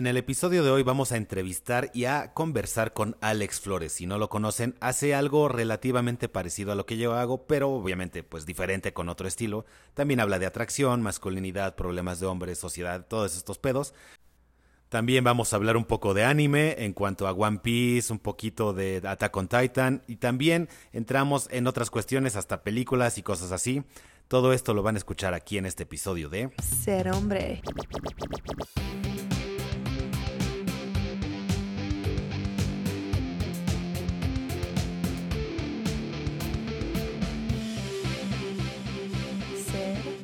En el episodio de hoy vamos a entrevistar y a conversar con Alex Flores. Si no lo conocen, hace algo relativamente parecido a lo que yo hago, pero obviamente pues diferente con otro estilo. También habla de atracción, masculinidad, problemas de hombres, sociedad, todos estos pedos. También vamos a hablar un poco de anime en cuanto a One Piece, un poquito de Attack on Titan y también entramos en otras cuestiones hasta películas y cosas así. Todo esto lo van a escuchar aquí en este episodio de Ser hombre.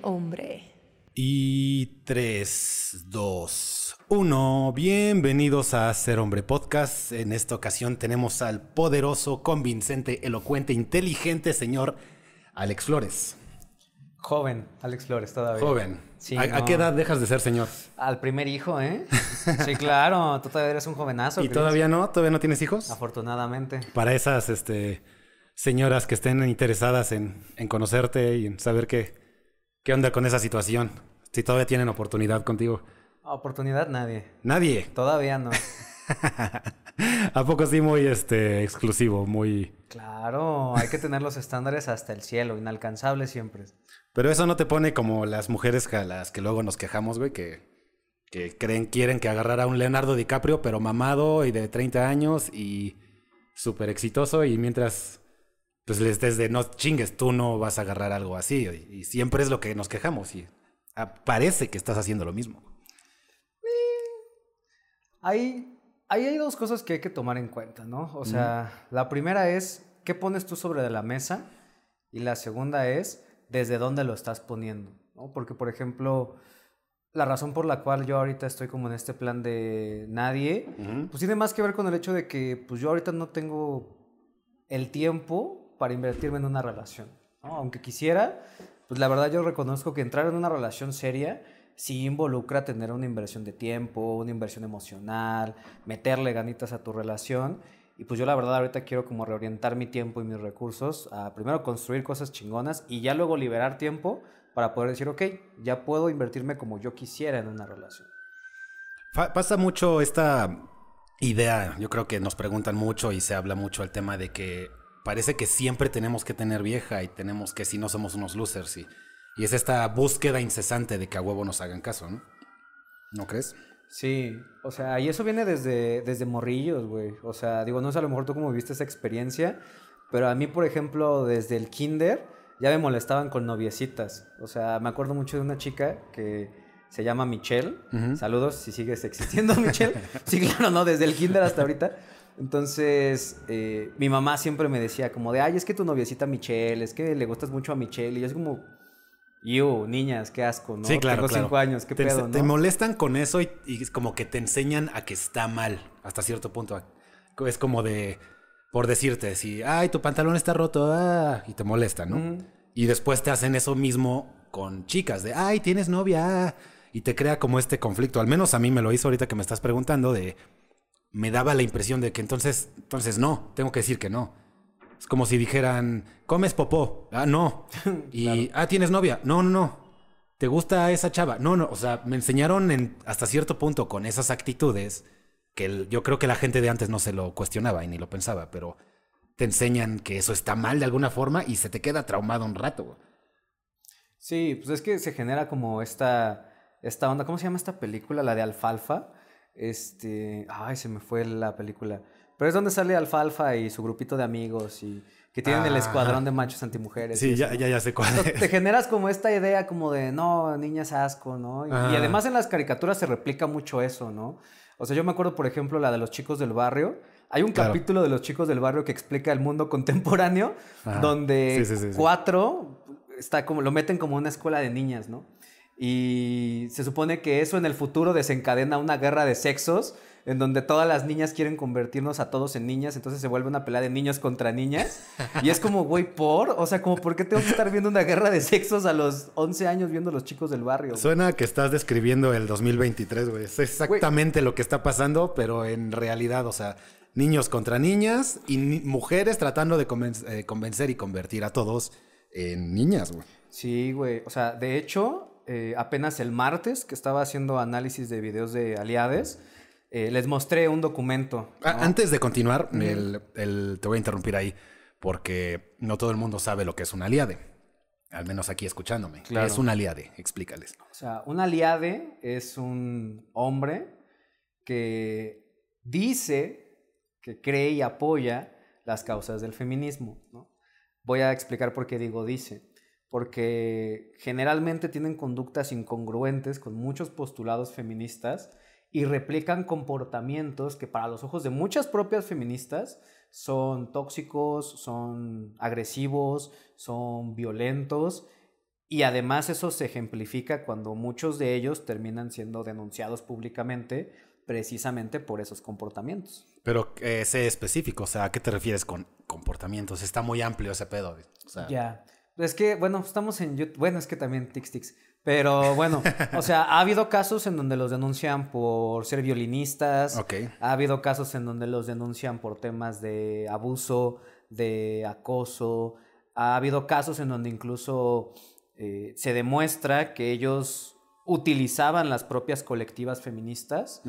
Hombre. Y 3, 2, 1. Bienvenidos a Ser Hombre Podcast. En esta ocasión tenemos al poderoso, convincente, elocuente, inteligente señor Alex Flores. Joven, Alex Flores, todavía. Joven. Sí, ¿A, qué edad dejas de ser señor? Al primer hijo, ¿eh? Sí, claro, tú todavía eres un jovenazo. ¿Y todavía no? ¿Todavía no tienes hijos? Afortunadamente. Para esas este, señoras que estén interesadas en, en conocerte y en saber qué, qué onda con esa situación. Si todavía tienen oportunidad contigo. Oportunidad nadie. Nadie. Todavía no. ¿A poco sí muy este, exclusivo? Muy... Claro, hay que tener los estándares hasta el cielo, inalcanzables siempre. Pero eso no te pone como las mujeres a las que luego nos quejamos, güey, que, que creen, quieren que agarrara a un Leonardo DiCaprio, pero mamado y de 30 años y súper exitoso y mientras pues les des de no chingues, tú no vas a agarrar algo así. Y, y siempre es lo que nos quejamos y parece que estás haciendo lo mismo. Hay, ahí hay dos cosas que hay que tomar en cuenta, ¿no? O sea, la primera es, ¿qué pones tú sobre la mesa? Y la segunda es, ¿desde dónde lo estás poniendo? ¿no? Porque, por ejemplo, la razón por la cual yo ahorita estoy como en este plan de nadie, pues tiene más que ver con el hecho de que pues yo ahorita no tengo el tiempo para invertirme en una relación. Aunque quisiera, pues la verdad yo reconozco que entrar en una relación seria sí involucra tener una inversión de tiempo, una inversión emocional, meterle ganitas a tu relación. Y pues yo la verdad ahorita quiero como reorientar mi tiempo y mis recursos a primero construir cosas chingonas y ya luego liberar tiempo para poder decir, ok, ya puedo invertirme como yo quisiera en una relación. Pasa mucho esta idea, yo creo que nos preguntan mucho y se habla mucho el tema de que parece que siempre tenemos que tener vieja y tenemos que si no somos unos losers y, y es esta búsqueda incesante de que a huevo nos hagan caso, ¿no? ¿No crees? Sí, o sea, y eso viene desde, desde morrillos, güey. O sea, digo, no sé a lo mejor tú cómo viste esa experiencia, pero a mí, por ejemplo, desde el kinder ya me molestaban con noviecitas. O sea, me acuerdo mucho de una chica que se llama Michelle. Saludos si sigues existiendo, Michelle. sí, claro, no, desde el kinder hasta ahorita. Entonces, eh, mi mamá siempre me decía como de, ay, es que tu noviecita Michelle, es que le gustas mucho a Michelle. Y yo es como, yo, niñas, qué asco, ¿no? Sí, claro, Tengo claro. cinco años, qué te, pedo, te ¿no? molestan con eso y, y es como que te enseñan a que está mal hasta cierto punto. Es como de, por decirte, si, ay, tu pantalón está roto, ah, y te molesta, ¿no? Y después te hacen eso mismo con chicas, de, ay, tienes novia, ah", y te crea como este conflicto. Al menos a mí me lo hizo ahorita que me estás preguntando, de, me daba la impresión de que entonces, entonces no, tengo que decir que no. Es como si dijeran, comes popó, ah, no. Y, ah, tienes novia, no, no, no. ¿Te gusta esa chava? No, no, o sea, me enseñaron en, hasta cierto punto con esas actitudes que el- yo creo que la gente de antes no se lo cuestionaba y ni lo pensaba, pero te enseñan que eso está mal de alguna forma y se te queda traumado un rato. Sí, pues es que se genera como esta, esta onda, ¿cómo se llama esta película? La de Alfalfa. Este, ay, se me fue la película. Pero es donde sale Alfalfa y su grupito de amigos y que tienen el escuadrón de machos antimujeres. Sí, eso, ya, ya, ya sé cuál es. te generas como esta idea como de, no, niñas asco, ¿no? Y, además en las caricaturas se replica mucho eso, ¿no? O sea, yo me acuerdo, por ejemplo, la de los chicos del barrio. Hay un Claro. capítulo de los chicos del barrio que explica el mundo contemporáneo, Ajá. donde Sí, sí, sí, sí. cuatro está como, lo meten como una escuela de niñas, ¿no? Y se supone que eso en el futuro desencadena una guerra de sexos en donde todas las niñas quieren convertirnos a todos en niñas, entonces se vuelve una pelea de niños contra niñas. Y es como, güey, ¿por? O sea, como, ¿por qué tengo que estar viendo una guerra de sexos a los 11 años viendo a los chicos del barrio? güey? Suena que estás describiendo el 2023, güey. Es exactamente lo que está pasando, pero en realidad, o sea, niños contra niñas y ni- mujeres tratando de conven- eh, convencer y convertir a todos en niñas, güey. Sí, güey. O sea, de hecho, eh, apenas el martes que estaba haciendo análisis de videos de aliades, eh, les mostré un documento. Ah, ¿no? Antes de continuar, el- el- te voy a interrumpir ahí porque no todo el mundo sabe lo que es un aliade. Al menos aquí escuchándome. ¿Qué es un aliade? Explícales. O sea, un aliade es un hombre que dice que cree y apoya las causas del feminismo. ¿no? Voy a explicar por qué digo dice. Porque generalmente tienen conductas incongruentes con muchos postulados feministas y replican comportamientos que para los ojos de muchas propias feministas son tóxicos, son agresivos, son violentos y además eso se ejemplifica cuando muchos de ellos terminan siendo denunciados públicamente precisamente por esos comportamientos. Pero eh, sé específico, o sea, ¿a qué te refieres con comportamientos? Está muy amplio ese pedo. O sea, Ya. Es que, bueno, estamos en YouTube. Bueno, es que también Tix Tix. Pero bueno, o sea, ha habido casos en donde los denuncian por ser violinistas. Ok. Ha habido casos en donde los denuncian por temas de abuso, de acoso. Ha habido casos en donde incluso eh, se demuestra que ellos utilizaban las propias colectivas feministas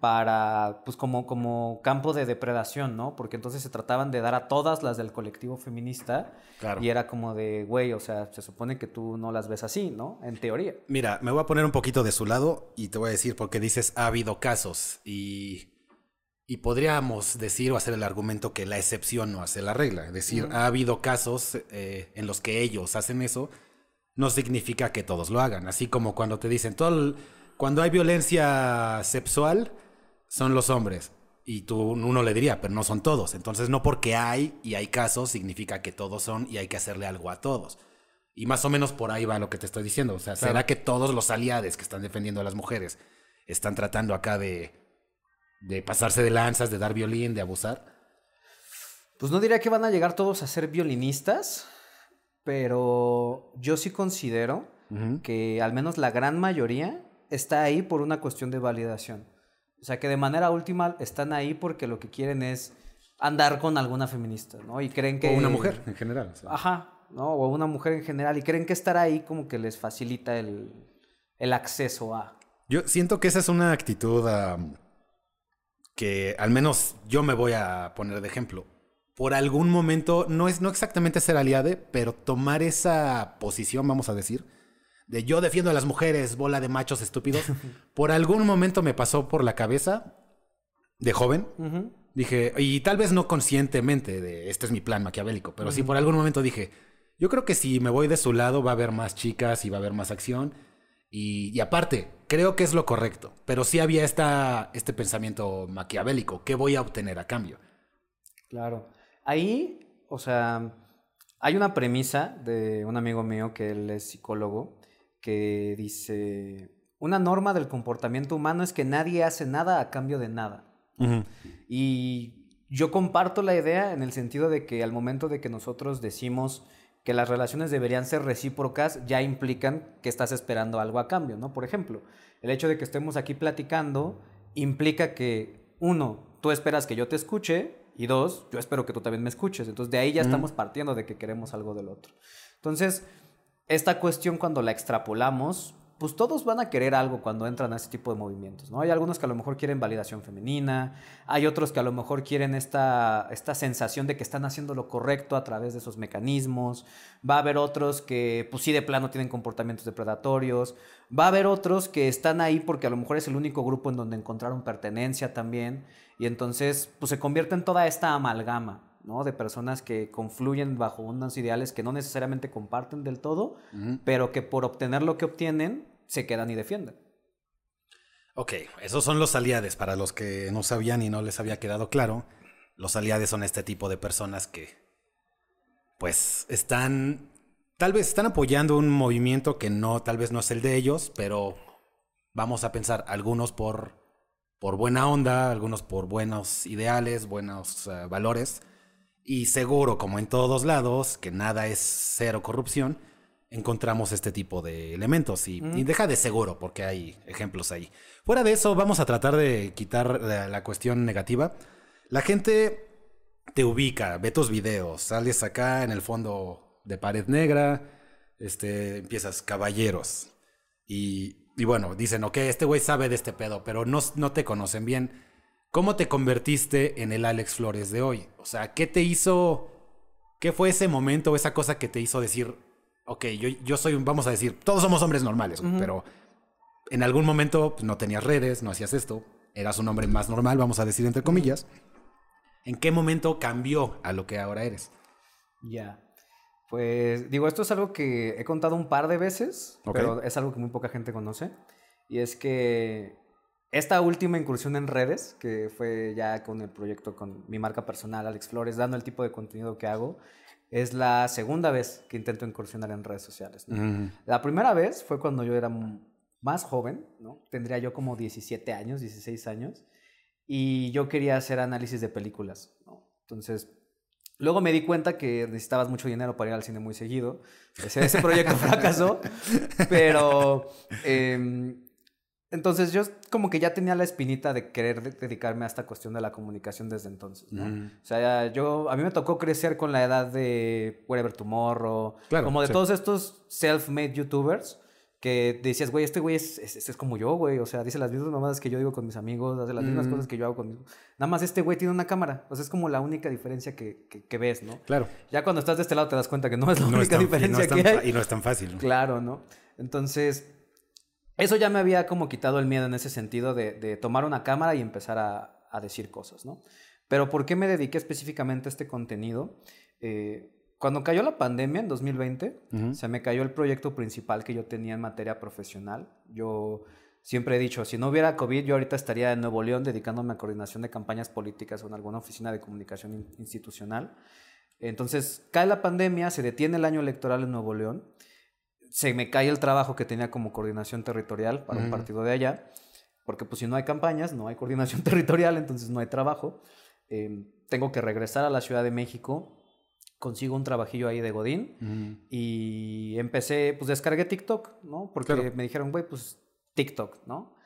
para, pues como, como campo de depredación, ¿no? Porque entonces se trataban de dar a todas las del colectivo feminista Claro. y era como de, güey, o sea, se supone que tú no las ves así, ¿no? En teoría. Mira, me voy a poner un poquito de su lado y te voy a decir porque dices ha habido casos y, y podríamos decir o hacer el argumento que la excepción no hace la regla. Es decir, ha habido casos eh, en los que ellos hacen eso, no significa que todos lo hagan. Así como cuando te dicen, todo el- cuando hay violencia sexual, son los hombres. Y tú, uno le diría, pero no son todos. Entonces, no porque hay y hay casos, significa que todos son y hay que hacerle algo a todos. Y más o menos por ahí va lo que te estoy diciendo. O sea, ¿será que todos los aliados que están defendiendo a las mujeres están tratando acá de, de pasarse de lanzas, de dar violín, de abusar? Pues no diría que van a llegar todos a ser violinistas, pero yo sí considero que al menos la gran mayoría está ahí por una cuestión de validación. O sea, que de manera última están ahí porque lo que quieren es andar con alguna feminista, ¿no? Y creen que... O una mujer en general. o sea. Ajá, ¿no? O una mujer en general. Y creen que estar ahí como que les facilita el, el acceso a... Yo siento que esa es una actitud que al menos yo me voy a poner de ejemplo. Por algún momento, no es no exactamente ser aliade, pero tomar esa posición, vamos a decir, de yo defiendo a las mujeres, bola de machos estúpidos. por algún momento me pasó por la cabeza de joven. Dije, y tal vez no conscientemente de este es mi plan maquiavélico, pero sí por algún momento dije, yo creo que si me voy de su lado va a haber más chicas y va a haber más acción. Y, y aparte, creo que es lo correcto, pero sí había esta, este pensamiento maquiavélico, ¿qué voy a obtener a cambio? Claro. Ahí, o sea, hay una premisa de un amigo mío que él es psicólogo que dice, una norma del comportamiento humano es que nadie hace nada a cambio de nada. Y yo comparto la idea en el sentido de que al momento de que nosotros decimos que las relaciones deberían ser recíprocas, ya implican que estás esperando algo a cambio, ¿no? Por ejemplo, el hecho de que estemos aquí platicando implica que, uno, tú esperas que yo te escuche y dos, yo espero que tú también me escuches. Entonces, de ahí ya estamos partiendo de que queremos algo del otro. Entonces, esta cuestión cuando la extrapolamos, pues todos van a querer algo cuando entran a este tipo de movimientos, ¿no? Hay algunos que a lo mejor quieren validación femenina, hay otros que a lo mejor quieren esta, esta sensación de que están haciendo lo correcto a través de esos mecanismos, va a haber otros que pues sí de plano tienen comportamientos depredatorios, va a haber otros que están ahí porque a lo mejor es el único grupo en donde encontraron pertenencia también, y entonces pues se convierte en toda esta amalgama, ¿no? De personas que confluyen bajo unos ideales que no necesariamente comparten del todo, pero que por obtener lo que obtienen, se quedan y defienden. Ok, esos son los aliades, para los que no sabían y no les había quedado claro. Los aliades son este tipo de personas que, pues, están, tal vez están apoyando un movimiento que no, tal vez no es el de ellos, pero vamos a pensar, algunos por, por buena onda, algunos por buenos ideales, buenos valores, y seguro, como en todos lados, que nada es cero corrupción, encontramos este tipo de elementos. Y, y deja de seguro, porque hay ejemplos ahí. Fuera de eso, vamos a tratar de quitar la, la cuestión negativa. La gente te ubica, ve tus videos, sales acá en el fondo de pared negra, este, empiezas caballeros. Y y bueno, dicen, ok, este güey sabe de este pedo, pero no, no te conocen bien. ¿Cómo te convertiste en el Alex Flores de hoy? O sea, ¿qué te hizo, qué fue ese momento, esa cosa que te hizo decir, ok, yo, yo soy, vamos a decir, todos somos hombres normales, pero en algún momento pues, no tenías redes, no hacías esto, eras un hombre más normal, vamos a decir entre comillas. ¿En qué momento cambió a lo que ahora eres? Ya. Pues digo, esto es algo que he contado un par de veces, pero es algo que muy poca gente conoce. Y es que esta última incursión en redes, que fue ya con el proyecto con mi marca personal, Alex Flores, dando el tipo de contenido que hago, es la segunda vez que intento incursionar en redes sociales. ¿no? La primera vez fue cuando yo era más joven, ¿no? Tendría yo como 17 años, 16 años, y yo quería hacer análisis de películas, ¿no? Entonces, luego me di cuenta que necesitabas mucho dinero para ir al cine muy seguido. Ese, ese proyecto fracasó, pero... em, entonces yo como que ya tenía la espinita de querer de- dedicarme a esta cuestión de la comunicación desde entonces, ¿no? Mm. O sea, yo, a mí me tocó crecer con la edad de Whatever Tomorrow, Claro, como de sí. todos estos self-made youtubers que decías, güey, este güey es, es, es como yo, güey. O sea, dice las mismas mamadas que yo digo con mis amigos, hace las mismas Mm. cosas que yo hago con mis... Nada más este güey tiene una cámara. O sea, es como la única diferencia que, que, que ves, ¿no? Claro. Ya cuando estás de este lado te das cuenta que no es la No es única tan- no diferencia tan que hay. Y no es tan fácil. ¿no? Claro, ¿no? Entonces, eso ya me había como quitado el miedo en ese sentido de, de tomar una cámara y empezar a, a decir cosas, ¿no? Pero ¿por qué me dediqué específicamente a este contenido? Eh, cuando cayó la pandemia en 2020, Ujú. se me cayó el proyecto principal que yo tenía en materia profesional. Yo siempre he dicho, si no hubiera COVID, yo ahorita estaría en Nuevo León dedicándome a coordinación de campañas políticas o en alguna oficina de comunicación in- institucional. Entonces, cae la pandemia, se detiene el año electoral en Nuevo León, se me cae el trabajo que tenía como coordinación territorial para un Ujú. partido de allá, porque pues si no hay campañas, no hay coordinación territorial, entonces no hay trabajo. Eh, tengo que regresar a la Ciudad de México, consigo un trabajillo ahí de Godín Ujú. y empecé, pues descargué TikTok, ¿no? Porque Claro. me dijeron, güey, pues TikTok, ¿no?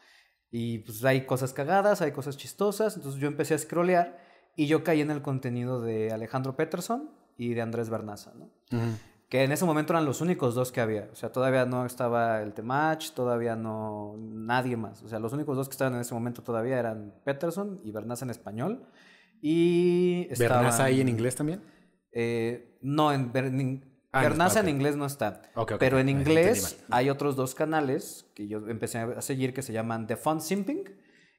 Y pues hay cosas cagadas, hay cosas chistosas, entonces yo empecé a scrollear y yo caí en el contenido de Alejandro Peterson y de Andrés Bernaza, ¿no? Ujú. Que en ese momento eran los únicos dos que había, o sea, todavía no estaba el Temach, todavía no nadie más, o sea, los únicos dos que estaban en ese momento todavía eran Peterson y Bernaza en español y ¿Bernaza estaban- ahí en inglés también? Eh, no, en, Ber- en- Ah, no Bernaza está, en inglés no está. Pero en inglés hay otros dos canales que yo empecé a seguir que se llaman The Fun Simping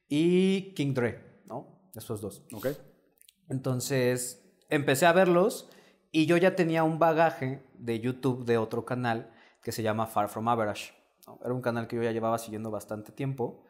y King Dre, ¿no? Esos dos. Ok. Entonces empecé a verlos y yo ya tenía un bagaje de YouTube de otro canal que se llama Far From Average. ¿no? Era un canal que yo ya llevaba siguiendo bastante tiempo.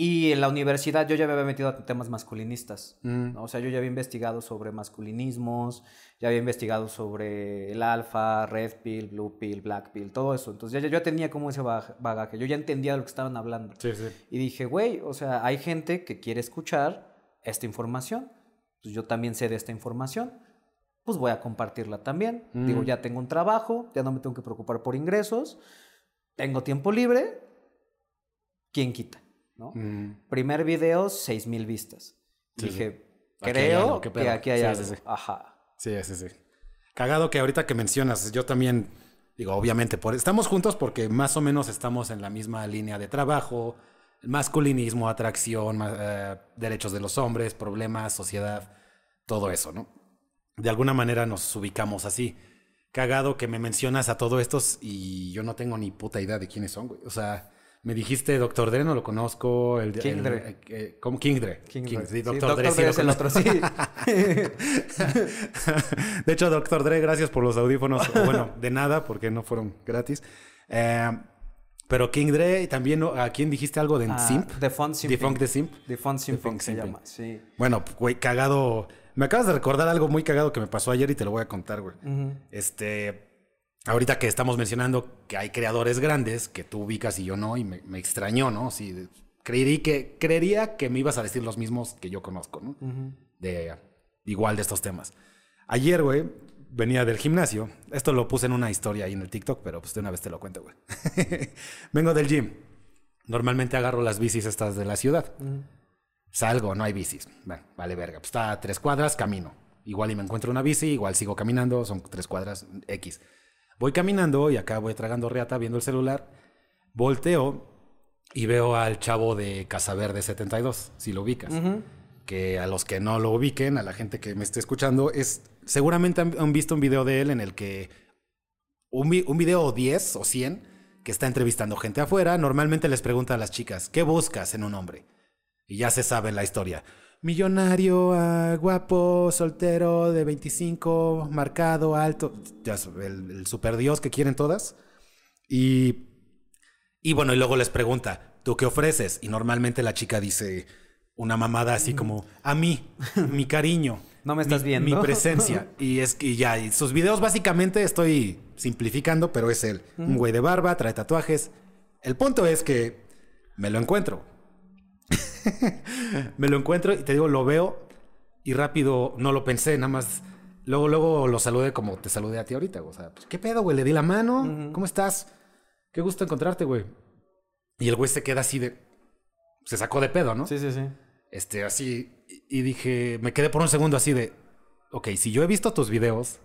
Y en la universidad yo ya me había metido a temas masculinistas. Mm. ¿no? O sea, yo ya había investigado sobre masculinismos, ya había investigado sobre el alfa, red pill, blue pill, black pill, todo eso. Entonces ya, ya yo tenía como ese bag- bagaje, yo ya entendía de lo que estaban hablando. Sí, sí. Y dije, güey, o sea, hay gente que quiere escuchar esta información. Pues yo también sé de esta información. Pues voy a compartirla también. Mm. Digo, ya tengo un trabajo, ya no me tengo que preocupar por ingresos, tengo tiempo libre. ¿Quién quita? ¿No? Mm. Primer video, 6000 vistas. Sí, Dije, creo algo, que aquí hay algo. sí, sí. Ajá. Sí, sí, sí. Cagado que ahorita que mencionas, yo también, digo, obviamente, por, estamos juntos porque más o menos estamos en la misma línea de trabajo, masculinismo, atracción, eh, derechos de los hombres, problemas, sociedad, todo eso, ¿no? De alguna manera nos ubicamos así. Cagado que me mencionas a todos estos y yo no tengo ni puta idea de quiénes son, güey. O sea, me dijiste Doctor Dre, no lo conozco. El, King el- Dre. eh, eh, ¿Cómo? King Dre. King King- Dre. sí, Doctor. Dre, sí Dre lo es el otro, sí. de hecho, Doctor Dre, gracias por los audífonos. Bueno, de nada, porque no fueron gratis. Eh, pero King Dre, también. ¿a quién dijiste algo de Ah, Simp? The Fun Simping. Defunct de Simp. The Fun Simping Funk se Simping. llama, sí. Bueno, güey, cagado. Me acabas de recordar algo muy cagado que me pasó ayer y te lo voy a contar, güey. Este, ahorita que estamos mencionando que hay creadores grandes que tú ubicas y yo no, y me, me extrañó, ¿no? Sí, creerí que, creería que me ibas a decir los mismos que yo conozco, ¿no? Ujú. de igual de estos temas. Ayer, güey, venía del gimnasio. Esto lo puse en una historia ahí en el TikTok, pero pues de una vez te lo cuento, güey. Vengo del gym. Normalmente agarro las bicis estas de la ciudad. Salgo, no hay bicis. Bueno, vale verga. Pues está a tres cuadras, camino. Igual y me encuentro una bici, igual sigo caminando, son tres cuadras X. Voy caminando y acá voy tragando reata viendo el celular. Volteo y veo al chavo de Casaverde 72, si lo ubicas. Que a los que no lo ubiquen, a la gente que me esté escuchando, es seguramente han, han visto un video de él en el que un, vi- un video o 10 o 100 que está entrevistando gente afuera, normalmente les pregunta a las chicas, ¿qué buscas en un hombre? Y ya se sabe la historia. Millonario, ah, guapo, soltero, de 25, marcado, alto, ya el, el super dios que quieren todas. Y, y bueno, y luego les pregunta, ¿tú qué ofreces? Y normalmente la chica dice una mamada así como, a mí, mi cariño. No me estás mi- viendo. Mi presencia. Y es que ya, y sus videos básicamente estoy simplificando, pero es él. Un güey de barba, trae tatuajes. El punto es que me lo encuentro. me lo encuentro y te digo, lo veo y rápido no lo pensé, nada más. Luego, luego lo saludé como te saludé a ti ahorita. O sea, pues, ¿qué pedo, güey? Le di la mano. ¿Cómo estás? Qué gusto encontrarte, güey. Y el güey se queda así de. Se sacó de pedo, ¿no? Sí, sí, sí. Este, así. Y y dije, me quedé por un segundo así de. Ok, si yo he visto tus videos,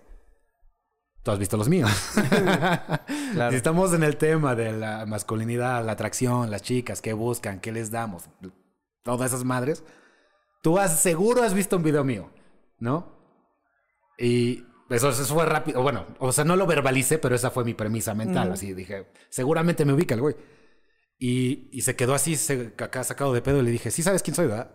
tú has visto los míos. Claro. Si estamos en el tema de la masculinidad, la atracción, las chicas, qué buscan, qué les damos, todas esas madres, tú has, seguro has visto un video mío, ¿no? Y eso, eso fue rápido. Bueno, o sea, no lo verbalicé, pero esa fue mi premisa mental. Así dije, seguramente me ubica el güey. Y, y se quedó así, se, acá sacado de pedo, y le dije, sí sabes quién soy, ¿verdad?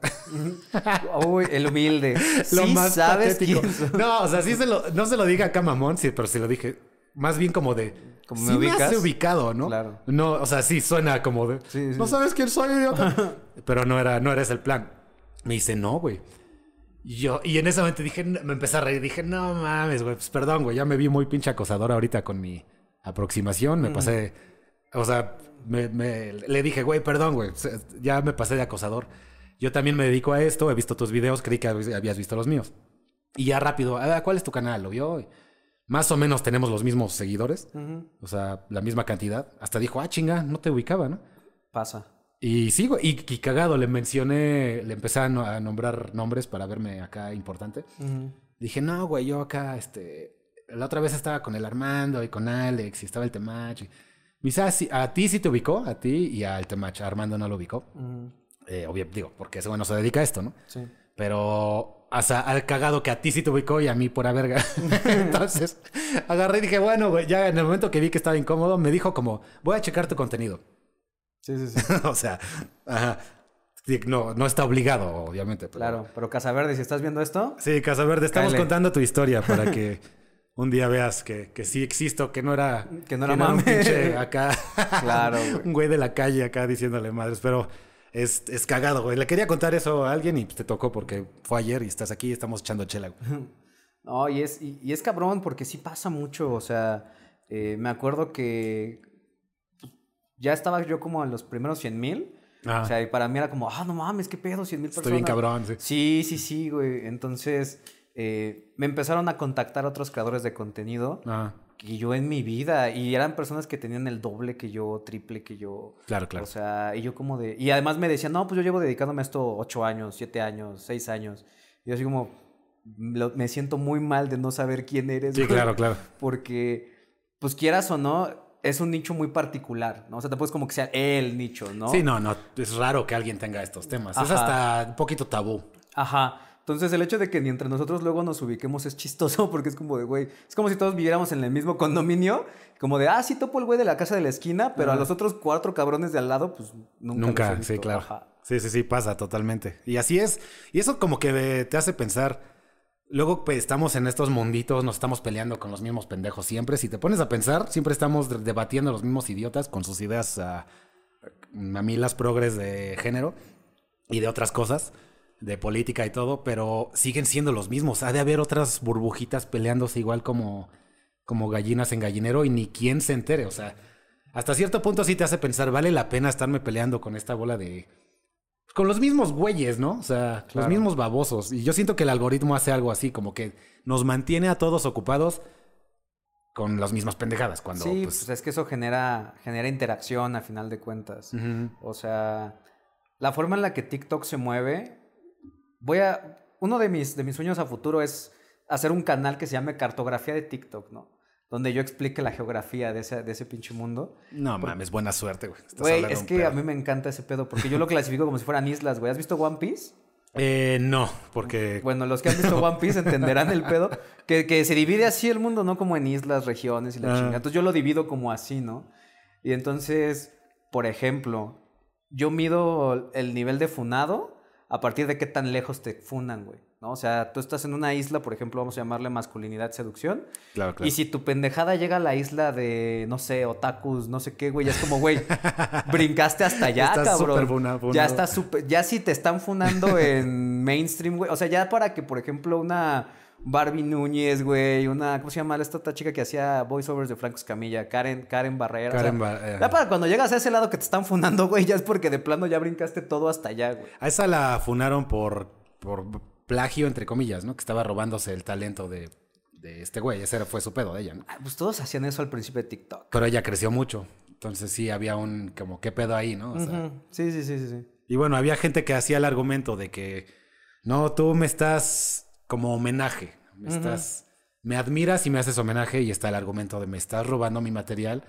Uy, el humilde. lo Sí más sabes patético. quién soy. No, o sea, sí se lo, no se lo dije acá mamón, sí, pero se lo dije más bien como de. Como sí me me ubicas. hace ubicado, ¿no? Claro. No, o sea, sí suena como de. Sí, sí. No sabes quién soy, idiota. pero no era, no era ese el plan. Me dice, no, güey. Y yo, y en ese momento dije, me empecé a reír. Dije, no mames, güey, pues perdón, güey, ya me vi muy pinche acosador ahorita con mi aproximación. Me pasé. O sea, me, me- le dije, güey, perdón, güey, ya me pasé de acosador. Yo también me dedico a esto, he visto tus videos, creí que habías visto los míos. Y ya rápido, "Ah, ¿cuál es tu canal? ¿Lo vio? Más o menos tenemos los mismos seguidores, o sea, la misma cantidad. Hasta dijo, ah, chinga, no te ubicaba, ¿no? Pasa. Y sí, güey, y, y cagado, le mencioné, le empecé a, no- a nombrar nombres para verme acá importante. Dije, no, güey, yo acá, este, la otra vez estaba con el Armando y con Alex y estaba el Temach. y- "Ah, sí, a ti sí te ubicó, a ti y al Temach, Armando no lo ubicó. Eh, obvio, digo, porque ese güey no se dedica a esto, ¿no? Sí. Pero, sea, al cagado que a ti sí te ubicó y a mí pura verga. Entonces, agarré y dije, bueno, güey, ya en el momento que vi que estaba incómodo, me dijo como, voy a checar tu contenido. Sí, sí, sí. o sea, ajá. No, no está obligado, obviamente. pero- Claro, pero Casaverde, si estás viendo esto, Sí, Casaverde, estamos Cáele. contando tu historia para que un día veas que, que sí existo, que no era... Que no era un mame. pinche acá... Claro, güey. un güey de la calle acá diciéndole madres, pero es, es cagado, güey. Le quería contar eso a alguien y te tocó porque fue ayer y estás aquí y estamos echando chela. güey. No, y es, y, y es cabrón porque sí pasa mucho. O sea, eh, me acuerdo que pues, ya estaba yo como en los primeros 100 mil. Ah. O sea, y para mí era como, ah, no mames, qué pedo, 100 mil personas. Estoy bien cabrón, sí. Sí, sí, sí, güey. Entonces, eh, me empezaron a contactar otros creadores de contenido Ah, que yo en mi vida. Y eran personas que tenían el doble que yo, triple que yo. claro, claro. O sea, y yo como de... Y además me decían, no, pues yo llevo dedicándome a esto ocho años, siete años, seis años. Y yo así como, lo- me siento muy mal de no saber quién eres. sí, güey, claro, claro. Porque, pues quieras o no, es un nicho muy particular, ¿no? O sea, tampoco es como que sea el nicho, ¿no? Sí, no, no, es raro que alguien tenga estos temas. Es Ajá. hasta un poquito tabú. Ajá. Entonces, el hecho de que ni entre nosotros luego nos ubiquemos es chistoso porque es como de, güey, es como si todos viviéramos en el mismo condominio, como de, ah, sí topo el güey de la casa de la esquina, pero a Ajá. los otros cuatro cabrones de al lado, pues nunca. los he Nunca, visto. sí, claro. Ajá. Sí, sí, sí, pasa totalmente. Y así es. Y eso como que te hace pensar. Luego pues, estamos en estos munditos, nos estamos peleando con los mismos pendejos siempre. Si te pones a pensar, siempre estamos de- debatiendo los mismos idiotas con sus ideas ah, mamilas progres de género y de otras cosas, de política y todo, pero siguen siendo los mismos. Ha de haber otras burbujitas peleándose igual como, como gallinas en gallinero y ni quien se entere. O sea, hasta cierto punto sí te hace pensar, ¿vale la pena estarme peleando con esta bola de... Con los mismos güeyes, ¿no? O sea, los mismos babosos. Y yo siento que el algoritmo hace algo así, como que nos mantiene a todos ocupados con las mismas pendejadas. Cuando, sí, pues, pues es que eso genera, genera interacción a final de cuentas. O sea, la forma en la que TikTok se mueve, voy a... Uno de mis, de mis sueños a futuro es hacer un canal que se llame Cartografía de TikTok, ¿no? donde yo explique la geografía de ese, de ese pinche mundo. No mames, buena suerte, güey. Güey, es que a mí me encanta ese pedo, porque yo lo clasifico como si fueran islas, güey. ¿Has visto One Piece? Eh, no, porque. Bueno, los que han visto One Piece entenderán el pedo. Que, que se divide así el mundo, ¿no? Como en islas, regiones y la Ah. chingada. Entonces yo lo divido como así, ¿no? Y entonces, por ejemplo, yo mido el nivel de funado a partir de qué tan lejos te funan, güey. ¿No? O sea, tú estás en una isla, por ejemplo, vamos a llamarle masculinidad, seducción. Claro, claro. Y si tu pendejada llega a la isla de, no sé, otakus, no sé qué, güey, ya es como, güey, brincaste hasta allá, Estás cabrón. Ya estás súper, ya si te están funando en mainstream, güey. O sea, ya para que, por ejemplo, una Barbie Núñez, güey, una, ¿cómo se llama esta otra chica que hacía voiceovers de Franco Escamilla? Karen, Karen Barrera. o sea, Karen Ba- eh. ya para cuando llegas a ese lado que te están funando, güey, ya es porque de plano ya brincaste todo hasta allá, güey. A esa la funaron por, por plagio, entre comillas, ¿no? Que estaba robándose el talento de, de este güey. Ese fue su pedo de ella, ¿no? Ah, Pues todos hacían eso al principio de TikTok. Pero ella creció mucho. Entonces sí había un, como, ¿qué pedo ahí, no? O sea, sí, sí, sí, sí. Y bueno, había gente que hacía el argumento de que, no, tú me estás como homenaje, me estás, me admiras y me haces homenaje y está el argumento de me estás robando mi material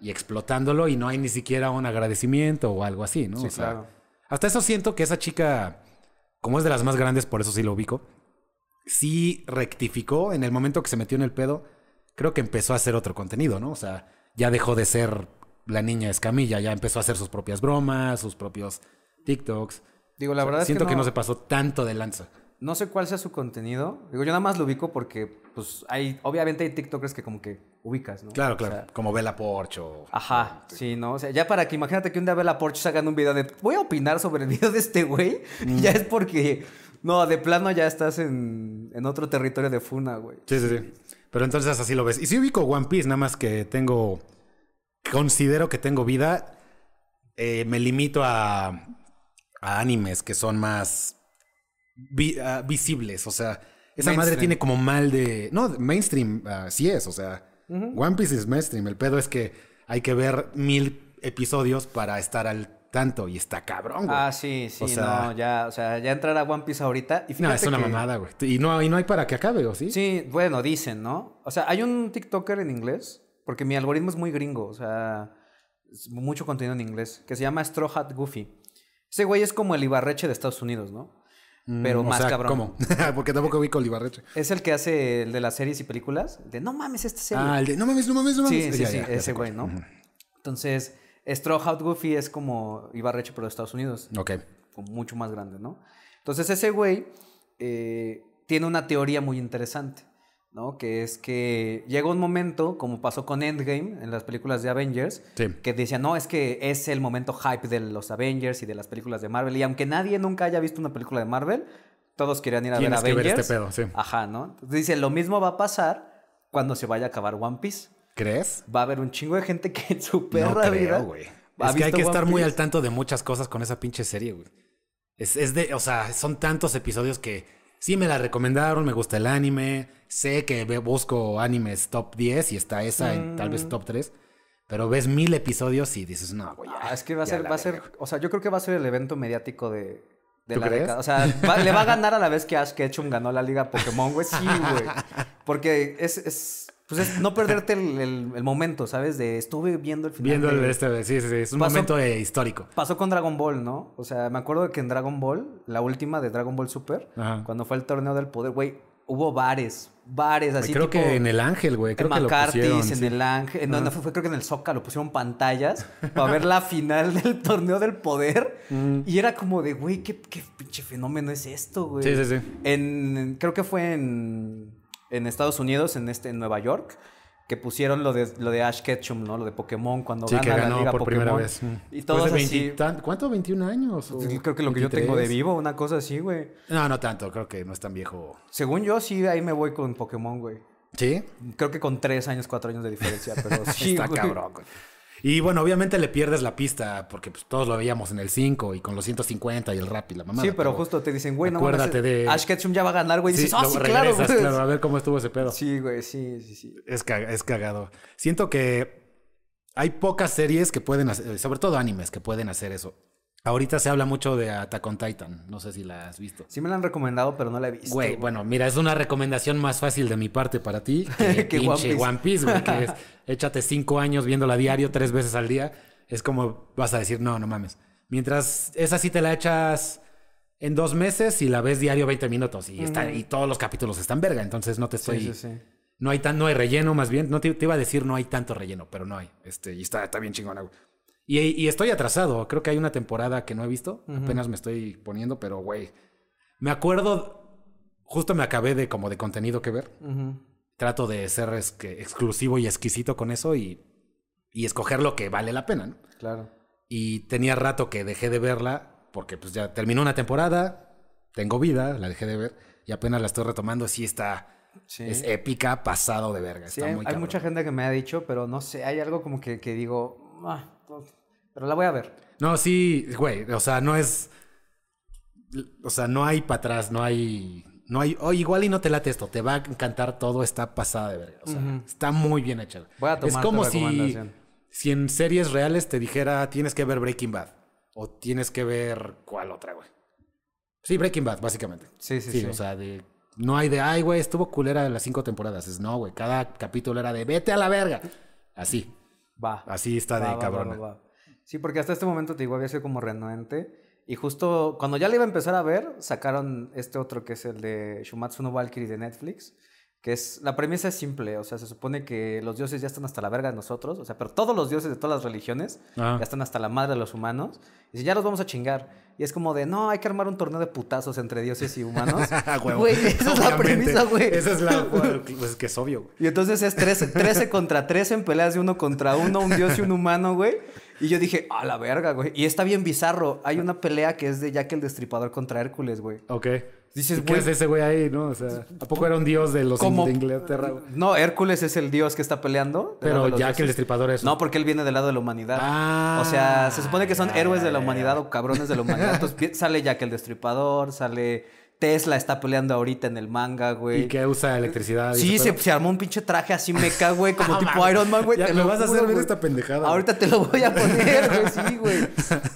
y explotándolo y no hay ni siquiera un agradecimiento o algo así, ¿no? Sí, O sea, claro. Hasta eso siento que esa chica, como es de las más grandes, por eso sí lo ubico, sí rectificó en el momento que se metió en el pedo, creo que empezó a hacer otro contenido, ¿no? O sea, ya dejó de ser la niña escamilla, ya empezó a hacer sus propias bromas, sus propios TikToks. Digo, la verdad es Siento que que no, no se pasó tanto de lanza. No sé cuál sea su contenido. Digo, yo nada más lo ubico porque, pues, hay, obviamente hay TikTokers que como que ubicas, ¿no? Claro, O claro. sea, como Bella Porch o... Ajá, sí, ¿no? O sea, ya para que imagínate que un día Bella Porsche hagan un video de voy a opinar sobre el video de este güey, Mm. ya es porque, no, de plano ya estás en, en otro territorio de Funa, güey. Sí, sí, sí. Pero entonces así lo ves. Y sí ubico One Piece, nada más que tengo... Considero que tengo vida. eh, me limito a, a animes que son más vi- ah, visibles. O sea, esa madre tiene como mal de... No, mainstream ah, sí es. O sea, One Piece es mainstream. El pedo es que hay que ver mil episodios para estar al tanto. Y está cabrón, güey. Ah, sí, sí, O sea- no, ya, o sea, ya entrar a One Piece ahorita. Y no, fíjate es una que- mamada, güey. Y no, y no hay para que acabe, ¿o sí? Sí, bueno, dicen, ¿no? O sea, hay un TikToker en inglés, porque mi algoritmo es muy gringo, o sea, es mucho contenido en inglés, que se llama Straw Hat Goofy. Ese güey es como el Ibarreche de Estados Unidos, ¿no? Pero Mm, o más sea, cabrón. ¿Cómo? Porque tampoco ubico el Ibarreche. Es el que hace el de las series y películas. De no mames, esta serie. Ah, el de no mames, no mames, no mames. sí, sí, Ya, sí, ya, ese güey. ¿no? Entonces, Straw Hat Goofy es como Ibarreche, pero de Estados Unidos. Ok. como mucho más grande, ¿no? Entonces ese güey eh, tiene una teoría muy interesante, ¿no? Que es que llega un momento, como pasó con Endgame en las películas de Avengers, Sí. que decían, no, es que es el momento hype de los Avengers y de las películas de Marvel. Y aunque nadie nunca haya visto una película de Marvel, todos querían ir a ver Tienes que ver Avengers. este pedo, sí. Ajá, ¿no? Entonces dice, lo mismo va a pasar cuando se vaya a acabar One Piece. ¿Crees? Va a haber un chingo de gente que en su perra no vida ha Es que hay que One estar muy al tanto de muchas cosas con esa pinche serie, güey. Es, es de, o sea, son tantos episodios que sí me la recomendaron, me gusta el anime, sé que busco animes top 10 y está esa en tal Mm. vez top 3, pero ves mil episodios y dices, no, güey. Ah, es que va a ser, va a ser, verga, güey". o sea, yo creo que va a ser el evento mediático de, de ¿Tú la década. O sea, va- le va a ganar a la vez que Ash Ketchum ganó la liga Pokémon, güey. Sí, güey. Porque es, es, pues es no perderte el, el- el momento, ¿sabes? De estuve viendo el final. Viendo el de- este, sí, sí, sí, es un Pasó- momento eh, histórico. Pasó con Dragon Ball, ¿no? O sea, me acuerdo que en Dragon Ball, la última de Dragon Ball Super, Ajá. cuando fue el torneo del poder, güey, hubo bares, bares así creo tipo- que en el Ángel, güey, creo en que lo McCarthy's, pusieron. en sí. el Ángel, no, no fue, fue creo que en el Zócalo pusieron pantallas para ver la final del torneo del poder y era como de, güey, ¿qué, qué pinche fenómeno es esto, güey. Sí, sí, sí. En, creo que fue en, en Estados Unidos, en este, en Nueva York, que pusieron lo de, lo de Ash Ketchum, ¿no? Lo de Pokémon cuando Sí, gana que la ganó liga por Pokémon. primera vez. Y Después todos de así. 20 tan- ¿Cuánto? ¿21 años? o Creo que lo que yo tengo de 23? vivo, una cosa así, güey. No, no tanto, creo que no es tan viejo. Según yo, sí, ahí me voy con Pokémon, güey. ¿Sí? Creo que con tres años, cuatro años de diferencia, pero sí, Está güey. cabrón, güey. Y bueno, obviamente le pierdes la pista porque pues, todos lo veíamos en el 5 y con los 150 y el rap y la mamá. Sí, pero justo te dicen, güey, no acuérdate de- Ash Ketchum ya va a ganar, güey. Y dices, ah, sí, claro, güey. claro, a ver cómo estuvo ese pedo. Sí, güey, sí, sí, sí. Es cagado. Siento que hay pocas series que pueden hacer, sobre todo animes, que pueden hacer eso. Ahorita se habla mucho de Attack on Titan. No sé si la has visto. Sí me la han recomendado, pero no la he visto. Güey, bueno, mira, es una recomendación más fácil de mi parte para ti que, pinche. One Piece, güey. Que es, échate cinco años viéndola diario, tres veces al día. Es como vas a decir, no, no mames. Mientras esa sí te la echas en dos meses y la ves diario 20 minutos y, está, y todos los capítulos están verga. Entonces no te estoy... Sí, sí, sí. No hay tan, no hay relleno, más bien. No te, te iba a decir no hay tanto relleno, pero no hay. Este, y está, está bien chingona, güey. Y, y estoy atrasado. Creo que hay una temporada que no he visto. Apenas me estoy poniendo, pero güey. Me acuerdo. Justo me acabé de como de contenido que ver. Ujú. Trato de ser es que, exclusivo y exquisito con eso y, y escoger lo que vale la pena, ¿no? Claro. Y tenía rato que dejé de verla porque pues ya terminó una temporada, tengo vida, la dejé de ver y apenas la estoy retomando. Sí está, Sí. es épica, pasado de verga. Sí, está hay, muy hay mucha gente que me ha dicho, pero no sé, hay algo como que, que digo, "Ah, no", pero la voy a ver. No, sí, güey, o sea, no es, o sea, no hay para atrás, no hay, no hay, o igual y no te late esto, te va a encantar todo, está pasada de verga, o sea, está muy bien hecha. Voy a es tomar tu como si, si en series reales te dijera tienes que ver Breaking Bad o tienes que ver cuál otra, güey. Sí, Breaking Bad, básicamente. Sí, sí, Sí, sí. o sea, de no hay de, ay, güey, estuvo culera las cinco temporadas. Es no, güey, cada capítulo era de vete a la verga. Así, Va. así está de Va, cabrona. va, va. Sí, porque hasta este momento te digo, había sido como renuente. Y justo cuando ya le iba a empezar a ver, sacaron este otro que es el de Shumatsu no Valkyrie de Netflix. Que es. La premisa es simple. O sea, se supone que los dioses ya están hasta la verga de nosotros. O sea, pero todos los dioses de todas las religiones Ah. ya están hasta la madre de los humanos. Y si ya los vamos a chingar. Y es como de, no, hay que armar un torneo de putazos entre dioses y humanos. Güey, esa es la premisa, güey. Esa es la. Pues es que es obvio, güey. Y entonces es 13, 13 contra 13 en peleas de uno contra uno, un dios y un humano, güey. Y yo dije, a la verga, güey. Y está bien bizarro. Hay una pelea que es de Jack el Destripador contra Hércules, güey. Ok. Dices, ¿Y ¿Qué es ese güey ahí, no? O sea, ¿a poco era un dios de los de Inglaterra, güey? No, Hércules es el dios que está peleando. Pero los Jack el. Destripador es. No, porque él viene del lado de la humanidad. Ah, o sea, se supone que son ya, héroes de la ya, humanidad ya. o cabrones de la humanidad. Entonces sale Jack el Destripador, sale Tesla, está peleando ahorita en el manga, güey. Y que usa electricidad. y Sí, se, armó un pinche traje así meca, güey, como tipo. Iron Man, güey. Ya te me lo vas a hacer ver esta pendejada. Ahorita te lo voy a poner, güey, sí, güey.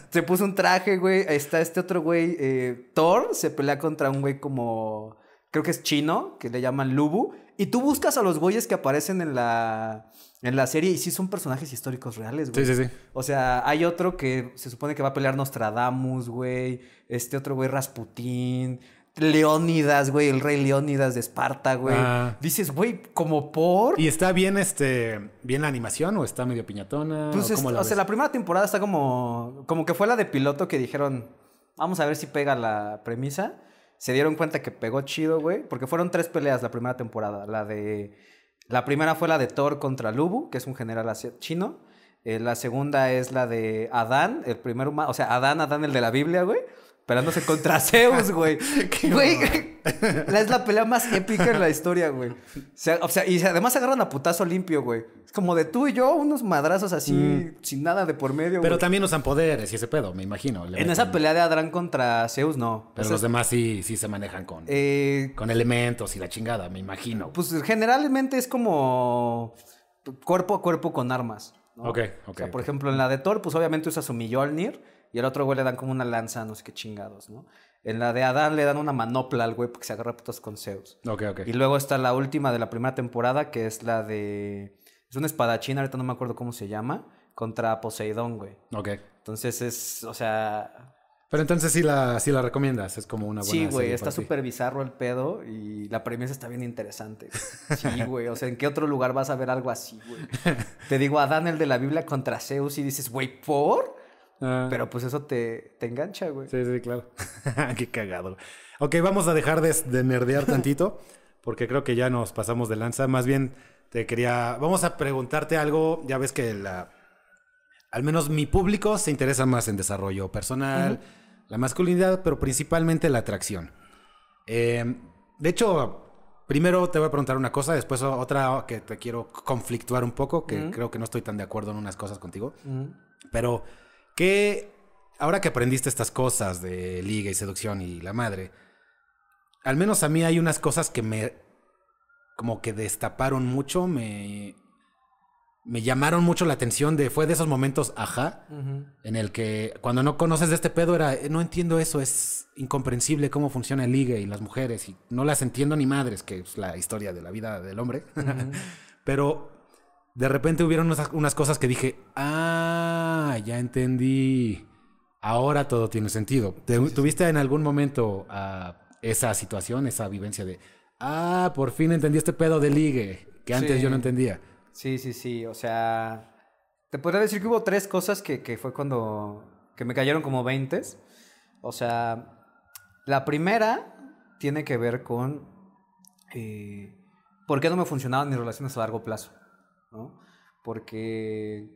Se puso un traje, güey. Está este otro güey, eh, Thor, se pelea contra un güey como, creo que es chino, que le llaman Lubu. Y tú buscas a los güeyes que aparecen en la, en la serie y sí son personajes históricos reales, güey. Sí, sí, sí. O sea, hay otro que se supone que va a pelear Nostradamus, güey. Este otro güey Rasputín. Leónidas, güey, el rey Leónidas de Esparta, güey. Ah. Dices, güey, como por. ¿Y está bien, este, bien la animación o está medio piñatona? Pues o es- sea, la primera temporada está como. Como que fue la de piloto que dijeron. Vamos a ver si pega la premisa. Se dieron cuenta que pegó chido, güey. Porque fueron tres peleas la primera temporada. La de. La primera fue la de Thor contra Lubu, que es un general chino. Eh, la segunda es la de Adán, el primer humano. O sea, Adán, Adán, el de la Biblia, güey. Peleándose contra Zeus, güey. Güey, la- es la pelea más épica en la historia, güey. O sea, o sea, y además se agarran a putazo limpio, güey. Es como de tú y yo, unos madrazos así, sin nada de por medio, Mm. Pero también usan poderes y ese pedo, me imagino. le En meten- esa pelea de Adán contra Zeus, no. Pero los demás sí, sí se manejan con, eh, con elementos y la chingada, me imagino. pues generalmente es como cuerpo a cuerpo con armas. ¿no? Ok, O ok, sea, por ejemplo, en la de Thor, pues obviamente usa su Mjolnir y al otro güey le dan como una lanza, no sé qué chingados, ¿no? En la de Adán le dan una manopla al güey porque se agarra a putos con Zeus. Ok, ok. Y luego está la última de la primera temporada, que es la de. Es un espadachín, ahorita no me acuerdo cómo se llama, contra Poseidón, güey. Ok. Entonces es, o sea. Pero entonces sí la, sí la recomiendas, es como una buena Sí, güey, está súper bizarro el pedo y la premisa está bien interesante. Sí, güey, o sea, ¿en qué otro lugar vas a ver algo así, güey? Te digo, Adán, el de la Biblia contra Zeus, y dices, güey, ¿por? Ah, Pero pues eso te, te engancha, güey. Sí, sí, claro. Qué cagado. Ok, vamos a dejar de, de nerdear tantito, porque creo que ya nos pasamos de lanza. Más bien, te quería. Vamos a preguntarte algo. Ya ves que la. Al menos mi público se interesa más en desarrollo personal, la masculinidad, pero principalmente la atracción. Eh, de hecho, primero te voy a preguntar una cosa, después otra que te quiero conflictuar un poco, que creo que no estoy tan de acuerdo en unas cosas contigo. Pero, ¿qué. Ahora que aprendiste estas cosas de liga y seducción y la madre, al menos a mí hay unas cosas que me. como que destaparon mucho, me. me llamaron mucho la atención de, fue de esos momentos, ajá, en el que cuando no conoces de este pedo era, "Eh, no entiendo eso, es incomprensible cómo funciona el ligue y las mujeres, y no las entiendo ni madres, que es la historia de la vida del hombre. Pero de repente hubieron unas, unas cosas que dije, ah, ya entendí. Ahora todo tiene sentido. ¿Te- ¿Tuviste en algún momento ah, esa situación, esa vivencia de, ah, por fin entendí este pedo de ligue, que antes Sí. yo no entendía? Sí, sí, sí. O sea, te podría decir que hubo tres cosas que, que fue cuando. que me cayeron como veintes. O sea, la primera tiene que ver con. eh, ¿Por qué no me funcionaban mis relaciones a largo plazo? ¿No? Porque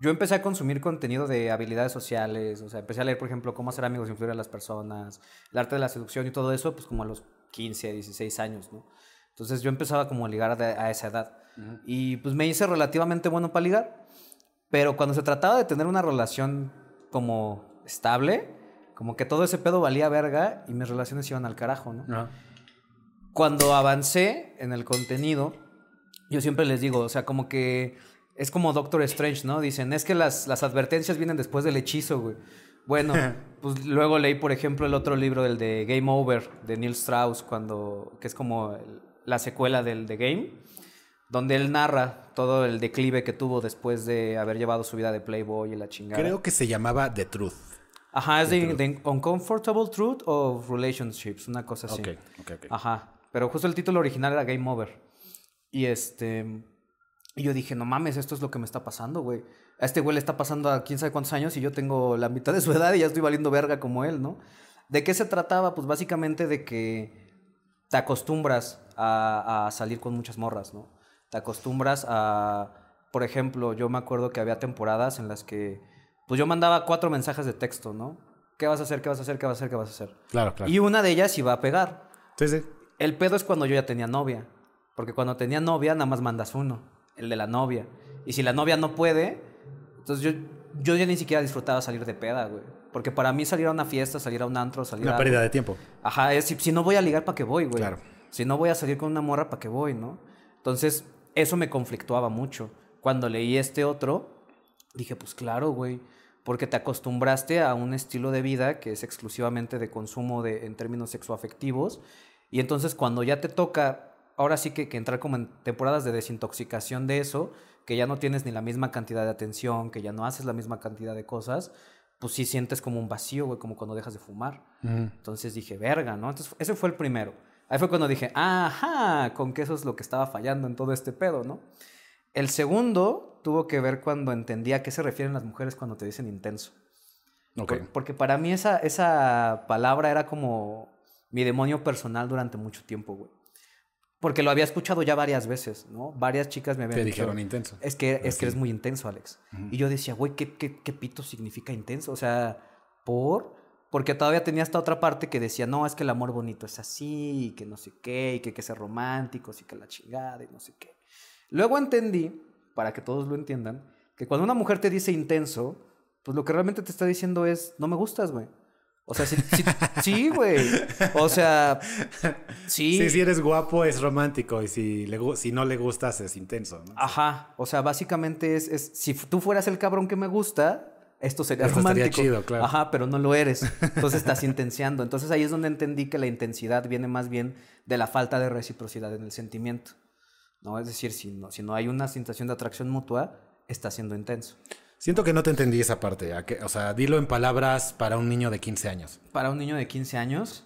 yo empecé a consumir contenido de habilidades sociales, o sea, empecé a leer, por ejemplo, cómo hacer amigos e influir a las personas, el arte de la seducción y todo eso, pues como a los 15, 16 años, ¿no? Entonces yo empezaba como a ligar a esa edad. Y pues me hice relativamente bueno para ligar, pero cuando se trataba de tener una relación como estable, como que todo ese pedo valía verga y mis relaciones iban al carajo, ¿no? cuando avancé en el contenido, yo siempre les digo, o sea, como que es como Doctor Strange, ¿no? Dicen, es que las, las advertencias vienen después del hechizo, güey. Bueno, pues luego leí, por ejemplo, el otro libro, el de Game Over, de Neil Strauss, cuando, que es como la secuela del de Game, donde él narra todo el declive que tuvo después de haber llevado su vida de Playboy y la chingada. Creo que se llamaba The Truth. Ajá, es de, de Uncomfortable Truth of Relationships, una cosa así. Ok, ok, ok. Ajá. Pero justo el título original era Game Over. Y este. Y yo dije, no mames, esto es lo que me está pasando, güey. A este güey le está pasando a quién sabe cuántos años y yo tengo la mitad de su edad y ya estoy valiendo verga como él, ¿no? ¿De qué se trataba? Pues básicamente de que te acostumbras a, a salir con muchas morras, ¿no? Te acostumbras a. Por ejemplo, yo me acuerdo que había temporadas en las que. Pues yo mandaba cuatro mensajes de texto, ¿no? ¿Qué vas a hacer? ¿Qué vas a hacer? ¿Qué vas a hacer? ¿Qué vas a hacer? Claro, claro. Y una de ellas iba a pegar. Sí, sí. El pedo es cuando yo ya tenía novia. Porque cuando tenía novia, nada más mandas uno, el de la novia. Y si la novia no puede, entonces yo, yo ya ni siquiera disfrutaba salir de peda, güey. Porque para mí salir a una fiesta, salir a un antro, salir Una a... pérdida de tiempo. Ajá, es, si, si no voy a ligar, ¿para qué voy, güey? Claro. Si no voy a salir con una morra, ¿para qué voy, no? Entonces, eso me conflictuaba mucho. Cuando leí este otro, dije, pues claro, güey. Porque te acostumbraste a un estilo de vida que es exclusivamente de consumo de, en términos sexoafectivos. Y entonces, cuando ya te toca, ahora sí que, que entrar como en temporadas de desintoxicación de eso, que ya no tienes ni la misma cantidad de atención, que ya no haces la misma cantidad de cosas, pues sí sientes como un vacío, güey, como cuando dejas de fumar. Entonces dije, verga, ¿no? Entonces, ese fue el primero. Ahí fue cuando dije, ajá, con que eso es lo que estaba fallando en todo este pedo, ¿no? El segundo tuvo que ver cuando entendí a qué se refieren las mujeres cuando te dicen intenso. Por- porque para mí esa, esa palabra era como mi demonio personal durante mucho tiempo, güey. Porque lo había escuchado ya varias veces, ¿no? Varias chicas me habían Te dicho, dijeron intenso. Es que, es que eres muy intenso, Alex. Y yo decía, güey, ¿qué, qué, qué pito significa intenso? O sea, ¿por? Porque todavía tenía esta otra parte que decía, no, es que el amor bonito es así, y que no sé qué, y que hay que ser románticos, y que la chingada, y no sé qué. Luego entendí, para que todos lo entiendan, que cuando una mujer te dice intenso, pues lo que realmente te está diciendo es, no me gustas, güey. O sea, sí, sí, sí, güey. O sea, sí. Sí, si eres guapo es romántico y si, le, si no le gustas es intenso. ¿no? Ajá, o sea, básicamente es, es si tú fueras el cabrón que me gusta, esto sería Esto romántico. chido, claro. Ajá, pero no lo eres. Entonces estás intensiando. Entonces ahí es donde entendí que la intensidad viene más bien de la falta de reciprocidad en el sentimiento. ¿No? Es decir, si no, si no hay una sensación de atracción mutua, está siendo intenso. Siento que no te entendí esa parte. O sea, dilo en palabras para un niño de 15 años. Para un niño de 15 años,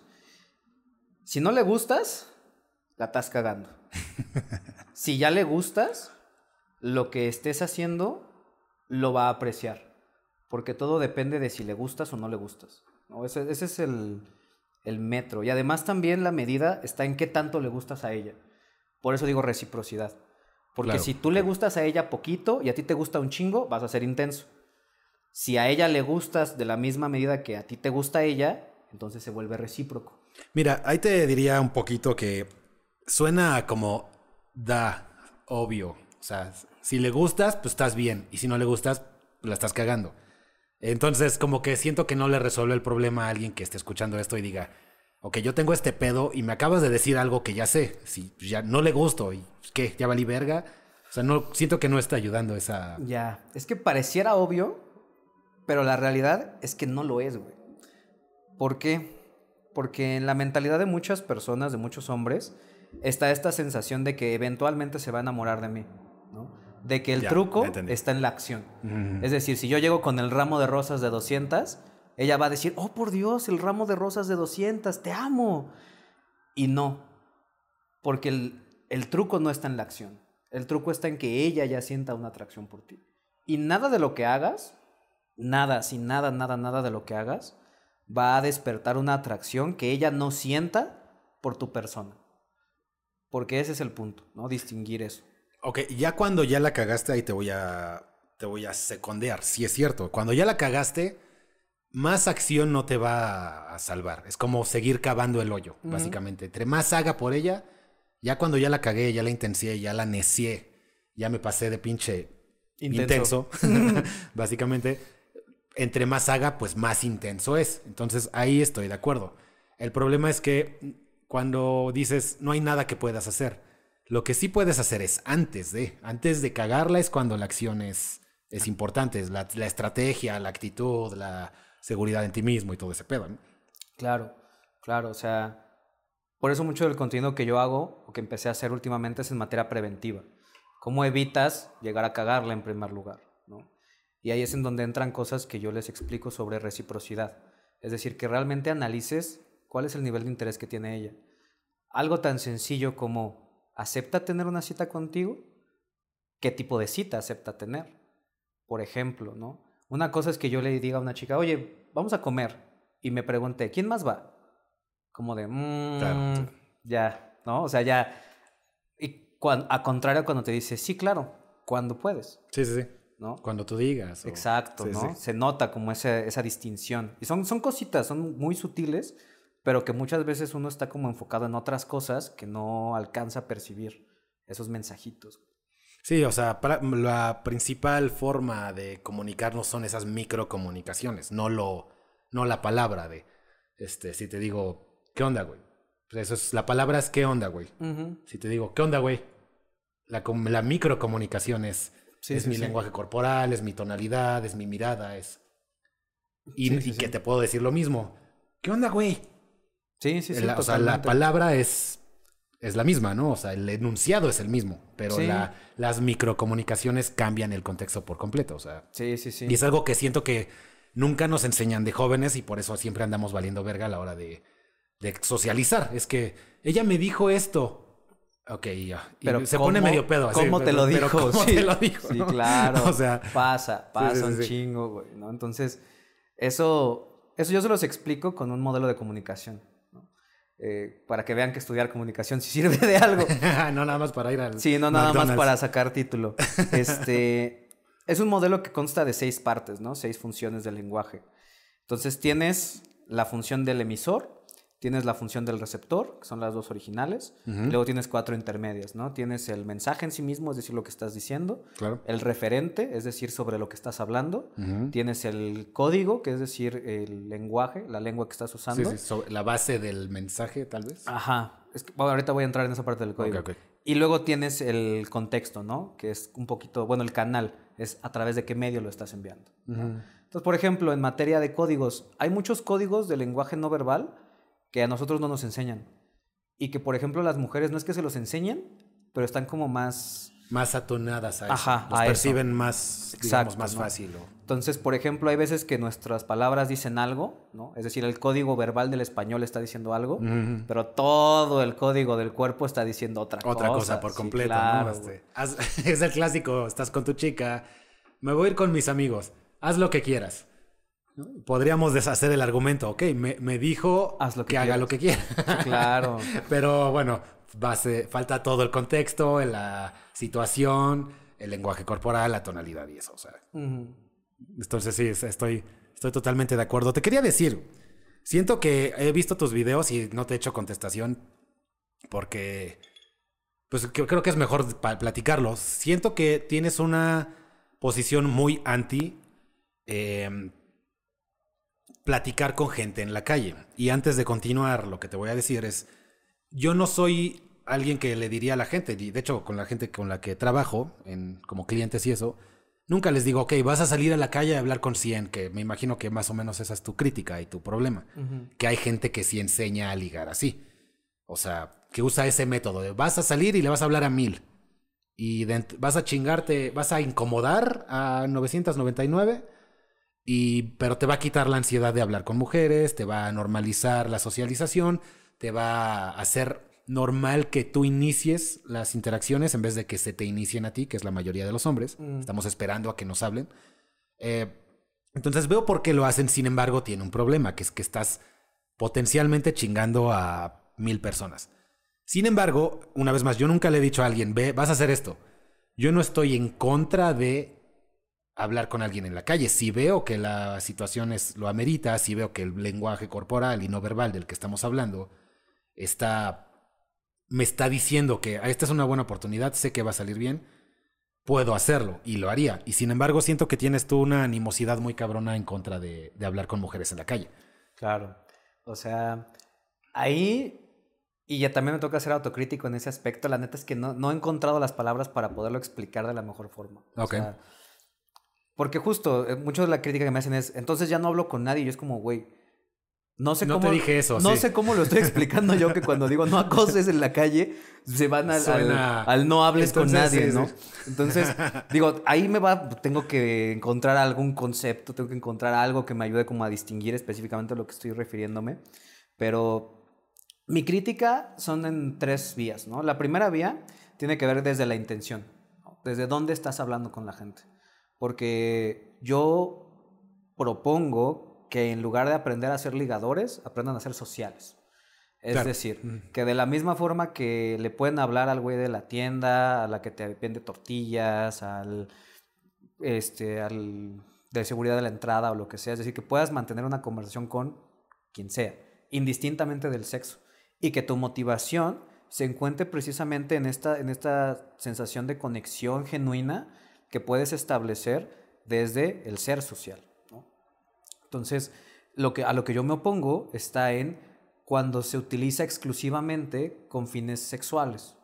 si no le gustas, la estás cagando. si ya le gustas, lo que estés haciendo lo va a apreciar. Porque todo depende de si le gustas o no le gustas. ¿no? Ese, ese es el, el metro. Y además también la medida está en qué tanto le gustas a ella. Por eso digo reciprocidad. Porque Claro. si tú le gustas a ella poquito y a ti te gusta un chingo, vas a ser intenso. Si a ella le gustas de la misma medida que a ti te gusta a ella, entonces se vuelve recíproco. Mira, ahí te diría un poquito que suena como da, obvio. O sea, si le gustas, pues estás bien. Y si no le gustas, la estás cagando. Entonces, como que siento que no le resuelve el problema a alguien que esté escuchando esto y diga, ok, yo tengo este pedo y me acabas de decir algo que ya sé. Si ya no le gusto y ¿qué? ¿Ya valí verga? O sea, no, siento que no está ayudando esa... Ya, es que pareciera obvio, pero la realidad es que no lo es, güey. ¿Por qué? Porque en la mentalidad de muchas personas, de muchos hombres, está esta sensación de que eventualmente se va a enamorar de mí, ¿no? De que el Ya, truco está en la acción. Es decir, si yo llego con el ramo de rosas de 200, ella va a decir, oh por Dios, el ramo de rosas de 200, te amo. Y no, porque el, el truco no está en la acción. El truco está en que ella ya sienta una atracción por ti. Y nada de lo que hagas, nada, sin nada, nada, nada de lo que hagas, va a despertar una atracción que ella no sienta por tu persona. Porque ese es el punto, ¿no? Distinguir eso. Ok, ya cuando ya la cagaste, ahí te voy a, te voy a secundear, si es cierto. Cuando ya la cagaste, más acción no te va a salvar. Es como seguir cavando el hoyo, básicamente. Entre más haga por ella, ya cuando ya la cagué, ya la intencié, ya la necié, ya me pasé de pinche Intenso. intenso, básicamente, entre más haga, pues más intenso es. Entonces ahí estoy de acuerdo. El problema es que cuando dices no hay nada que puedas hacer, lo que sí puedes hacer es antes de, antes de cagarla es cuando la acción es, es importante, es la, la estrategia, la actitud, la seguridad en ti mismo y todo ese pedo. ¿no? Claro, claro, o sea, por eso mucho del contenido que yo hago o que empecé a hacer últimamente es en materia preventiva. ¿Cómo evitas llegar a cagarla en primer lugar? ¿no? Y ahí es en donde entran cosas que yo les explico sobre reciprocidad. Es decir, que realmente analices cuál es el nivel de interés que tiene ella. Algo tan sencillo como, ¿acepta tener una cita contigo? ¿Qué tipo de cita acepta tener? Por ejemplo, ¿no? Una cosa es que yo le diga a una chica, oye, vamos a comer. Y me pregunté, ¿quién más va? Como de, mmm, Claro, sí. ya, ¿no? O sea, ya. Y cuan- a contrario cuando te dice, sí, claro, cuando puedes, Sí, sí, sí. ¿no? Cuando tú digas. o- Exacto, Sí, ¿no? sí. Se nota como ese- esa distinción. Y son, son cositas, son muy sutiles, pero que muchas veces uno está como enfocado en otras cosas que no alcanza a percibir esos mensajitos. Sí, o sea, la principal forma de comunicarnos son esas microcomunicaciones, no lo, no la palabra de, este, si te digo, ¿qué onda, güey? Pues eso es, la palabra es ¿qué onda, güey? Si te digo, ¿qué onda, güey? La, la microcomunicación es, Sí, es sí, mi sí. lenguaje corporal, es mi tonalidad, es mi mirada, es... Y, que te puedo decir lo mismo. ¿Qué onda, güey? Sí, sí, sí. La- o sea, la palabra es, es la misma, ¿no? O sea, el enunciado es el mismo, pero Sí. la- las microcomunicaciones cambian el contexto por completo. O sea, Sí, sí, sí. y es algo que siento que nunca nos enseñan de jóvenes y por eso siempre andamos valiendo verga a la hora de, de socializar. Es que ella me dijo esto. Ok, ya. Y Pero se ¿cómo- pone medio pedo. así, ¿Cómo te lo pero dijo? ¿Cómo sí, te lo dijo? Sí, no? claro. O sea, pasa, pasa sí, un chingo, güey, ¿no? Entonces, eso, eso yo se los explico con un modelo de comunicación. Eh, para que vean que estudiar comunicación sí sirve de algo. no nada más para ir al. Sí, no nada más para sacar título. Este es un modelo que consta de seis partes, ¿no? Seis funciones del lenguaje. Entonces tienes la función del emisor, tienes la función del receptor, que son las dos originales, y luego tienes cuatro intermedias, ¿no? Tienes el mensaje en sí mismo, es decir, lo que estás diciendo, Claro. el referente, es decir, sobre lo que estás hablando, tienes el código, que es decir, el lenguaje, la lengua que estás usando. sí, sobre la base del mensaje, tal vez. Ajá. Es que, bueno, ahorita voy a entrar en esa parte del código. Y luego tienes el contexto, ¿no? Que es un poquito, bueno, el canal, es a través de qué medio lo estás enviando. ¿no? Entonces, por ejemplo, en materia de códigos, hay muchos códigos de lenguaje no verbal que a nosotros no nos enseñan. Y que, por ejemplo, las mujeres no es que se los enseñen, pero están como más... Más atonadas a eso. Ajá, Los a eso. perciben más, digamos, Exacto, más ¿no? fácil. o- Entonces, por ejemplo, hay veces que nuestras palabras dicen algo, ¿no? Es decir, el código verbal del español está diciendo algo, pero todo el código del cuerpo está diciendo otra, Otra cosa por Sí, completo, claro, ¿no? Este, es el clásico, estás con tu chica, me voy a ir con mis amigos, haz lo que quieras. Podríamos deshacer el argumento, ok, me, me dijo Haz lo que que haga lo que quiera. Claro. Pero bueno, base, falta todo el contexto, la situación, el lenguaje corporal, la tonalidad y eso. O sea, entonces sí, es- estoy, estoy totalmente de acuerdo. Te quería decir, siento que he visto tus videos y no te he hecho contestación porque pues creo que es mejor platicarlos. Siento que tienes una posición muy anti em, platicar con gente en la calle. Y antes de continuar, lo que te voy a decir es, yo no soy alguien que le diría a la gente, y de hecho con la gente con la que trabajo, en, como clientes y eso, nunca les digo, ok, vas a salir a la calle a hablar con 100, que me imagino que más o menos esa es tu crítica y tu problema. Que hay gente que sí enseña a ligar así. O sea, que usa ese método de vas a salir y le vas a hablar a mil. Y vas a chingarte, vas a incomodar a 999, y, pero te va a quitar la ansiedad de hablar con mujeres, te va a normalizar la socialización, te va a hacer normal que tú inicies las interacciones en vez de que se te inicien a ti, que es la mayoría de los hombres. Estamos esperando a que nos hablen. Eh, entonces veo por qué lo hacen, sin embargo, tiene un problema, que es que estás potencialmente chingando a mil personas. Sin embargo, una vez más, yo nunca le he dicho a alguien, ve, vas a hacer esto. Yo no estoy en contra de hablar con alguien en la calle. Si veo que la situación es, lo amerita, si veo que el lenguaje corporal y no verbal del que estamos hablando está, me está diciendo que "Ah, esta es una buena oportunidad, sé que va a salir bien, puedo hacerlo y lo haría. Y sin embargo, siento que tienes tú una animosidad muy cabrona en contra de, de hablar con mujeres en la calle. Claro. O sea, ahí, y ya también me toca ser autocrítico en ese aspecto, la neta es que no, no he encontrado las palabras para poderlo explicar de la mejor forma. O Ok. sea, porque justo, eh, muchos de la crítica que me hacen es, entonces ya no hablo con nadie, y yo es como, güey, no sé No cómo... te dije eso, No sí. sé cómo lo estoy explicando yo, que cuando digo no acoses en la calle, se van al, al- Suena- al no hables con nadie, sí, ¿no? sí. Entonces, digo, ahí me va, tengo que encontrar algún concepto, tengo que encontrar algo que me ayude como a distinguir específicamente a lo que estoy refiriéndome. Pero mi crítica son en tres vías, ¿no? La primera vía tiene que ver desde la intención, ¿no? desde dónde estás hablando con la gente. Porque yo propongo que en lugar de aprender a ser ligadores, aprendan a ser sociales. Es Claro. decir, que de la misma forma que le pueden hablar al güey de la tienda, a la que te vende tortillas, al este, al de seguridad de la entrada o lo que sea, es decir, que puedas mantener una conversación con quien sea, indistintamente del sexo, y que tu motivación se encuentre precisamente en esta, en esta sensación de conexión genuina que puedes establecer desde el ser social. Entonces, lo que, a lo que yo me opongo está en cuando se utiliza exclusivamente con fines sexuales.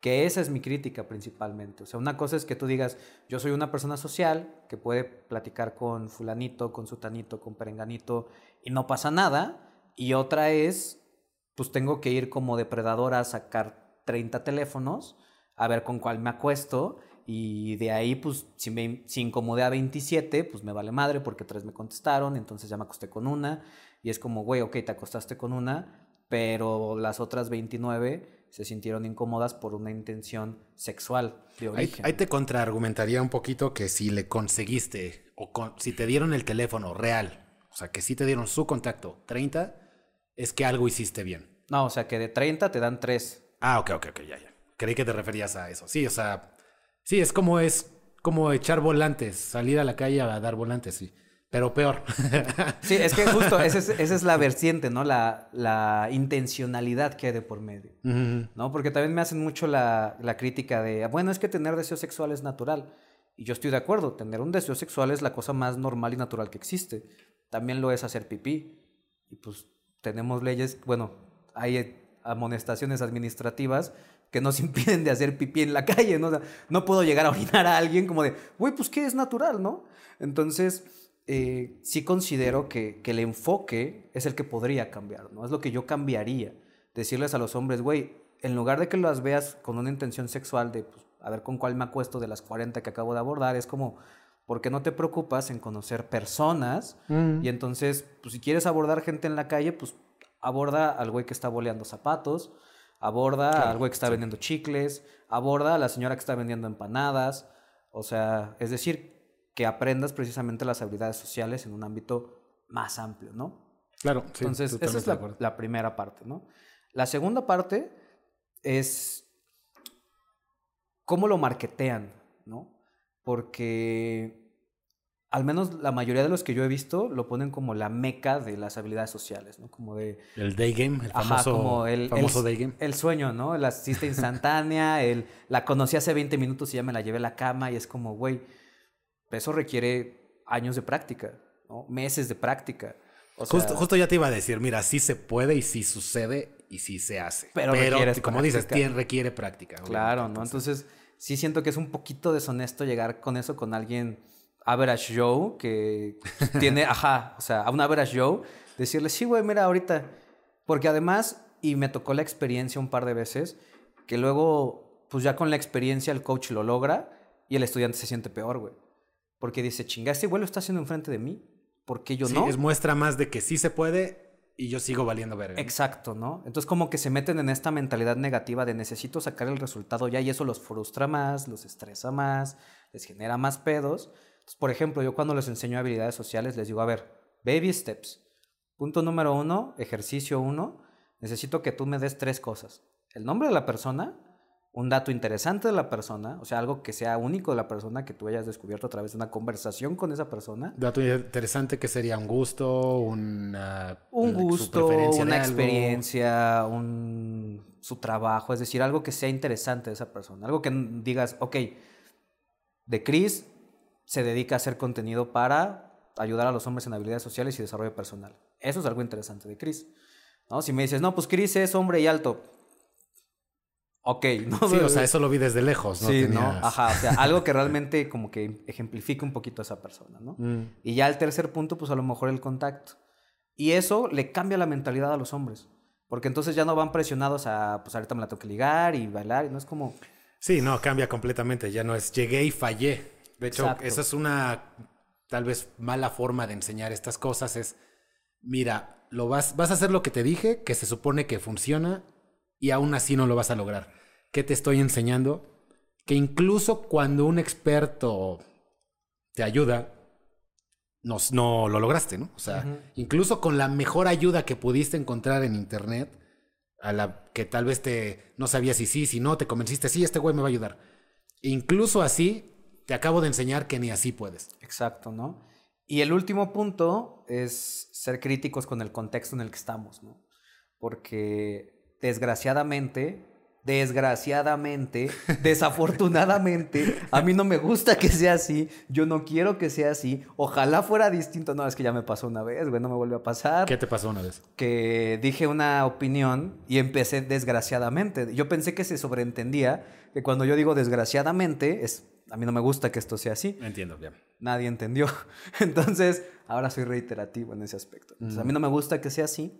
Que esa es mi crítica principalmente. O sea, una cosa es que tú digas, yo soy una persona social que puede platicar con fulanito, con sutanito, con perenganito y no pasa nada. Y otra es, pues tengo que ir como depredador a sacar 30 teléfonos, a ver con cuál me acuesto. Y de ahí, pues, si me si incomodé a 27, pues me vale madre porque tres me contestaron, entonces ya me acosté con una. Y es como, güey, ok, te acostaste con una, pero las otras 29 se sintieron incómodas por una intención sexual de Ahí, origen. ahí te contraargumentaría un poquito que si le conseguiste o con- si te dieron el teléfono real, o sea, que si te dieron su contacto 30, es que algo hiciste bien. No, o sea, que de 30 te dan 3. Ah, ok, ok, ok, ya, ya. Creí que te referías a eso. Sí, o sea, sí, es como es como echar volantes, salir a la calle a dar volantes, sí. Pero peor. Sí, es que justo esa es, esa es la vertiente, ¿no? La, la intencionalidad que hay de por medio. ¿no? Porque también me hacen mucho la, la crítica de, bueno, es que tener deseo sexual es natural. Y yo estoy de acuerdo, tener un deseo sexual es la cosa más normal y natural que existe. También lo es hacer pipí. Y pues tenemos leyes, bueno, hay amonestaciones administrativas que nos impiden de hacer pipí en la calle, ¿no? O sea, no puedo llegar a orinar a alguien como de, güey, pues que es natural, ¿no? Entonces, eh, sí considero que, que el enfoque es el que podría cambiar, ¿no? Es lo que yo cambiaría. Decirles a los hombres, güey, en lugar de que las veas con una intención sexual de, pues, a ver con cuál me acuesto de las 40 que acabo de abordar, es como, ¿por qué no te preocupas en conocer personas? Y entonces, pues si quieres abordar gente en la calle, pues aborda al güey que está boleando zapatos, aborda Claro, al güey que está vendiendo chicles, aborda a la señora que está vendiendo empanadas. O sea, es decir, que aprendas precisamente las habilidades sociales en un ámbito más amplio, ¿no? Claro, sí, Entonces, esa es la, la primera parte, ¿no? La segunda parte es cómo lo marketean, ¿no? Porque al menos la mayoría de los que yo he visto lo ponen como la meca de las habilidades sociales, ¿no? Como de... El day game, el Ajá, famoso, como el, famoso el- day game. el sueño, ¿no? La cita instantánea, el la conocí hace 20 minutos y ya me la llevé a la cama y es como, güey, eso requiere años de práctica, ¿no? Meses de práctica. O sea, justo, justo ya te iba a decir, mira, sí se puede y sí sucede y sí se hace. Pero como dices, requiere práctica. Claro. ¿no? Entonces, sí siento que es un poquito deshonesto llegar con eso con alguien average Joe que tiene, ajá, o sea, a un average Joe, decirle, sí, güey, mira, ahorita. Porque además, y me tocó la experiencia un par de veces, que luego, pues ya con la experiencia el coach lo logra y el estudiante se siente peor, güey. Porque dice, chinga, este güey lo está haciendo enfrente de mí. ¿Por qué yo Sí, no? es muestra más de que sí se puede y yo sigo valiendo verga. Exacto, ¿no? Entonces como que se meten en esta mentalidad negativa de necesito sacar el resultado ya y eso los frustra más, los estresa más, les genera más pedos. Entonces, por ejemplo, yo cuando les enseño habilidades sociales les digo, a ver, baby steps. Punto número uno, ejercicio uno, necesito que tú me des tres cosas. El nombre de la persona, un dato interesante de la persona, o sea, algo que sea único de la persona que tú hayas descubierto a través de una conversación con esa persona. Dato interesante que sería un gusto, una, un una- su gusto, una algo. experiencia, un, su trabajo, es decir, algo que sea interesante de esa persona, algo que digas, ok, de Chris se dedica a hacer contenido para ayudar a los hombres en habilidades sociales y desarrollo personal. Eso es algo interesante de Chris. ¿no? Si me dices, no, pues Chris es hombre y alto. Ok, ¿no? Sí, o sea, eso lo vi desde lejos, ¿no? Sí, Tenías- ¿no? Ajá, o sea, algo que realmente como que ejemplifique un poquito a esa persona, ¿no? Mm. Y ya el tercer punto, pues a lo mejor el contacto. Y eso le cambia la mentalidad a los hombres. Porque entonces ya no van presionados a, pues ahorita me la tengo que ligar y bailar. Y no es como, Sí, no, cambia completamente. Ya no es llegué y fallé. De hecho, Exacto. esa es una tal vez mala forma de enseñar estas cosas. Es, mira, lo vas, vas a hacer lo que te dije, que se supone que funciona, y aún así no lo vas a lograr. ¿Qué te estoy enseñando? Que incluso cuando un experto te ayuda, no, no lo lograste, ¿no? O sea, incluso con la mejor ayuda que pudiste encontrar en internet, a la que tal vez te no sabías si sí, si no, te convenciste, sí, este güey me va a ayudar. Incluso así, te acabo de enseñar que ni así puedes. exacto, ¿no? Y el último punto es ser críticos con el contexto en el que estamos, ¿no? Porque desgraciadamente, desgraciadamente, desafortunadamente, a mí no me gusta que sea así, yo no quiero que sea así, ojalá fuera distinto, no, es que ya me pasó una vez, güey, no me vuelve a pasar. ¿Qué te pasó una vez? que dije una opinión y empecé desgraciadamente. Yo pensé que se sobreentendía que cuando yo digo desgraciadamente, es, a mí no me gusta que esto sea así. Entiendo, bien. Nadie entendió. Entonces, ahora soy reiterativo en ese aspecto. Entonces, a mí no me gusta que sea así.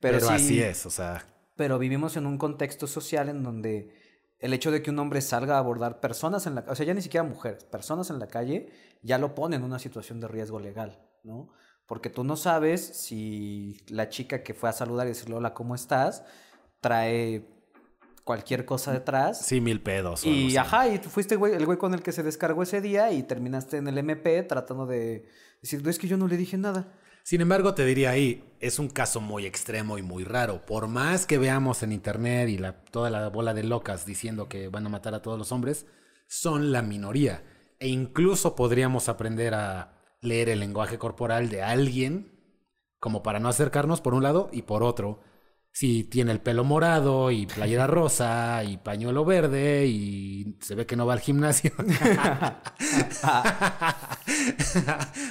Pero, Pero, sí- así es, o sea, Pero vivimos en un contexto social en donde el hecho de que un hombre salga a abordar personas en la o sea, ya ni siquiera mujeres, personas en la calle, ya lo pone en una situación de riesgo legal, ¿no? Porque tú no sabes si la chica que fue a saludar y decirle hola, ¿cómo estás? trae cualquier cosa detrás. sí, mil pedos. o Y ajá, y tú fuiste güey, el güey con el que se descargó ese día y terminaste en el MP tratando de decir, "No, es que yo no le dije nada. Sin embargo, te diría ahí, es un caso muy extremo y muy raro. Por más que veamos en internet y la, toda la bola de locas diciendo que van a matar a todos los hombres, son la minoría. E incluso podríamos aprender a leer el lenguaje corporal de alguien, como para no acercarnos por un lado y por otro. Si tiene el pelo morado y playera rosa y pañuelo verde y se ve que no va al gimnasio.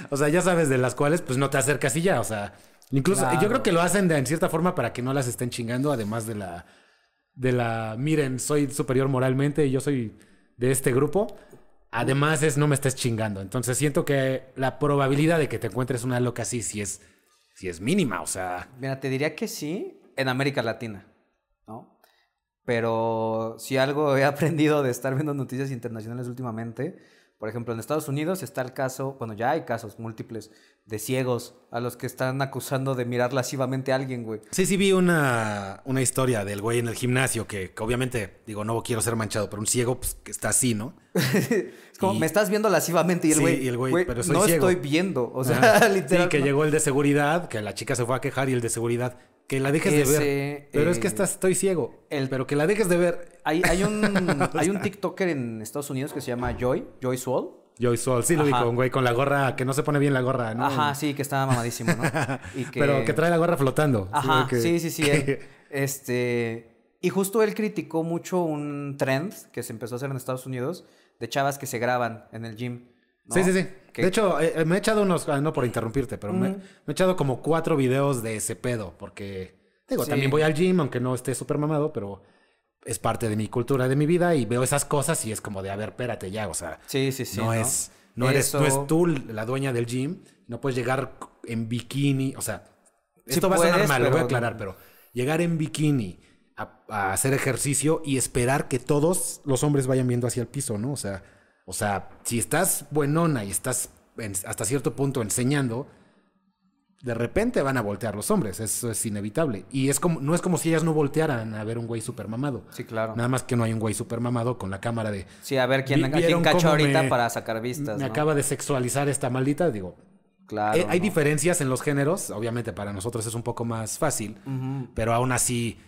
o sea, ya sabes de las cuales pues no te acercas y ya, o sea, incluso Claro. yo creo que lo hacen de, en cierta forma para que no las estén chingando, además de la de la miren, soy superior moralmente y yo soy de este grupo. Además es no me estés chingando. Entonces siento que la probabilidad de que te encuentres una loca así sí es sí es mínima, o sea, Mira, te diría que sí en América Latina, ¿no? Pero si algo he aprendido de estar viendo noticias internacionales últimamente, por ejemplo, en Estados Unidos está el caso, bueno, ya hay casos múltiples de ciegos a los que están acusando de mirar lascivamente a alguien, güey. Sí, sí vi una, una historia del güey en el gimnasio que, que obviamente, digo, no quiero ser manchado, pero un ciego pues, que está así, ¿no? Es como, Y- me estás viendo lascivamente y el Sí, güey, y el güey, "Güey, pero soy no ciego". estoy viendo, o sea, Ajá. literal. Sí, que no. llegó el de seguridad, que la chica se fue a quejar y el de seguridad, que la dejes de ver. Pero es que eh, estás, estoy ciego. el- pero que la dejes de ver. Hay, hay un, hay un TikToker en Estados Unidos que se llama Joy, Joy Swall. Joy Sol, sí lo un güey con la gorra, que no se pone bien la gorra, ¿no? Ajá, sí, que estaba mamadísimo, ¿no? Y Pero que trae la gorra flotando. Ajá, que- sí, sí, sí. que-. Este. Y justo él criticó mucho un trend que se empezó a hacer en Estados Unidos de chavas que se graban en el gym. ¿no? Sí, sí, sí. Que- De hecho, eh, eh, me he echado unos, ah, no por interrumpirte, pero me, he echado como cuatro videos de ese pedo, porque Digo, Sí. también voy al gym, aunque no esté súper mamado, pero es parte de mi cultura, de mi vida, y veo esas cosas y es como de, a ver, espérate ya, o sea, Sí, sí, sí. no, es, no eres, no Eso- es tú la dueña del gym, no puedes llegar en bikini, o sea, Sí esto va a sonar mal, lo voy a aclarar, pero llegar en bikini a, a hacer ejercicio y esperar que todos los hombres vayan viendo hacia el piso, ¿no? O sea, o sea, si estás buenona y estás en- hasta cierto punto enseñando, de repente van a voltear los hombres, eso es inevitable. Y es como, no es como si ellas no voltearan a ver un güey super mamado. Sí, claro. Nada más que no hay un güey super mamado con la cámara de Sí, a ver quién, quién cacho ahorita me- para sacar vistas. me ¿no? acaba de sexualizar esta maldita, digo. Claro. eh, hay ¿no? diferencias en los géneros, obviamente para nosotros es un poco más fácil, pero aún así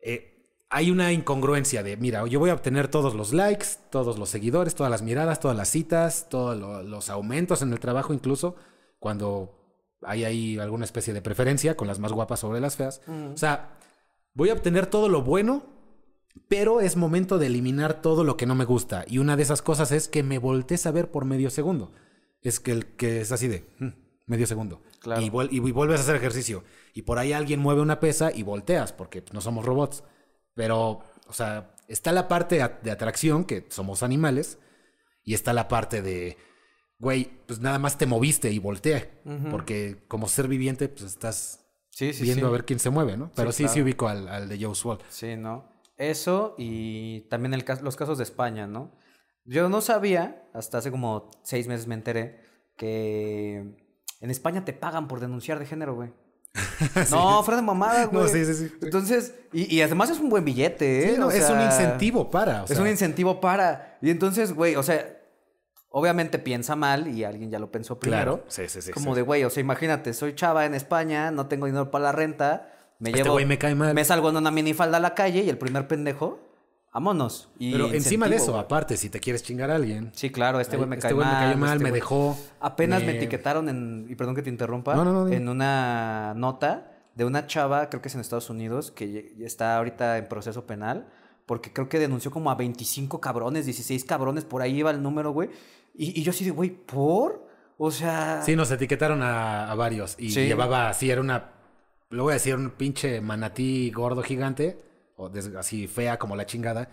eh, hay una incongruencia de, mira, yo voy a obtener todos los likes, todos los seguidores, todas las miradas, todas las citas, todos lo- los aumentos en el trabajo incluso, cuando hay ahí alguna especie de preferencia con las más guapas sobre las feas. O sea, voy a obtener todo lo bueno, pero es momento de eliminar todo lo que no me gusta. Y una de esas cosas es que me voltees a ver por medio segundo. Es que el que es así de "Mm, medio segundo. Claro. Y, vuel- y vuelves a hacer ejercicio. Y por ahí alguien mueve una pesa y volteas, porque no somos robots. Pero, o sea, está la parte de atracción, que somos animales, y está la parte de, güey, pues nada más te moviste y voltea. Porque como ser viviente, pues estás Sí, sí, viendo sí. a ver quién se mueve, ¿no? Pero sí, sí, ubico al, al de Joe Swall. Sí, ¿no? Eso y también el, los casos de España, ¿no? Yo no sabía, hasta hace como seis meses me enteré, que en España te pagan por denunciar de género, güey. No, fuera de mamada, güey. No, sí, sí, sí. Entonces, y, y además es un buen billete, ¿eh? Sí, no, O es un incentivo para. o es sea, un incentivo para. Y entonces, güey, o sea, obviamente piensa mal y alguien ya lo pensó primero. Claro. Sí, sí, sí. Como sí. de, güey, o sea, imagínate, soy chava en España, no tengo dinero para la renta, me Este llevo... güey me cae mal. Me salgo en una minifalda a la calle y el primer pendejo, vámonos. Y Pero encima de eso, güey. aparte, si te quieres chingar a alguien. Sí, claro, este güey me este me cayó mal, este me dejó. Apenas me... me- etiquetaron en, y perdón que te interrumpa, No, no, no, en una nota de una chava, creo que es en Estados Unidos, que está ahorita en proceso penal, porque creo que denunció como a 25 cabrones, 16 cabrones, por ahí iba el número, güey. Y, y yo así de, güey, ¿por? O sea... Sí, nos etiquetaron a, a varios. Y Sí. llevaba así, era una. Lo voy a decir, un pinche manatí gordo gigante. O así fea como la chingada.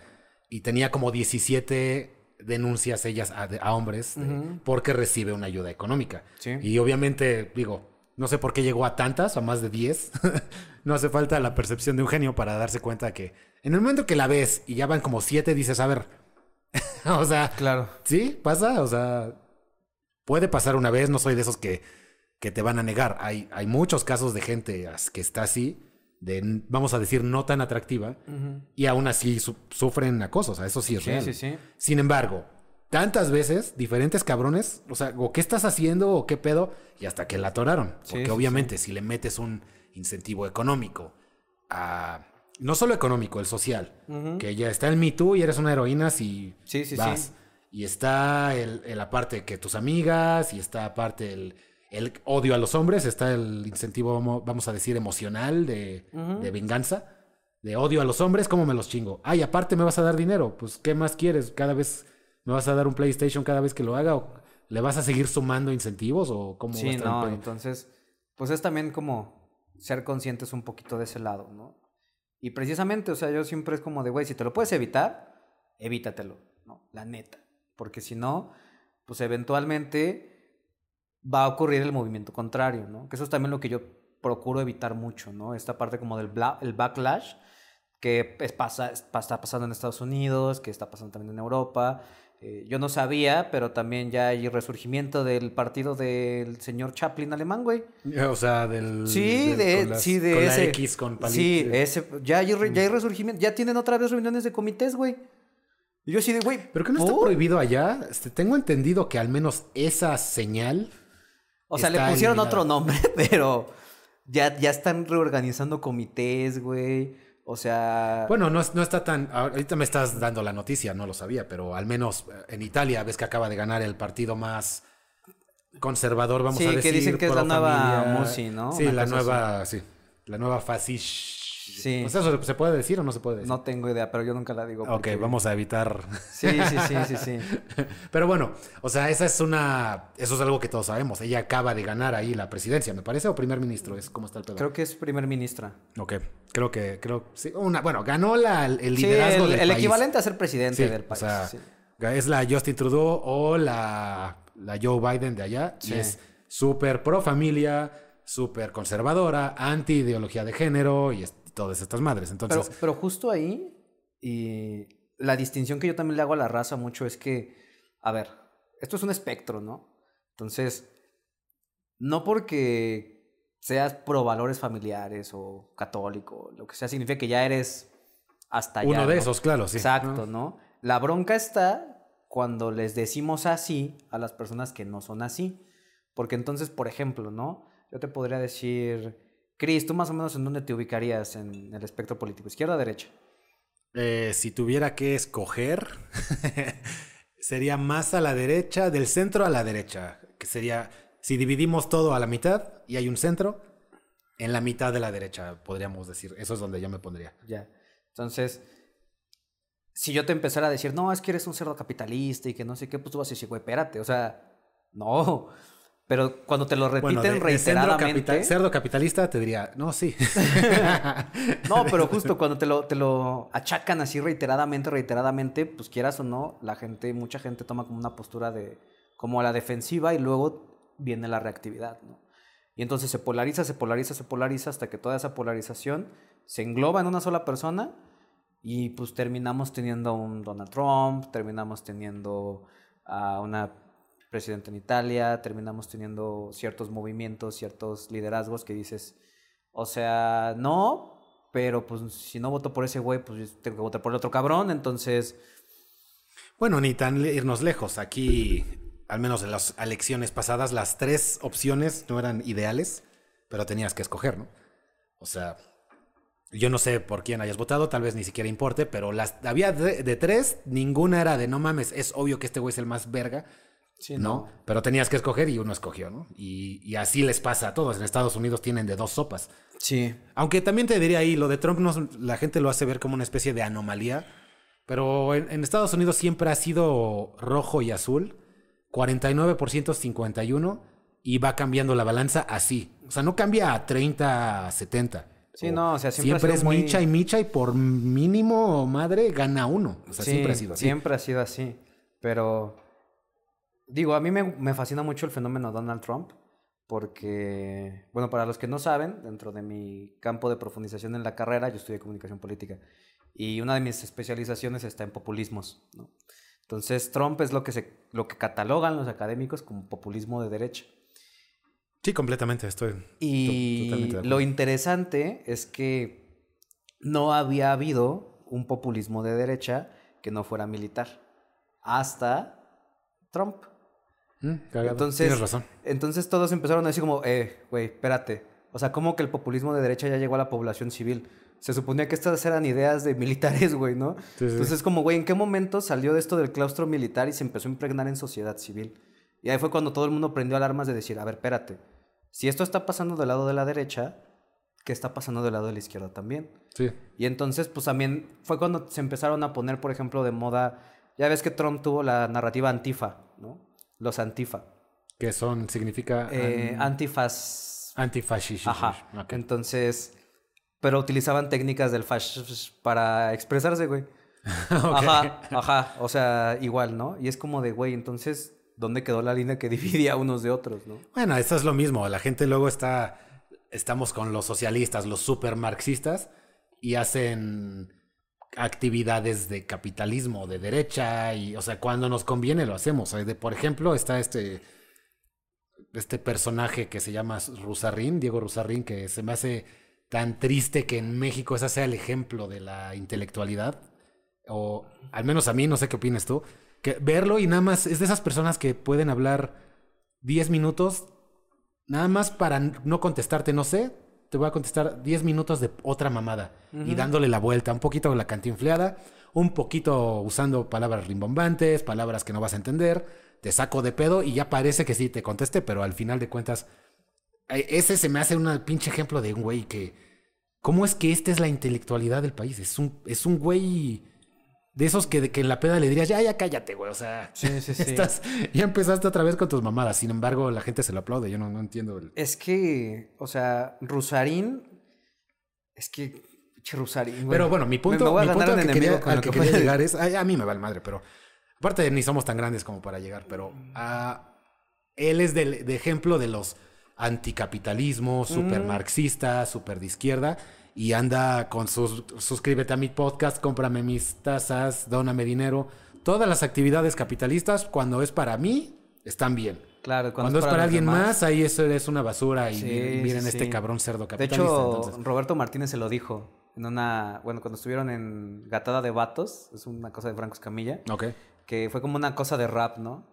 Y tenía como 17 denuncias ellas a, a hombres porque recibe una ayuda económica. Sí. Y obviamente, digo, no sé por qué llegó a tantas, a más de 10. no hace falta la percepción de un genio para darse cuenta que en el momento que la ves y ya van como 7, dices, a ver. o sea, Claro. Sí, pasa, o sea, puede pasar una vez, no soy de esos que, que te van a negar. Hay, hay muchos casos de gente que está así, de, vamos a decir, no tan atractiva, y aún así su- sufren acoso, o sea, eso sí es Sí, real. sí, sí. Sin embargo, tantas veces, diferentes cabrones, o sea, o qué estás haciendo o qué pedo, y hasta que la atoraron. Porque obviamente si le metes un incentivo económico a... No solo económico, el social. Que ya está el Me Too y eres una heroína si Sí, sí, vas. Y está el, el aparte que tus amigas, y está aparte el, el odio a los hombres, está el incentivo, vamo- vamos a decir, emocional de, de venganza, de odio a los hombres, ¿cómo me los chingo? Ay, aparte me vas a dar dinero, pues ¿qué más quieres? Cada vez me vas a dar un PlayStation cada vez que lo haga, o le vas a seguir sumando incentivos, o cómo va a Sí, estar no, entonces, pues es también como ser conscientes un poquito de ese lado, ¿no? Y precisamente, o sea, yo siempre es como de, güey, si te lo puedes evitar, evítatelo, ¿no? La neta. Porque si no, pues eventualmente va a ocurrir el movimiento contrario, ¿no? Que eso es también lo que yo procuro evitar mucho, ¿no? Esta parte como del bla- el backlash que es pasa, es- pa- está pasando en Estados Unidos, que está pasando también en Europa. Eh, yo no sabía, pero también ya hay resurgimiento del partido del señor Chaplin alemán, güey. O sea, del... Sí, del- de, con las- sí, de con ese. la X, con palito. Sí, ese, ya hay, ya hay resurgimiento, ya tienen otra vez reuniones de comités, güey. Y yo así de, güey. Pero que no está ¿por? prohibido allá. Este, tengo entendido que al menos esa señal O sea, le pusieron otro nombre, pero ya, ya están reorganizando comités, güey. O sea. Bueno, no, no está tan. Ahorita me estás dando la noticia, no lo sabía, pero al menos eh, en Italia ves que acaba de ganar el partido más conservador, vamos Sí, a que decir. dicen que es la nueva. Musi, ¿no? Sí, Una la nueva, sí. La nueva fascista. Sí. Pues eso se puede decir o no se puede decir. No tengo idea, pero yo nunca la digo. ok, vamos a evitar. Sí, sí, sí, sí, sí. Pero bueno, o sea, esa es una. Eso es algo que todos sabemos. Ella acaba de ganar ahí la presidencia, me parece, o primer ministro. Es cómo está el pedo. Creo que es primer ministra. Ok, creo que. Creo, sí, una, bueno, ganó la, el Sí, liderazgo el, del el país. equivalente a ser presidente Sí, del o país. sea, sí. es la Justin Trudeau o la, la Joe Biden de allá. Sí. Y es súper pro familia, súper conservadora, anti ideología de género y es- todas estas madres. Pero, Entonces, pero justo ahí, y la distinción que yo también le hago a la raza mucho es que, a ver, esto es un espectro, ¿no? Entonces, no porque seas pro valores familiares o católico, lo que sea, significa que ya eres hasta allá. uno de ¿no? esos, claro, sí. Exacto, ¿no? ¿no? La bronca está cuando les decimos así a las personas que no son así. Porque entonces, por ejemplo, ¿no? Yo te podría decir, Cris, ¿tú más o menos en dónde te ubicarías en el espectro político? ¿Izquierda o derecha? Eh, si tuviera que escoger, sería más a la derecha, del centro a la derecha. Que sería, si dividimos todo a la mitad y hay un centro, en la mitad de la derecha, podríamos decir. Eso es donde yo me pondría. Ya. Entonces, si yo te empezara a decir, no, es que eres un cerdo capitalista y que no sé qué, pues tú vas a decir, güey, espérate, o sea, no. Pero cuando te lo repiten Bueno, de- de cerdo, reiteradamente. capital- cerdo capitalista te diría, no, sí. No, pero justo cuando te lo, te lo achacan así reiteradamente, reiteradamente, pues quieras o no, la gente, mucha gente toma como una postura de, como a la defensiva y luego viene la reactividad, ¿no? Y entonces se polariza, se polariza, se polariza hasta que toda esa polarización se engloba en una sola persona y pues terminamos teniendo a un Donald Trump, terminamos teniendo a una presidenta en Italia, terminamos teniendo ciertos movimientos, ciertos liderazgos que dices, o sea, no, pero pues si no voto por ese güey, pues tengo que votar por el otro cabrón, entonces, Bueno, ni tan irnos lejos. Aquí, al menos en las elecciones pasadas, las tres opciones no eran ideales, pero tenías que escoger, ¿no? O sea, yo no sé por quién hayas votado, tal vez ni siquiera importe, pero las había de, de tres, ninguna era de no mames, es obvio que este güey es el más verga, sí, ¿no? Pero tenías que escoger y uno escogió, ¿no? Y, y así les pasa a todos. En Estados Unidos tienen de dos sopas. Sí. Aunque también te diría ahí, lo de Trump no, la gente lo hace ver como una especie de anomalía, pero en, en Estados Unidos siempre ha sido rojo y azul, 49% 51 y va cambiando la balanza así. O sea, no cambia a 30 a 70. Sí, no, o sea, siempre ha sido es muy- micha y micha y por mínimo madre gana uno. O sea, Sí, siempre ha sido así. Siempre ha sido así. Pero, digo, a mí me, me fascina mucho el fenómeno Donald Trump. Porque, bueno, para los que no saben, dentro de mi campo de profundización en la carrera, yo estudié comunicación política. Y una de mis especializaciones está en populismos. ¿no? Entonces, Trump es lo que, se, lo que catalogan los académicos como populismo de derecha. Sí, completamente, estoy Y totalmente lo interesante es que no había habido un populismo de derecha que no fuera militar hasta Trump. Mm. Entonces, Tienes razón. entonces todos empezaron a decir como, eh, güey, espérate. O sea, ¿cómo que el populismo de derecha ya llegó a la población civil? Se suponía que estas eran ideas de militares, güey, ¿no? Sí, sí. Entonces, como, güey, ¿en qué momento salió de esto del claustro militar y se empezó a impregnar en sociedad civil? Y ahí fue cuando todo el mundo prendió alarmas de decir, a ver, espérate, si esto está pasando del lado de la derecha, ¿qué está pasando del lado de la izquierda también? Sí. Y entonces, pues también fue cuando se empezaron a poner, por ejemplo, de moda, ya ves que Trump tuvo la narrativa antifa, ¿no? Los antifa. Que son, significa Eh, an- antifascismo. Ajá. Entonces, pero utilizaban técnicas del fash para expresarse, güey. Ajá, ajá. O sea, igual, ¿no? Y es como de, güey, entonces, ¿dónde quedó la línea que dividía unos de otros, no? Bueno, eso es lo mismo. La gente luego está. Estamos con los socialistas, los super marxistas, y hacen actividades de capitalismo, de derecha, y, o sea, cuando nos conviene lo hacemos. De- por ejemplo, está este. Este personaje que se llama Rusarrín, Diego Rusarrín, que se me hace tan triste que en México ese sea el ejemplo de la intelectualidad. O al menos a mí, no sé qué opinas tú. Que verlo y nada más es de esas personas que pueden hablar 10 minutos nada más para no contestarte, no sé, te voy a contestar 10 minutos de otra mamada y dándole la vuelta, un poquito la cantinfleada, un poquito usando palabras rimbombantes, palabras que no vas a entender, te saco de pedo y ya parece que sí te contesté, pero al final de cuentas, eh, ese se me hace un pinche ejemplo de un güey que ¿cómo es que esta es la intelectualidad del país? Es un, es un güey de esos que, que en la peda le dirías, ya, ya cállate, güey. O sea, Sí, sí, sí. estás, ya empezaste otra vez con tus mamadas. Sin embargo, la gente se lo aplaude. Yo no, no entiendo. el- Es que, o sea, Rusarín. Es que. Rusarín, güey. Pero bueno, mi Me- punto, me voy a mi punto al que quería, al que que llegar es, a, a mí me vale madre, pero aparte ni somos tan grandes como para llegar, pero ah, él es del- de, ejemplo de los anticapitalismo, super marxista, super de izquierda y anda con sus suscríbete a mi podcast, cómprame mis tazas, dóname dinero, todas las actividades capitalistas cuando es para mí están bien. Claro, Cuando, es para, alguien demás- más, ahí eso es una basura y Sí, miren, sí, este sí. cabrón cerdo De capitalista. hecho, entonces. Roberto Martínez se lo dijo en una. Bueno, cuando estuvieron en Gatada de Vatos, es una cosa de Franco Escamilla, Ok. que fue como una cosa de rap, ¿no?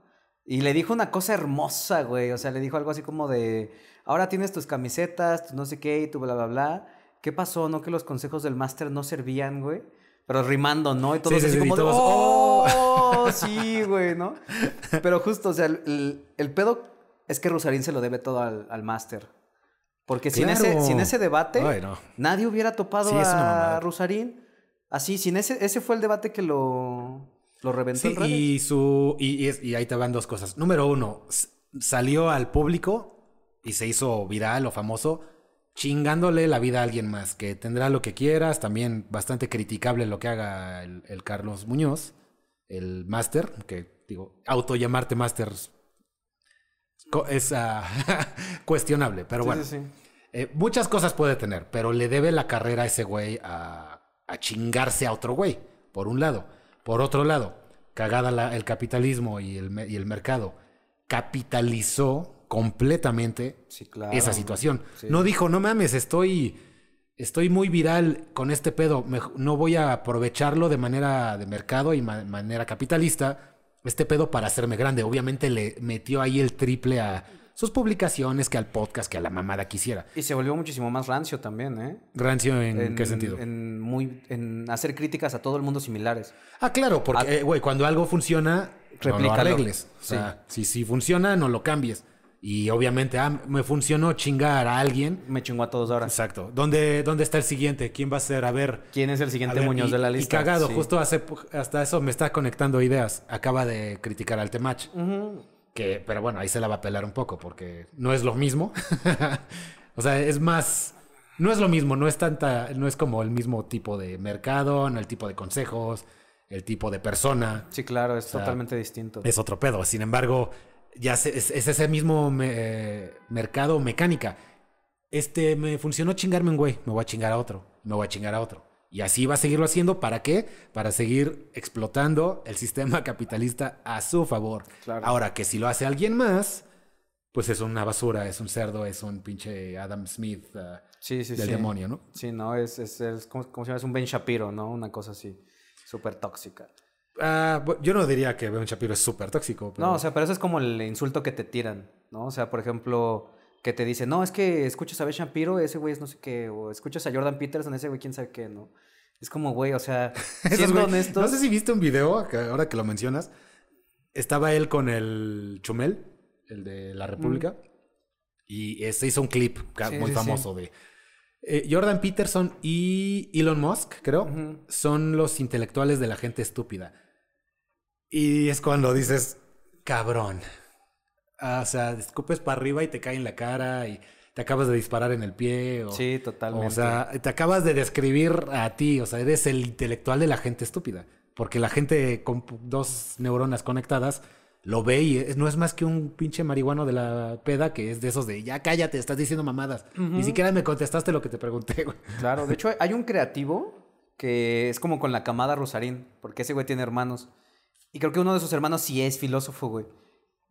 Y le dijo una cosa hermosa, güey. O sea, le dijo algo así como de. Ahora tienes tus camisetas, tu no sé qué, y tu bla, bla, bla. ¿Qué pasó? ¿No? Que los consejos del máster no servían, güey. Pero rimando, ¿no? Y todos Sí, sí, así sí, como todos, ¡Oh! Sí, güey, ¿no? Pero justo, o sea, el, el- el pedo es que Rosarín se lo debe todo al, al máster. Porque sin, ese, sin ese debate, Ay, no. nadie hubiera topado Sí, a. Rusarín. Así, sin ese, ese fue el debate que lo, lo reventó Sí, en redes. y su y, y y ahí te van dos cosas. Número uno, salió al público y se hizo viral o famoso chingándole la vida a alguien más, que tendrá lo que quieras, también bastante criticable lo que haga el, el Carlos Muñoz, el máster, que digo, auto llamarte máster es ah, cuestionable, pero Sí, bueno. sí, sí. Eh, muchas cosas puede tener, pero le debe la carrera a ese güey a, a chingarse a otro güey, por un lado. Por otro lado, cagada la- el capitalismo y el, y el mercado, capitalizó completamente Sí, claro. esa situación. Sí. No dijo, no mames, estoy, estoy muy viral con este pedo, no voy a aprovecharlo de manera de mercado y ma- manera capitalista, este pedo para hacerme grande. Obviamente le metió ahí el triple a sus publicaciones, que al podcast, que a la mamada quisiera. Y se volvió muchísimo más rancio también, ¿eh? Rancio, ¿en, qué sentido? En, muy, en hacer críticas a todo el mundo similares. Ah, claro, porque, eh, güey, cuando algo funciona, no lo Replícalo. arregles. O sea, si, si funciona, no lo cambies. Y obviamente, ah, me funcionó chingar a alguien. Me chingó a todos ahora. Exacto. ¿Dónde, ¿Dónde está el siguiente? ¿Quién va a ser? A ver. ¿Quién es el siguiente ver, Muñoz y- de la Y lista? cagado, Sí. justo hace, hasta eso me está conectando ideas. Acaba de criticar al Temach. Que, pero bueno, ahí se la va a pelar un poco porque no es lo mismo. o sea, es más. No es lo mismo, no es tanta, no es como el mismo tipo de mercado, no el tipo de consejos, el tipo de persona. Sí, claro, es sea, totalmente distinto. Es otro pedo. Sin embargo, ya es, es ese mismo me- mercado mecánica. Este me funcionó chingarme un güey, me voy a chingar a otro, me voy a chingar a otro. Y así va a seguirlo haciendo. ¿Para qué? Para seguir explotando el sistema capitalista a su favor. Claro. Ahora que si lo hace alguien más, pues es una basura, es un cerdo, es un pinche Adam Smith ah, Sí, sí, del sí. demonio, ¿no? Sí, no, es, es, es como, como se llama, es un Ben Shapiro, ¿no? Una cosa así, súper tóxica. Ah, yo no diría que Ben Shapiro es súper tóxico. Pero... No, o sea, pero eso es como el insulto que te tiran, ¿no? O sea, por ejemplo, que te dicen, no, es que escuchas a Ben Shapiro, ese güey es no sé qué, o escuchas a Jordan Peterson, ese güey quién sabe qué, ¿no? Es como, güey, o sea, siendo honestos... No sé si viste un video, que ahora que lo mencionas. Estaba él con el Chumel, el de la República. Y se hizo un clip Sí, muy sí, famoso de. eh, Jordan Peterson y Elon Musk, creo, son los intelectuales de la gente estúpida. Y es cuando dices, cabrón. Ah, o sea, escupes para arriba y te cae en la cara y te acabas de disparar en el pie. O, Sí, totalmente. o sea, te acabas de describir a ti, o sea, eres el intelectual de la gente estúpida. Porque la gente con dos neuronas conectadas lo ve y es- no es más que un pinche marihuano de la peda que es de esos de ya cállate, estás diciendo mamadas. Ni siquiera me contestaste lo que te pregunté, güey. Claro, de hecho hay un creativo que es como con la camada Rosarín, porque ese güey tiene hermanos. Y creo que uno de sus hermanos sí es filósofo, güey.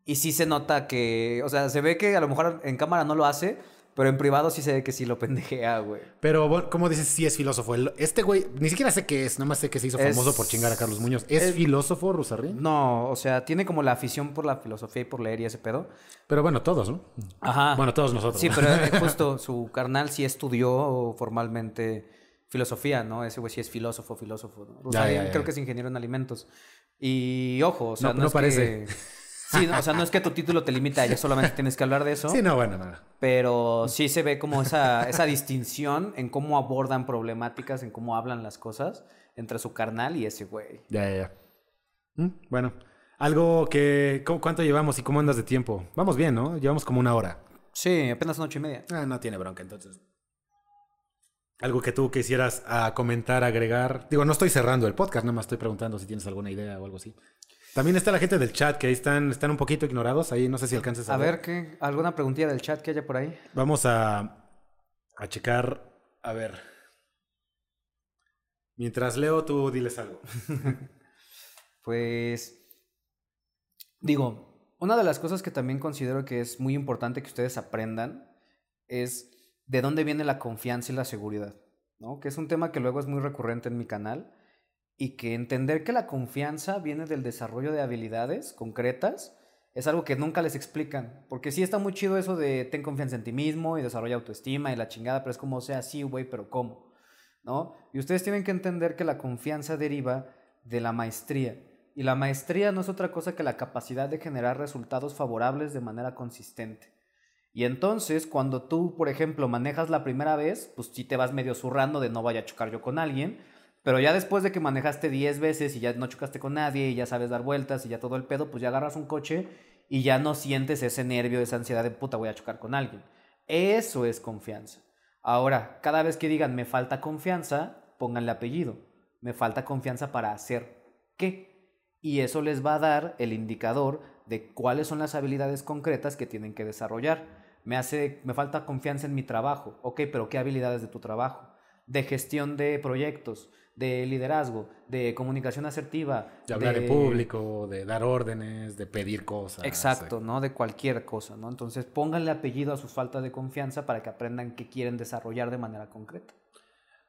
Y sí se nota que, o sea, se ve que a lo mejor en cámara no lo hace, pero en privado sí se ve que sí lo pendejea, güey. Pero, bueno, ¿cómo dices si es filósofo? Este güey, ni siquiera sé qué es, nada más sé que se hizo Es- famoso por chingar a Carlos Muñoz. ¿Es, es- filósofo, Rosarrín? No, o sea, tiene como la afición por la filosofía y por leer y ese pedo. Pero bueno, todos, ¿no? Ajá. Bueno, todos nosotros. Sí, pero eh, justo su carnal sí estudió formalmente filosofía, ¿no? Ese güey sí es filósofo, filósofo. ¿no? Ya, Rosarín ya, ya. creo que es ingeniero en alimentos. Y ojo, o sea, No- no, no es parece. que- Sí, no, o sea, no es que tu título te limita a ella, solamente tienes que hablar de eso. Sí, no, bueno, no. Pero sí se ve como esa, esa distinción en cómo abordan problemáticas, en cómo hablan las cosas entre su carnal y ese güey. Ya, ya, ya. Mm, Bueno, algo que... ¿cu- ¿Cuánto llevamos y cómo andas de tiempo? Vamos bien, ¿no? Llevamos como una hora. Sí, apenas son ocho y media. Ah, no tiene bronca, entonces. Algo que tú quisieras ah, comentar, agregar. Digo, no estoy cerrando el podcast, nada más estoy preguntando si tienes alguna idea o algo así. También está la gente del chat que ahí están, están un poquito ignorados. Ahí no sé si alcances a, A ver, ¿qué? ¿Alguna preguntilla del chat que haya por ahí? Vamos a, a checar. A ver. Mientras leo, tú diles algo. Pues, digo, una de las cosas que también considero que es muy importante que ustedes aprendan es de dónde viene la confianza y la seguridad, ¿no? Que es un tema que luego es muy recurrente en mi canal y que entender que la confianza viene del desarrollo de habilidades concretas es algo que nunca les explican, porque sí está muy chido eso de ten confianza en ti mismo y desarrolla autoestima y la chingada, pero es como, sea, sí, güey, pero ¿cómo? ¿No? Y ustedes tienen que entender que la confianza deriva de la maestría. Y la maestría no es otra cosa que la capacidad de generar resultados favorables de manera consistente. Y entonces, cuando tú, por ejemplo, manejas la primera vez, pues sí te vas medio zurrando de no vaya a chocar yo con alguien, pero ya después de que manejaste 10 veces y ya no chocaste con nadie y ya sabes dar vueltas y ya todo el pedo, pues ya agarras un coche y ya no sientes ese nervio, esa ansiedad de puta voy a chocar con alguien. Eso es confianza. Ahora, cada vez que digan me falta confianza, pónganle apellido. Me falta confianza para hacer qué. Y eso les va a dar el indicador de cuáles son las habilidades concretas que tienen que desarrollar. Me hace, me falta confianza en mi trabajo. Ok, pero ¿qué habilidades de tu trabajo? De gestión de proyectos, de liderazgo, de comunicación asertiva. De hablar en público, de dar órdenes, de pedir cosas. Exacto, ¿no? De cualquier cosa, ¿no? Entonces pónganle apellido a su falta de confianza para que aprendan qué quieren desarrollar de manera concreta.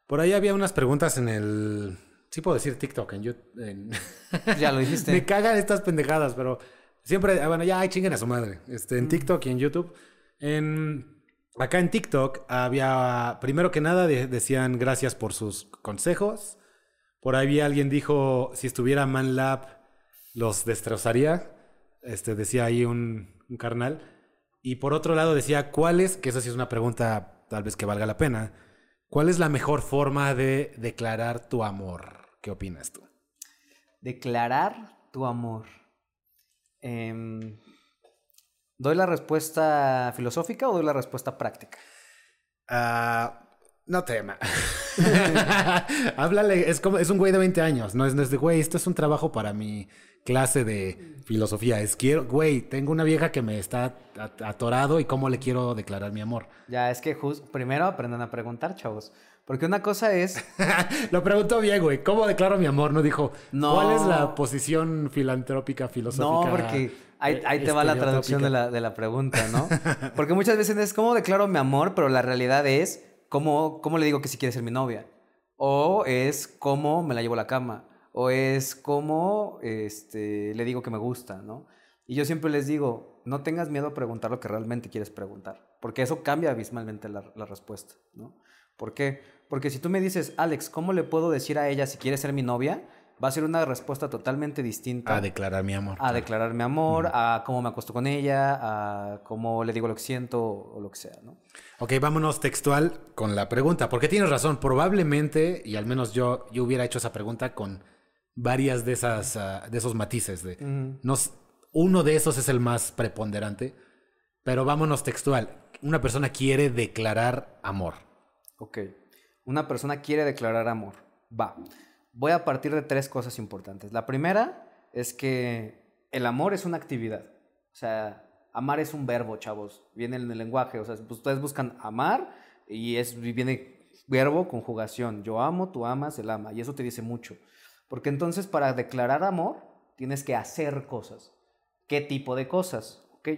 Por ahí había unas preguntas en el. Sí puedo decir TikTok en YouTube. en- Ya lo dijiste. Me cagan estas pendejadas, pero siempre, ah, bueno, ya ay, chinguen a su madre. Este, en TikTok y en YouTube. Acá en TikTok había, primero que nada, de- decían gracias por sus consejos. Por ahí alguien dijo, si estuviera ManLab, los destrozaría. Este, decía ahí un, carnal. Y por otro lado decía, ¿cuál es, que eso sí es una pregunta tal vez que valga la pena, ¿cuál es la mejor forma de declarar tu amor? ¿Qué opinas tú? Declarar tu amor. Em, ¿Doy la respuesta filosófica o doy la respuesta práctica? Ah, no tema. Háblale, es, como, es un güey de 20 años, no es, no es de, güey, esto es un trabajo para mi clase de filosofía. Es, quiero, güey, tengo una vieja que me está at- atorado y cómo le quiero declarar mi amor. Ya, es que jus- primero aprendan a preguntar, chavos. Porque una cosa es, Lo preguntó bien, güey, ¿cómo declaro mi amor? No dijo, No. ¿cuál es la posición filantrópica, no, filosófica? porque ahí, eh, ahí te va la traducción de la, de la pregunta, ¿no? Porque muchas veces es cómo declaro mi amor, pero la realidad es cómo, cómo le digo que si quiere ser mi novia. O es cómo me la llevo a la cama. O es cómo este, le digo que me gusta, ¿no? Y yo siempre les digo, no tengas miedo a preguntar lo que realmente quieres preguntar, porque eso cambia abismalmente la, la respuesta, ¿no? ¿Por qué? Porque si tú me dices, Alex, ¿cómo le puedo decir a ella si quiere ser mi novia? Va a ser una respuesta totalmente distinta A declarar mi amor. a declarar mi amor, a cómo me acuesto con ella, a cómo le digo lo que siento o lo que sea, ¿no? Ok, vámonos textual con la pregunta, porque tienes razón, probablemente, y al menos yo, yo hubiera hecho esa pregunta con varias de, esas, ah, de esos matices. De, no s- uno de esos es el más preponderante, pero vámonos textual. Una persona quiere declarar amor. Ok. Una persona quiere declarar amor. Va. Voy a partir de tres cosas importantes. La primera es que el amor es una actividad. O sea, amar es un verbo, chavos. Viene en el lenguaje. O sea, pues, ustedes buscan amar y es, viene verbo, conjugación. Yo amo, tú amas, él ama. Y eso te dice mucho. Porque entonces para declarar amor tienes que hacer cosas. ¿Qué tipo de cosas? ¿Ok?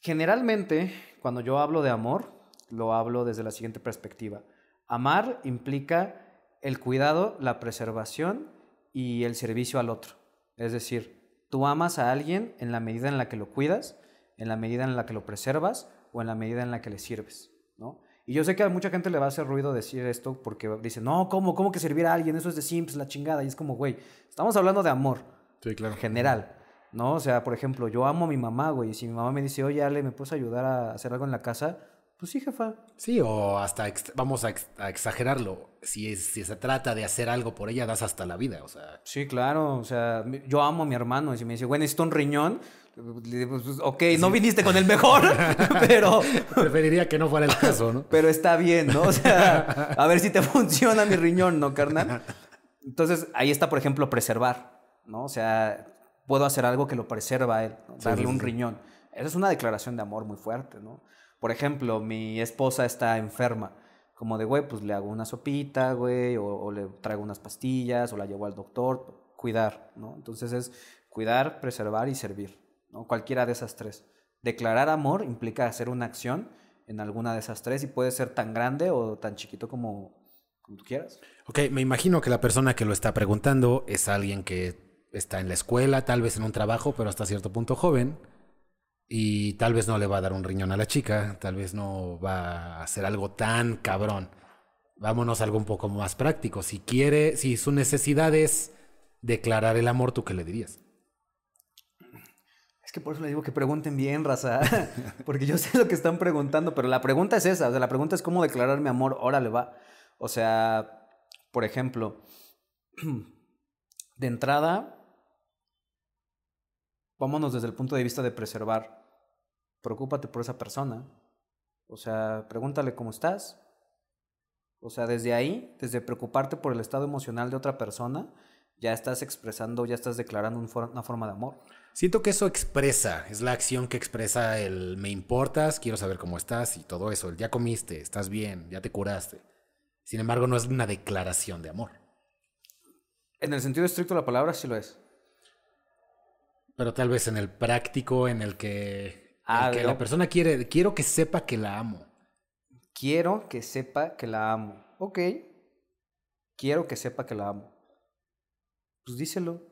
Generalmente, cuando yo hablo de amor, lo hablo desde la siguiente perspectiva. Amar implica el cuidado, la preservación y el servicio al otro. Es decir, tú amas a alguien en la medida en la que lo cuidas, en la medida en la que lo preservas o en la medida en la que le sirves, ¿no? Y yo sé que a mucha gente le va a hacer ruido decir esto porque dice, no, ¿cómo? ¿Cómo que servir a alguien? Eso es de simps, la chingada. Y es como, güey, estamos hablando de amor Sí, claro. general. ¿no? O sea, por ejemplo, yo amo a mi mamá, güey. Y si mi mamá me dice, oye, Ale, ¿me puedes ayudar a hacer algo en la casa? Pues sí, jefa. Sí, o hasta vamos a, ex- a exagerarlo. Si, es- si se trata de hacer algo por ella, das hasta la vida. O sea, Sí, claro. O sea, yo amo a mi hermano. Y si me dice, güey, necesito un riñón. pues, ok, no viniste con el mejor, pero, preferiría que no fuera el caso, ¿no? pero está bien, ¿no? O sea, a ver si te funciona mi riñón, ¿no, carnal? Entonces, ahí está, por ejemplo, preservar, ¿no? O sea, puedo hacer algo que lo preserva a él, ¿no? Sí, darle sí, un riñón. Esa es una declaración de amor muy fuerte, ¿no? Por ejemplo, mi esposa está enferma. Como de, güey, pues le hago una sopita, güey, o, le traigo unas pastillas, o la llevo al doctor. Cuidar, ¿no? Entonces es cuidar, preservar y servir, ¿no? Cualquiera de esas tres. Declarar amor implica hacer una acción en alguna de esas tres y puede ser tan grande o tan chiquito como, como tú quieras. Ok, me imagino que la persona que lo está preguntando es alguien que está en la escuela, tal vez en un trabajo, pero hasta cierto punto joven. Y tal vez no le va a dar un riñón a la chica, tal vez no va a hacer algo tan cabrón. Vámonos a algo un poco más práctico. Si quiere, si su necesidad es declarar el amor, ¿tú qué le dirías? Es que por eso les digo que pregunten bien, raza. Porque yo sé lo que están preguntando, pero la pregunta es esa. O sea, la pregunta es cómo declarar mi amor. Órale, va. O sea, por ejemplo, de entrada, vámonos desde el punto de vista de preservar. Preocúpate por esa persona. O sea, pregúntale cómo estás. O sea, desde ahí, desde preocuparte por el estado emocional de otra persona, ya estás expresando, ya estás declarando un for- una forma de amor. Siento que eso expresa, es la acción que expresa el me importas, quiero saber cómo estás y todo eso. El ya comiste, estás bien, ya te curaste. Sin embargo, no es una declaración de amor. En el sentido estricto de la palabra, sí lo es. Pero tal vez en el práctico, en el que, Ah, el que la persona quiere, quiero que sepa que la amo. Quiero que sepa que la amo. Ok. Quiero que sepa que la amo. Pues díselo.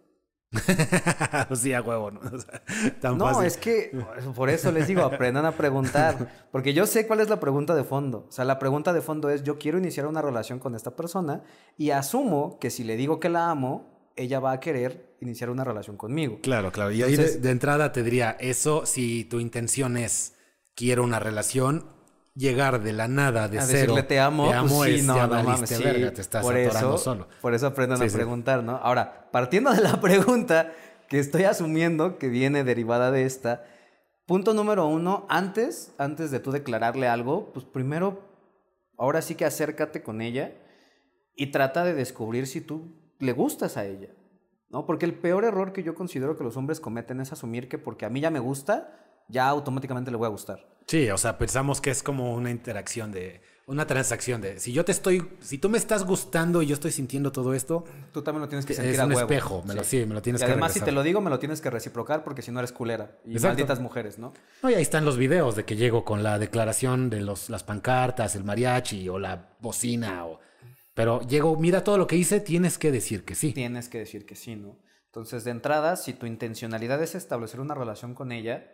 sí, a huevo, ¿no? O sea, tan No, fácil. es que por eso les digo, aprendan a preguntar. Porque yo sé cuál es la pregunta de fondo. O sea, la pregunta de fondo es, yo quiero iniciar una relación con esta persona y asumo que si le digo que la amo, ella va a querer iniciar una relación conmigo. Claro, claro. Y ahí Entonces- de, de entrada te diría, eso si tu intención es quiero una relación, llegar de la nada, de a cero. decirle te amo, te amo pues sí, es, no, ya no valiste mames, sí, verga, te estás por atorando eso, solo. Por eso aprendan Sí, a preguntar, ¿no? Ahora, partiendo de la pregunta que estoy asumiendo que viene derivada de esta, punto número uno, antes, antes de tú declararle algo, pues primero, ahora sí que acércate con ella y trata de descubrir si tú le gustas a ella, ¿no? Porque el peor error que yo considero que los hombres cometen es asumir que porque a mí ya me gusta, ya automáticamente le voy a gustar. Sí, o sea, pensamos que es como una interacción de, una transacción de, si yo te estoy, si tú me estás gustando y yo estoy sintiendo todo esto, Tú también lo tienes que Es sentir a un huevo. espejo, me lo- sí, me lo tienes y que además, si te lo digo, me lo tienes que reciprocar porque si no eres culera. Y Exacto. malditas mujeres, ¿no? no, y ahí están los videos de que llego con la declaración de los, las pancartas, el mariachi o la bocina, o, pero llego, mira todo lo que hice, tienes que decir que sí. Tienes que decir que sí, ¿no? Entonces, de entrada, si tu intencionalidad es establecer una relación con ella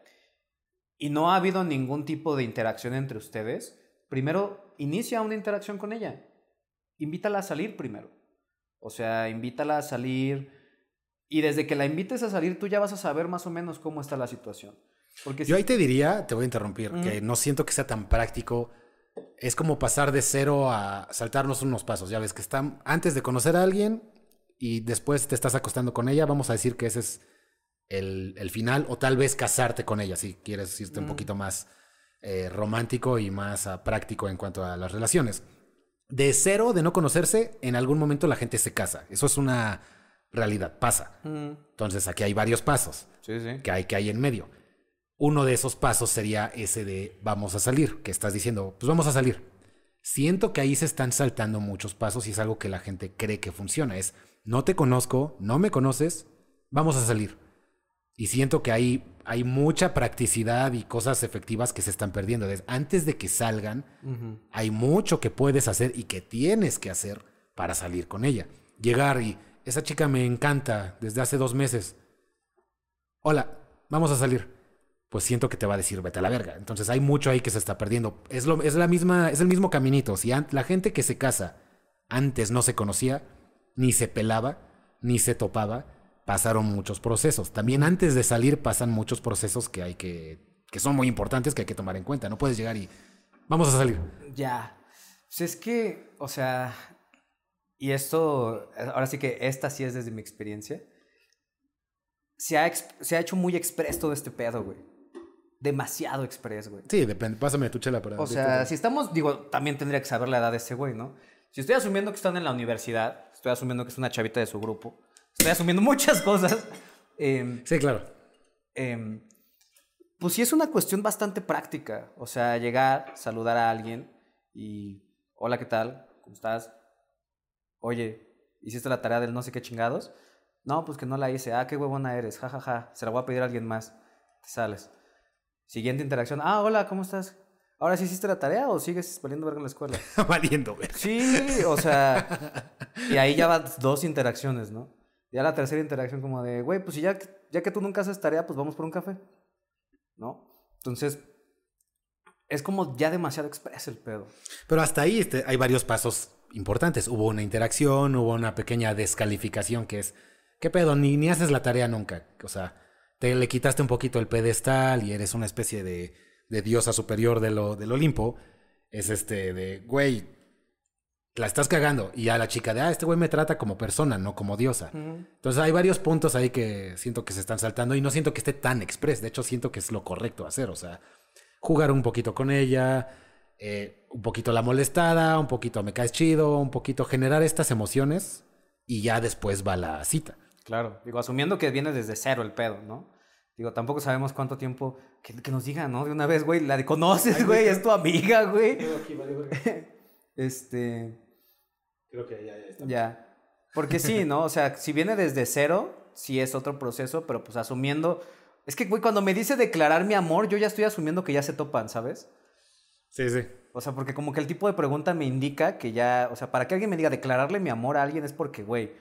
y no ha habido ningún tipo de interacción entre ustedes, primero inicia una interacción con ella. Invítala a salir primero. O sea, invítala a salir y desde que la invites a salir, tú ya vas a saber más o menos cómo está la situación. Porque Yo si- ahí te diría, te voy a interrumpir, que no siento que sea tan práctico. Es como pasar de cero a saltarnos unos pasos. Ya ves que están antes de conocer a alguien y después te estás acostando con ella. Vamos a decir que ese es el, el final, o tal vez casarte con ella si quieres irte un poquito más eh, romántico y más práctico en cuanto a las relaciones. De cero, de no conocerse, en algún momento la gente se casa. Eso es una realidad, pasa. Mm, Entonces aquí hay varios pasos sí, sí. que hay, que hay en medio. Uno de esos pasos sería ese de vamos a salir, que estás diciendo, pues vamos a salir. Siento que ahí se están saltando muchos pasos y es algo que la gente cree que funciona. Es, no te conozco, no me conoces, vamos a salir. Y siento que ahí hay mucha practicidad y cosas efectivas que se están perdiendo. Antes de que salgan, hay mucho que puedes hacer y que tienes que hacer para salir con ella. Llegar y esa chica me encanta desde hace dos meses. Hola, vamos a salir. Pues siento que te va a decir vete a la verga. Entonces hay mucho ahí que se está perdiendo. Es, lo, es, la misma, es el mismo caminito. Si la gente que se casa antes no se conocía, ni se pelaba, ni se topaba, pasaron muchos procesos. También antes de salir pasan muchos procesos que hay que, que son muy importantes, que hay que tomar en cuenta. No puedes llegar y vamos a salir. Ya. Pues es que, o sea, y esto, ahora sí que esta sí es desde mi experiencia. Se ha, se ha hecho muy express todo este pedo, güey. Demasiado express, güey. Sí, depende. Pásame tu chela para O sea, si estamos, digo, también tendría que saber la edad de ese güey, ¿no? Si estoy asumiendo que están en la universidad, estoy asumiendo que es una chavita de su grupo, estoy asumiendo muchas cosas. em, Sí, claro. em, pues sí es una cuestión bastante práctica. O sea, llegar, saludar a alguien y, hola, ¿qué tal? ¿Cómo estás? Oye, ¿hiciste la tarea del no sé qué chingados? No, pues que no la hice. Ah, qué huevona eres. Ja, ja, ja. Se la voy a pedir a alguien más. Te sales. Siguiente interacción. Ah, hola, ¿cómo estás? ¿Ahora sí hiciste la tarea o sigues valiendo verga en la escuela? Valiendo, güey. Sí, o sea, y ahí ya van dos interacciones, ¿no? Ya la tercera interacción como de, güey, pues si ya, ya que tú nunca haces tarea, pues vamos por un café, ¿no? Entonces, es como ya demasiado express el pedo. Pero hasta ahí este, hay varios pasos importantes. Hubo una interacción, hubo una pequeña descalificación que es, ¿qué pedo? Ni, ni haces la tarea nunca. O sea, te le quitaste un poquito el pedestal y eres una especie de, de diosa superior de lo, del Olimpo. Es este de, güey, la estás cagando. Y a la chica de, ah, este güey me trata como persona, no como diosa. Entonces hay varios puntos ahí que siento que se están saltando y no siento que esté tan express. De hecho, siento que es lo correcto hacer. O sea, jugar un poquito con ella, eh, un poquito la molestada, un poquito me caes chido, un poquito generar estas emociones y ya después va la cita. Claro, digo, asumiendo que viene desde cero el pedo, ¿no? Digo, tampoco sabemos cuánto tiempo, que, que nos diga, ¿no? De una vez, güey, la de conoces, güey, es tu amiga, güey. Este... Creo que ya, ya está. Ya. Porque sí, ¿no? O sea, si viene desde cero, sí es otro proceso, pero pues asumiendo. Es que, güey, cuando me dice declarar mi amor, yo ya estoy asumiendo que ya se topan, ¿sabes? Sí, sí. O sea, porque como que el tipo de pregunta me indica que ya. O sea, para que alguien me diga declararle mi amor a alguien es porque, güey,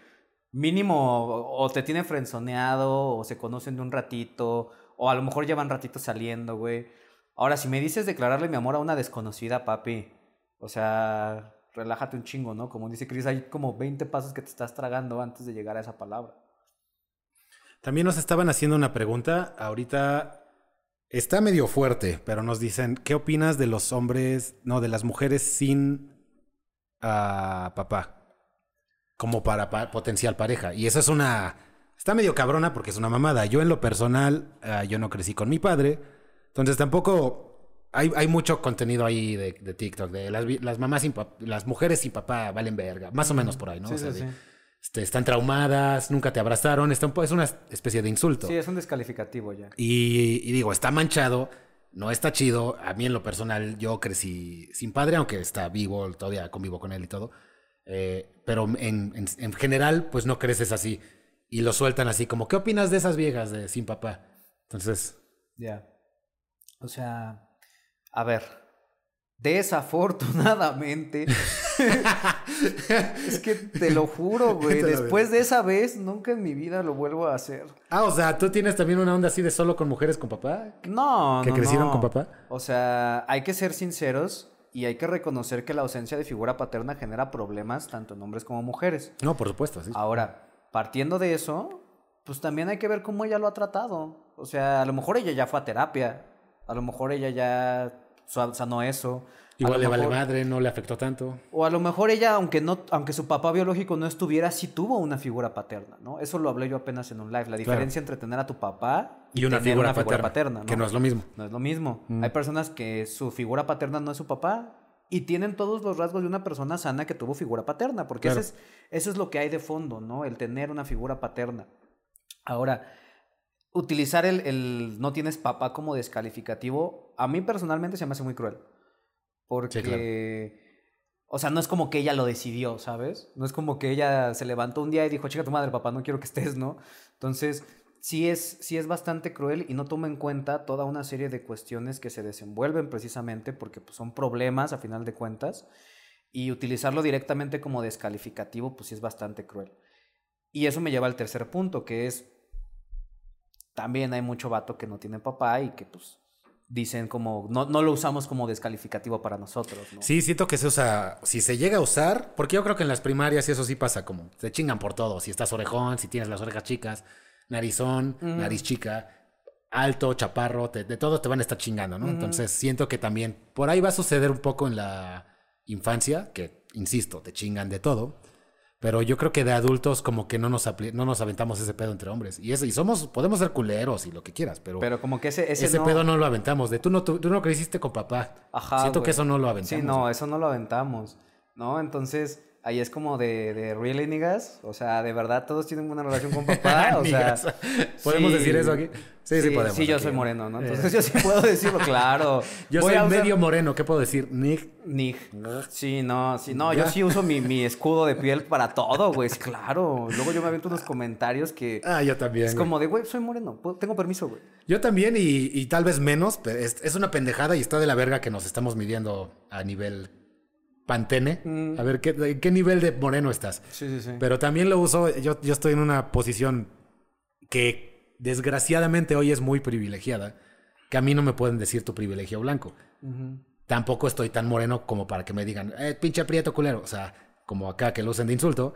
mínimo o te tiene frenzoneado, o se conocen de un ratito, o a lo mejor llevan ratito saliendo, güey. Ahora, si me dices declararle mi amor a una desconocida, papi, o sea, relájate un chingo, ¿no? Como dice Chris, hay como 20 pasos que te estás tragando antes de llegar a esa palabra. También nos estaban haciendo una pregunta. Ahorita está medio fuerte, pero nos dicen, ¿qué opinas de los hombres, no, de las mujeres sin ah, papá? Como para pa- potencial pareja. Y eso es una... Está medio cabrona porque es una mamada. Yo en lo personal, ah, yo no crecí con mi padre. Entonces tampoco... Hay, hay mucho contenido ahí de, de TikTok, de las, las mamás sin las mujeres sin papá valen verga. Más o menos por ahí, ¿no? Sí, O sea, sí, de- sí. este, están traumadas, nunca te abrazaron. Está un es una especie de insulto. Sí, es un descalificativo ya. Y, y digo, está manchado, no está chido. A mí en lo personal, yo crecí sin padre, aunque está vivo, todavía convivo con él y todo. Eh, pero en, en- en general, pues no creces así. Y lo sueltan así, como, ¿qué opinas de esas viejas de sin papá? Entonces, Ya. O sea, a ver. Desafortunadamente. es que te lo juro, güey. Después de esa vez, nunca en mi vida lo vuelvo a hacer. ah, o sea, ¿tú tienes también una onda así de solo con mujeres con papá? No, ¿Que no, crecieron no. con papá? O sea, hay que ser sinceros y hay que reconocer que la ausencia de figura paterna genera problemas tanto en hombres como mujeres. No, por supuesto, sí. Ahora, partiendo de eso, pues también hay que ver cómo ella lo ha tratado. O sea, a lo mejor ella ya fue a terapia, a lo mejor ella ya sa- sanó eso. Igual le vale mejor- madre, no le afectó tanto. O a lo mejor ella, aunque no, aunque su papá biológico no estuviera, sí tuvo una figura paterna, ¿no? Eso lo hablé yo apenas en un live. La diferencia entre tener a tu papá Y una tener figura, paterna, ¿no? que no es lo mismo. No es lo mismo. Mm. Hay personas que su figura paterna no es su papá y tienen todos los rasgos de una persona sana que tuvo figura paterna, porque Claro. eso, es, eso es lo que hay de fondo, ¿no? El tener una figura paterna. Ahora, utilizar el, el no tienes papá como descalificativo, a mí personalmente se me hace muy cruel. Porque, o sea, no es como que ella lo decidió, ¿sabes? No es como que ella se levantó un día y dijo, chica, tu madre, papá, no quiero que estés, ¿no? Entonces, sí es, sí es bastante cruel y no toma en cuenta toda una serie de cuestiones que se desenvuelven precisamente porque pues, son problemas a final de cuentas y utilizarlo directamente como descalificativo pues sí es bastante cruel. Y eso me lleva al tercer punto, que es también hay mucho vato que no tiene papá y que pues dicen como, no, no lo usamos como descalificativo para nosotros, ¿no? Sí, siento que se usa, si se llega a usar, porque yo creo que en las primarias eso sí pasa como, te chingan por todo, si estás orejón, si tienes las orejas chicas, narizón, nariz chica, alto, chaparro, te- de todo te van a estar chingando, ¿no? Entonces siento que también por ahí va a suceder un poco en la infancia, que, insisto, te chingan de todo. Pero yo creo que de adultos como que no nos, no nos aventamos ese pedo entre hombres. Y, ese, y somos, podemos ser culeros y lo que quieras, pero, Pero como que ese, ese, ese no- pedo no lo aventamos. De tú no, tú, tú no creciste con papá. Ajá, Siento que eso no lo aventamos. Sí, no, eso no lo aventamos, ¿no? Entonces, ahí es como de, de really niggas, o sea, de verdad todos tienen buena relación con papá, o sea... ¿Podemos decir eso aquí? Sí, sí podemos Sí, yo aquí. soy moreno, ¿no? Entonces yo sí puedo decirlo, claro. Yo Voy soy usar- medio moreno, ¿qué puedo decir? Nick. Nig. Sí, no, sí, no, yo sí uso mi, mi escudo de piel para todo, güey, sí, claro. Luego yo me aviento unos comentarios que Ah, yo también. es güey. como de, güey, soy moreno, tengo permiso, güey. Yo también y, y tal vez menos, pero es, es una pendejada y está de la verga que nos estamos midiendo a nivel pantene. Mm. A ver, ¿qué, ¿en qué nivel de moreno estás? Sí, sí, sí. Pero también lo uso, yo, yo estoy en una posición que desgraciadamente hoy es muy privilegiada, que a mí no me pueden decir tu privilegio blanco. Tampoco estoy tan moreno como para que me digan, eh, pinche prieto culero. O sea, como acá que lo usen de insulto.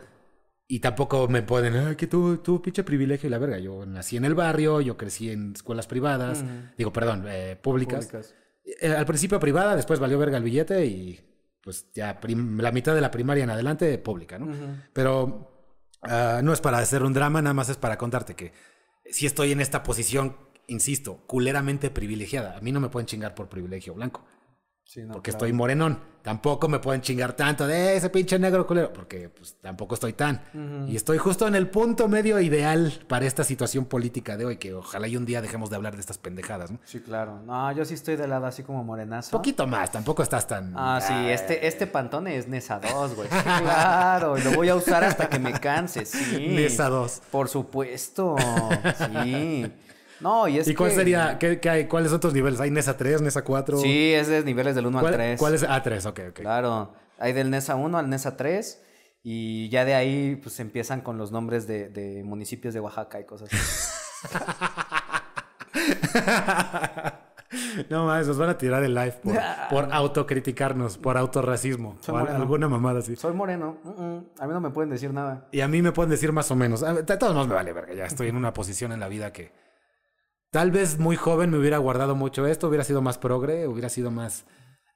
Y tampoco me pueden, ay, que tú, tú, pinche privilegio y la verga. Yo nací en el barrio, yo crecí en escuelas privadas, digo, perdón, eh, públicas. Públicas. Eh, al principio privada, después valió verga el billete y pues ya la mitad de la primaria en adelante pública, ¿no? Pero ah, no es para hacer un drama, nada más es para contarte que si estoy en esta posición, insisto, culeramente privilegiada. A mí no me pueden chingar por privilegio blanco, Sí, no, porque claro. estoy morenón. Tampoco me pueden chingar tanto de ese pinche negro culero, porque pues tampoco estoy tan. Y estoy justo en el punto medio ideal para esta situación política de hoy, que ojalá y un día dejemos de hablar de estas pendejadas, ¿no? Sí, claro. No, yo sí estoy de lado así como morenazo. Poquito más, tampoco estás tan... Ah, sí, este, este pantone es Nesa 2, güey. Sí, claro, lo voy a usar hasta que me canse, sí. Nesa 2. Por supuesto, sí. No, y es ¿Y cuál que- sería, qué, qué hay, cuáles otros niveles? ¿Hay NESA 3, NESA 4? Sí, es de niveles del 1 al ¿Cuál, 3. cuál es? Ah, 3, ok, ok. Claro, hay del NESA 1 al NESA 3 y ya de ahí pues empiezan con los nombres de, de municipios de Oaxaca y cosas así. no mames, nos van a tirar el live por, por autocriticarnos, por autorracismo, Soy o al- moreno. alguna mamada así. Soy moreno, a mí no me pueden decir nada. Y a mí me pueden decir más o menos. A- todos modos me vale verga, ya estoy en una posición en la vida que tal vez muy joven me hubiera guardado mucho esto, hubiera sido más progre, hubiera sido más...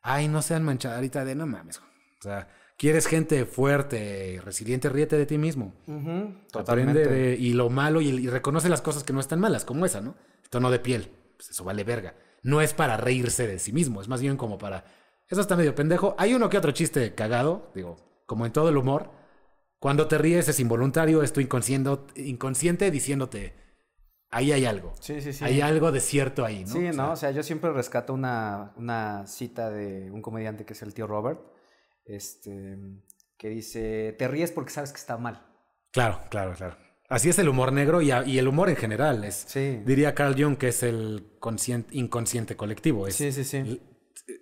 Ay, no sean manchadita de no mames. O sea, quieres gente fuerte, resiliente, ríete de ti mismo. Ujú, Aprende de, y lo malo y, y reconoce las cosas que no están malas, como esa, ¿no? El tono de piel, pues eso vale verga. No es para reírse de sí mismo, es más bien como para... Eso está medio pendejo. Hay uno que otro chiste cagado, digo, como en todo el humor. Cuando te ríes es involuntario, es tu inconsciente, inconsciente diciéndote, ahí hay algo. Sí, sí, sí. Hay algo de cierto ahí, ¿no? Sí, O sea, ¿no? O sea, yo siempre rescato una, una cita de un comediante que es el tío Robert, este, que dice, te ríes porque sabes que está mal. Claro, claro, claro. Así es el humor negro y, a- y el humor en general. Es, Sí. Diría Carl Jung que es el consciente, inconsciente colectivo. Es, Sí, sí, sí.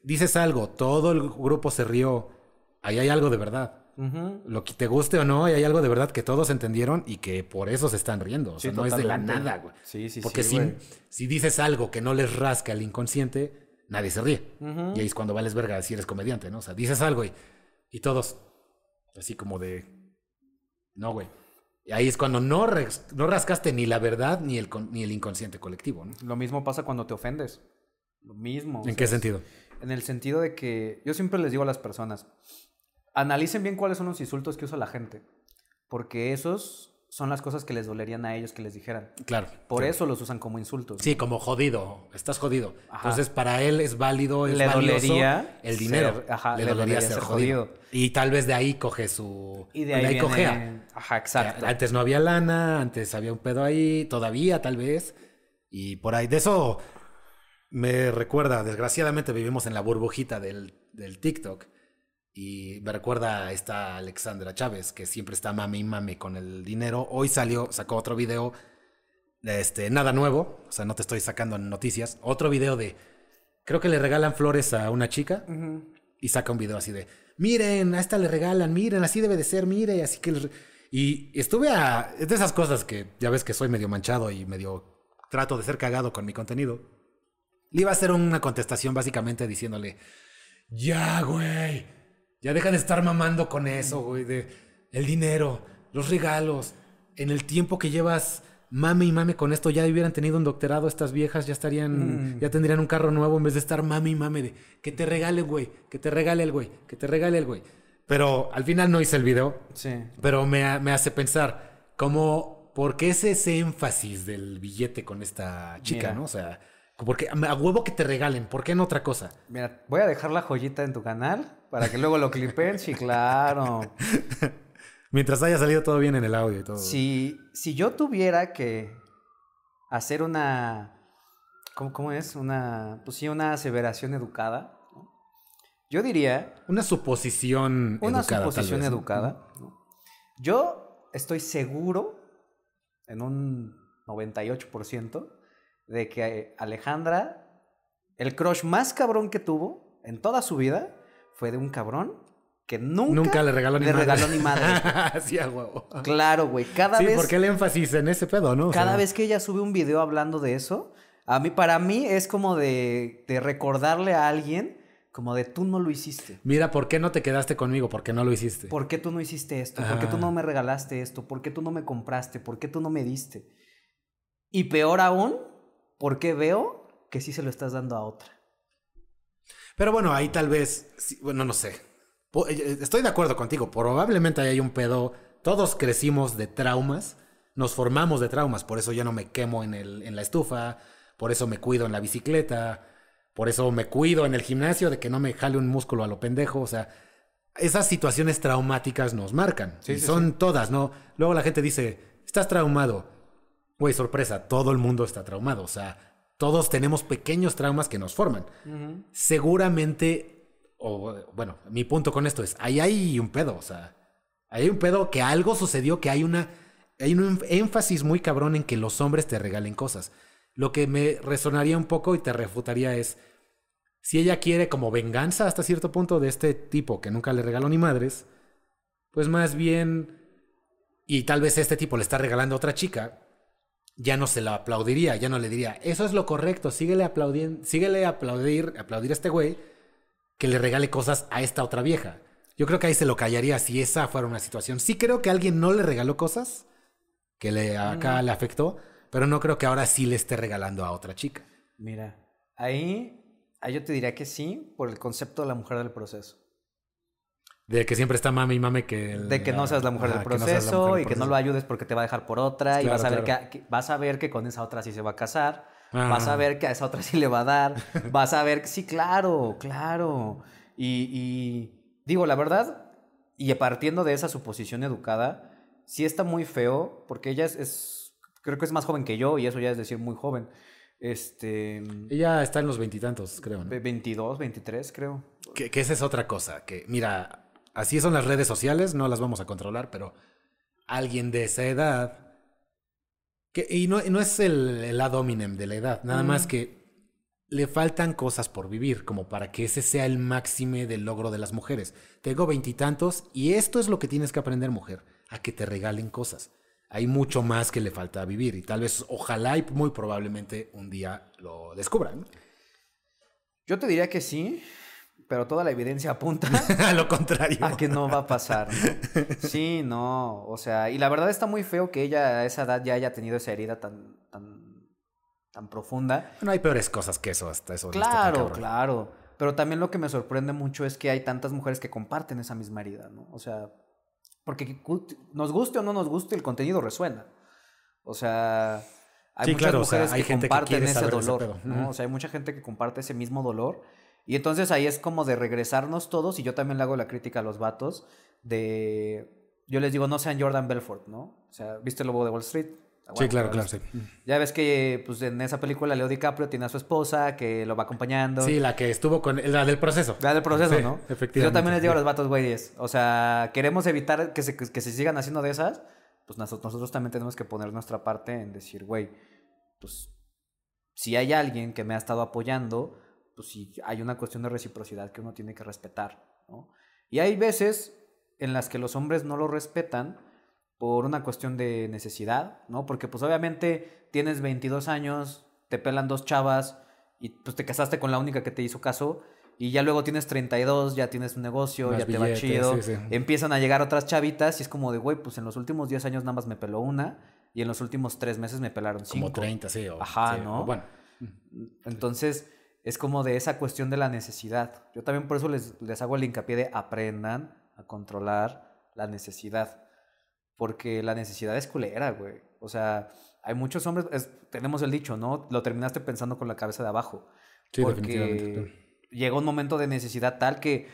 Dices algo, todo el grupo se rió, ahí hay algo de verdad. Lo que te guste o no, ahí hay algo de verdad que todos entendieron y que por eso se están riendo. O sea, Sí, no es de la nada, güey. Sí, sí, Porque sí, si, si dices algo que no les rasca el inconsciente, nadie se ríe. Y ahí es cuando vales verga si eres comediante, ¿no? O sea, dices algo y, y todos así como de... No, güey. Y ahí es cuando no, res- no rascaste ni la verdad ni el, ni el inconsciente colectivo, ¿no? Lo mismo pasa cuando te ofendes. Lo mismo. ¿En sea, qué sentido? En el sentido de que yo siempre les digo a las personas, analicen bien cuáles son los insultos que usa la gente, porque esos son las cosas que les dolerían a ellos que les dijeran. Claro. Por eso los usan como insultos. Sí, como jodido, estás jodido. Ajá. Entonces, para él es válido, es Le dolería el dinero. ser- ajá, le, le dolería, dolería ser, jodido. jodido. Y tal vez de ahí coge su... Y de ahí, viene- cojea. Ajá, exacto. Antes no había lana, antes había un pedo ahí, todavía tal vez. Y por ahí, de eso me recuerda, desgraciadamente vivimos en la burbujita del, del TikTok. Y me recuerda a esta Alexandra Chávez, que siempre está mame y mame con el dinero. Hoy salió, sacó otro video, este, nada nuevo, o sea, no te estoy sacando noticias. Otro video de, creo que le regalan flores a una chica y saca un video así de, miren, a esta le regalan, miren, así debe de ser, mire, así que... le- Y estuve a... Es de esas cosas que ya ves que soy medio manchado y medio trato de ser cagado con mi contenido. Le iba a hacer una contestación básicamente diciéndole, ya, güey, ya deja de estar mamando con eso, güey, de el dinero, los regalos, en el tiempo que llevas mame y mame con esto, ya hubieran tenido un doctorado estas viejas, ya estarían, Mm. ya tendrían un carro nuevo en vez de estar mame y mame de que te regale, güey, que te regale el güey, que te regale el güey. Pero al final no hice el video, Sí. pero me, me hace pensar, como, ¿por qué es ese énfasis del billete con esta chica, Mira. no? O sea, porque a huevo que te regalen, ¿por qué en otra cosa? Mira, voy a dejar la joyita en tu canal para que luego lo clipen. Sí, claro. Mientras haya salido todo bien en el audio y todo. Si, si yo tuviera que hacer una. ¿Cómo, cómo es? Una. Pues sí, una aseveración educada. ¿no? Yo diría. Una suposición Una educada, tal suposición educada. ¿no? Yo estoy seguro, en un 98%, de que Alejandra, el crush más cabrón que tuvo en toda su vida, fue de un cabrón que nunca, Nunca le regaló ni le madre. regaló ni madre. sí, a huevo. Claro, güey. Cada sí, vez. porque el énfasis en ese pedo, ¿no? O Cada sea, vez que ella sube un video hablando de eso, a mí, para mí es como de, de recordarle a alguien, como de tú no lo hiciste. Mira, ¿por qué no te quedaste conmigo? ¿Por qué no lo hiciste? ¿Por qué tú no hiciste esto? ¿Por qué tú Ah. no me regalaste esto? ¿Por qué tú no me compraste? ¿Por qué tú no me diste? Y peor aún, ¿por qué veo que sí se lo estás dando a otra? Pero bueno, ahí tal vez, bueno, no sé. Po- eh, Estoy de acuerdo contigo. Probablemente ahí hay un pedo. Todos crecimos de traumas. Nos formamos de traumas. Por eso ya no me quemo en, el, en la estufa. Por eso me cuido en la bicicleta. Por eso me cuido en el gimnasio de que no me jale un músculo a lo pendejo. O sea, esas situaciones traumáticas nos marcan. Sí, y sí, son todas, ¿no? Luego la gente dice, estás traumado. Güey, sorpresa, todo el mundo está traumado. O sea, todos tenemos pequeños traumas que nos forman seguramente, o bueno, mi punto con esto es, ahí hay un pedo, o sea, ahí hay un pedo que algo sucedió, que hay una, hay un énfasis muy cabrón en que los hombres te regalen cosas. Lo que me resonaría un poco y te refutaría es, si ella quiere como venganza hasta cierto punto de este tipo que nunca le regaló ni madres, pues más bien, y tal vez este tipo le está regalando a otra chica, ya no se la aplaudiría, ya no le diría, eso es lo correcto, síguele aplaudiendo, síguele aplaudir, aplaudir a este güey que le regale cosas a esta otra vieja. Yo creo que ahí se lo callaría si esa fuera una situación. Sí creo que alguien no le regaló cosas que le acá le afectó, pero no creo que ahora sí le esté regalando a otra chica. Mira, ahí, ahí yo te diría que sí, por el concepto de la mujer del proceso. De que siempre está mame y mame que... el- De que no seas la mujer Ajá, del que no seas la proceso mujer del y que no proceso. lo ayudes porque te va a dejar por otra y Claro, vas a, ver claro. que, que- vas a ver que con esa otra sí se va a casar, Ah. vas a ver que a esa otra sí le va a dar, vas a ver que sí, claro, claro. Y, y digo, la verdad, y partiendo de esa suposición educada, sí está muy feo porque ella es, es- creo que es más joven que yo y eso ya es decir muy joven. Este, Ella está en los veintitantos, creo, ¿no? 22, 23 creo. Que, que esa es otra cosa, que mira, así son las redes sociales, no las vamos a controlar, pero alguien de esa edad, que, y no, no es el, el ad hominem de la edad, nada más que le faltan cosas por vivir, como para que ese sea el máxime del logro de las mujeres. Tengo veintitantos y esto es lo que tienes que aprender, mujer, a que te regalen cosas. Hay mucho más que le falta vivir y tal vez, ojalá y muy probablemente un día lo descubran. Yo te diría que sí, pero toda la evidencia apunta a lo contrario. a que no va a pasar. ¿no? Sí, no, o sea, y la verdad está muy feo que ella a esa edad ya haya tenido esa herida tan, tan, tan profunda. No hay peores cosas que eso, hasta eso. Claro, claro. Pero también lo que me sorprende mucho es que hay tantas mujeres que comparten esa misma herida, ¿no? O sea, porque nos guste o no nos guste, el contenido resuena. O sea, hay Sí, muchas claro, o sea, mujeres hay que gente comparten ese dolor. O sea, hay mucha gente que comparte ese mismo dolor. Y entonces ahí es como de regresarnos todos, y yo también le hago la crítica a los vatos, de... Yo les digo, no sean Jordan Belfort, ¿no? O sea, ¿viste el lobo de Wall Street? Ah, Sí, bueno, claro, claro, sí. Ya ves que pues, en esa película Leo DiCaprio tiene a su esposa que lo va acompañando. Sí, la que estuvo con la del proceso. Ya del proceso, Sí, ¿no? efectivamente. Yo también les digo a los vatos, güeyes. O sea, queremos evitar que se, que se sigan haciendo de esas. Pues nosotros, nosotros también tenemos que poner nuestra parte en decir, güey, pues si hay alguien que me ha estado apoyando, pues sí hay una cuestión de reciprocidad que uno tiene que respetar, ¿no? Y hay veces en las que los hombres no lo respetan por una cuestión de necesidad, ¿no? Porque pues obviamente tienes 22 años, te pelan dos chavas y pues te casaste con la única que te hizo caso y ya luego tienes 32, ya tienes un negocio, Más ya te va chido. sí, sí. Empiezan a llegar otras chavitas y es como de, güey, pues en los últimos 10 años nada más me peló una y en los últimos 3 meses me pelaron cinco. Como 30, sí. O, Ajá, sí, ¿no? o bueno, Entonces, es como de esa cuestión de la necesidad. Yo también por eso les, les hago el hincapié de aprendan a controlar la necesidad. Porque la necesidad es culera, güey. O sea, hay muchos hombres, es- tenemos el dicho, ¿no? Lo terminaste pensando con la cabeza de abajo. Sí, porque definitivamente, llega un momento de necesidad tal que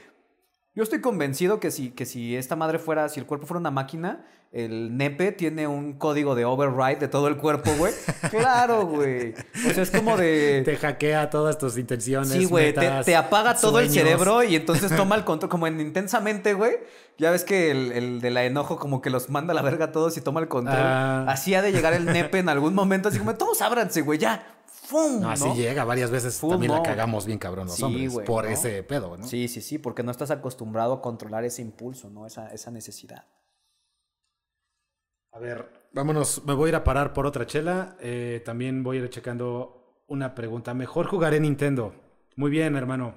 yo estoy convencido que si, que si esta madre fuera, si el cuerpo fuera una máquina, el nepe tiene un código de override de todo el cuerpo, güey. claro, güey. O sea, es como de... te hackea todas tus intenciones. Sí, güey, te, apaga todo el cerebro y entonces toma el control, como en intensamente, güey. Ya ves que el, el de la enojo como que los manda a la verga a todos y toma el control. Ah. Así ha de llegar el nepe en algún momento, así como, todos ábranse, güey, ya. ¡Fum! No, así ¿no? llega varias veces. También la cagamos bien cabrón los Sí, hombres. por ¿no? ese pedo, ¿no? Sí, sí, sí, porque no estás acostumbrado a controlar ese impulso, ¿no? Esa, esa necesidad. A ver, vámonos. Me voy a ir a parar por otra chela. Eh, también voy a ir checando una pregunta. Mejor jugaré Nintendo. Muy bien, hermano.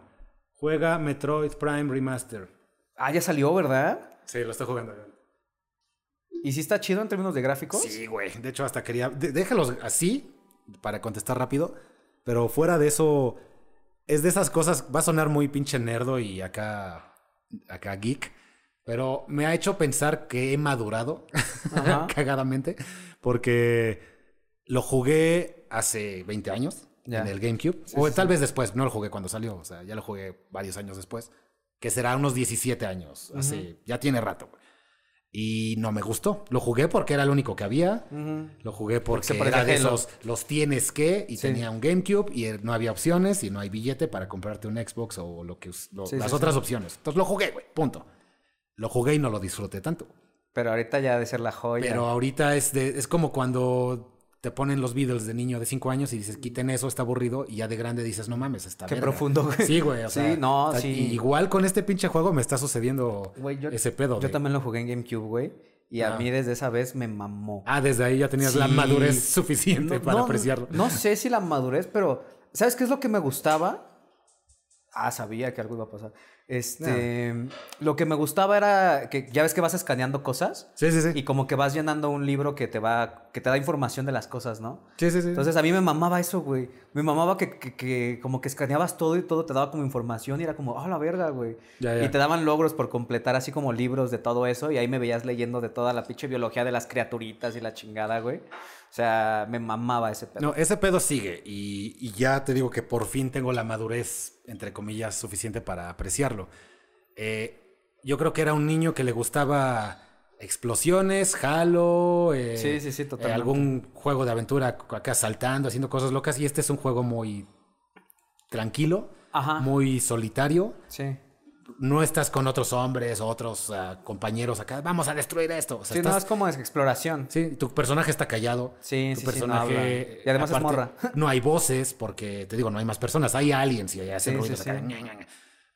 Juega Metroid Prime Remaster. Ah, ya salió, ¿verdad? Sí, lo estoy jugando. ¿Y si está chido en términos de gráficos? Sí, güey. De hecho, hasta quería. de- déjalos así para contestar rápido. Pero fuera de eso, es de esas cosas. Va a sonar muy pinche nerdo y acá. Acá geek. Pero me ha hecho pensar que he madurado cagadamente. Porque lo jugué hace 20 años en el GameCube. Sí, o sí, tal vez después, no lo jugué cuando salió. O sea, ya lo jugué varios años después. Que será unos 17 años. Hace, Ya tiene rato, güey. Y no me gustó. Lo jugué porque era el único que había. Lo jugué porque parecía era de esos, los tienes que, y Sí. tenía un GameCube, y no había opciones, y no hay billete para comprarte un Xbox o lo que us- lo- Sí, las sí, otras opciones. Entonces lo jugué, güey, punto. Lo jugué y no lo disfruté tanto. Pero ahorita ya ha de ser la joya. Pero ahorita es, de, es como cuando te ponen los Beatles de niño de 5 años y dices, quiten eso, está aburrido, y ya de grande dices, no mames, está Qué verga". profundo, güey. Sí, güey, o Sí, sea, no, está- sí. Igual con este pinche juego me está sucediendo Güey, yo, ese pedo. Yo también lo jugué en GameCube, güey. Y a Ah. mí desde esa vez me mamó. Ah, desde ahí ya tenías la madurez suficiente No- para no- apreciarlo. No sé si la madurez, pero ¿sabes qué es lo que me gustaba? Ah, sabía que algo iba a pasar. Este, lo que me gustaba era que ya ves que vas escaneando cosas Sí, sí, sí. y como que vas llenando un libro que te va que te da información de las cosas, ¿no? Sí, sí, sí. Entonces a mí me mamaba eso, güey. Me mamaba que, que- que como que escaneabas todo y todo te daba como información y era como, ah, la verga, güey. Ya, ya. Y te daban logros por completar así como libros de todo eso y ahí me veías leyendo de toda la pinche biología de las criaturitas y la chingada, güey. O sea, me mamaba ese pedo. No, ese pedo sigue y, y ya te digo que por fin tengo la madurez, entre comillas, suficiente para apreciarlo. Eh, yo creo que era un niño que le gustaba explosiones, Halo, eh, Sí, sí, sí, eh, algún juego de aventura acá saltando, haciendo cosas locas y este es un juego muy tranquilo, Ajá. muy solitario. Sí. No estás con otros hombres o otros ah, compañeros acá, vamos a destruir esto. O sea, Sí, no, estás- es como exploración. Sí, tu personaje está callado. Sí, tu sí, sí, no habla. Y además es morra. No hay voces, porque te digo, no hay más personas. Hay aliens y hacen Sí, ruidos sí, acá, sí. ña, ña, ña.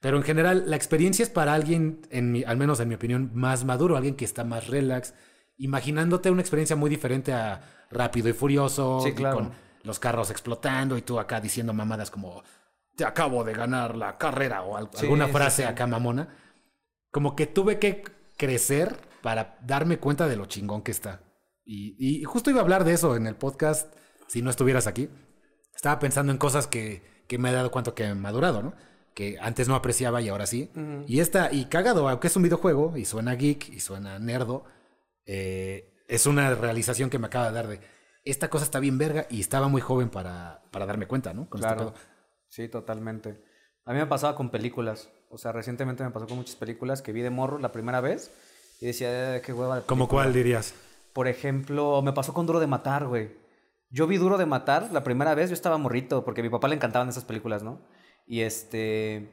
Pero en general, la experiencia es para alguien, en mi- al menos en mi opinión, más maduro, alguien que está más relax, imaginándote una experiencia muy diferente a Rápido y Furioso, Sí, y claro. con los carros explotando y tú acá diciendo mamadas como te acabo de ganar la carrera o al- Sí, alguna sí, frase sí. acá mamona. Como que tuve que crecer para darme cuenta de lo chingón que está. Y, y justo iba a hablar de eso en el podcast si no estuvieras aquí. Estaba pensando en cosas que, que me he dado cuenta que he madurado, ¿no? Que antes no apreciaba y ahora sí. Y esta, y cagado, aunque es un videojuego y suena geek y suena nerdo, eh, es una realización que me acaba de dar de esta cosa está bien verga y estaba muy joven para, para darme cuenta, ¿no? Con este Claro. pedo. Sí, totalmente. A mí me pasaba con películas. O sea, recientemente me pasó con muchas películas que vi de morro la primera vez y decía, "Eh, qué hueva de ¿Como película". cuál dirías? Por ejemplo, me pasó con Duro de Matar, güey. Yo vi Duro de Matar la primera vez, yo estaba morrito, porque a mi papá le encantaban esas películas, ¿no? Y este...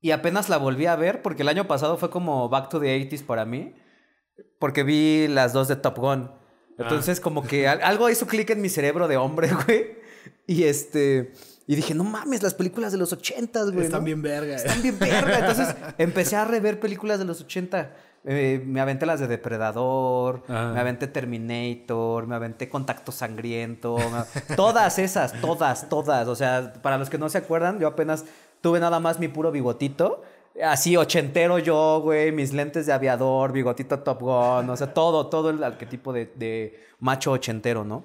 Y apenas la volví a ver, porque el año pasado fue como Back to the 80s para mí, porque vi las dos de Top Gun. Entonces, como que al- algo hizo clic en mi cerebro de hombre, güey. Y este... Y dije, no mames, las películas de los 80s, güey. Están ¿no? bien verga. Están bien verga. Entonces empecé a rever películas de los 80. eh, me aventé las de Depredador, Ah. me aventé Terminator, me aventé Contacto Sangriento, me- todas esas, todas, todas. O sea, para los que no se acuerdan, yo apenas tuve nada más mi puro bigotito. Así ochentero yo, güey, mis lentes de aviador, bigotito Top Gun, o sea, todo, todo el arquetipo de, de macho ochentero, ¿no?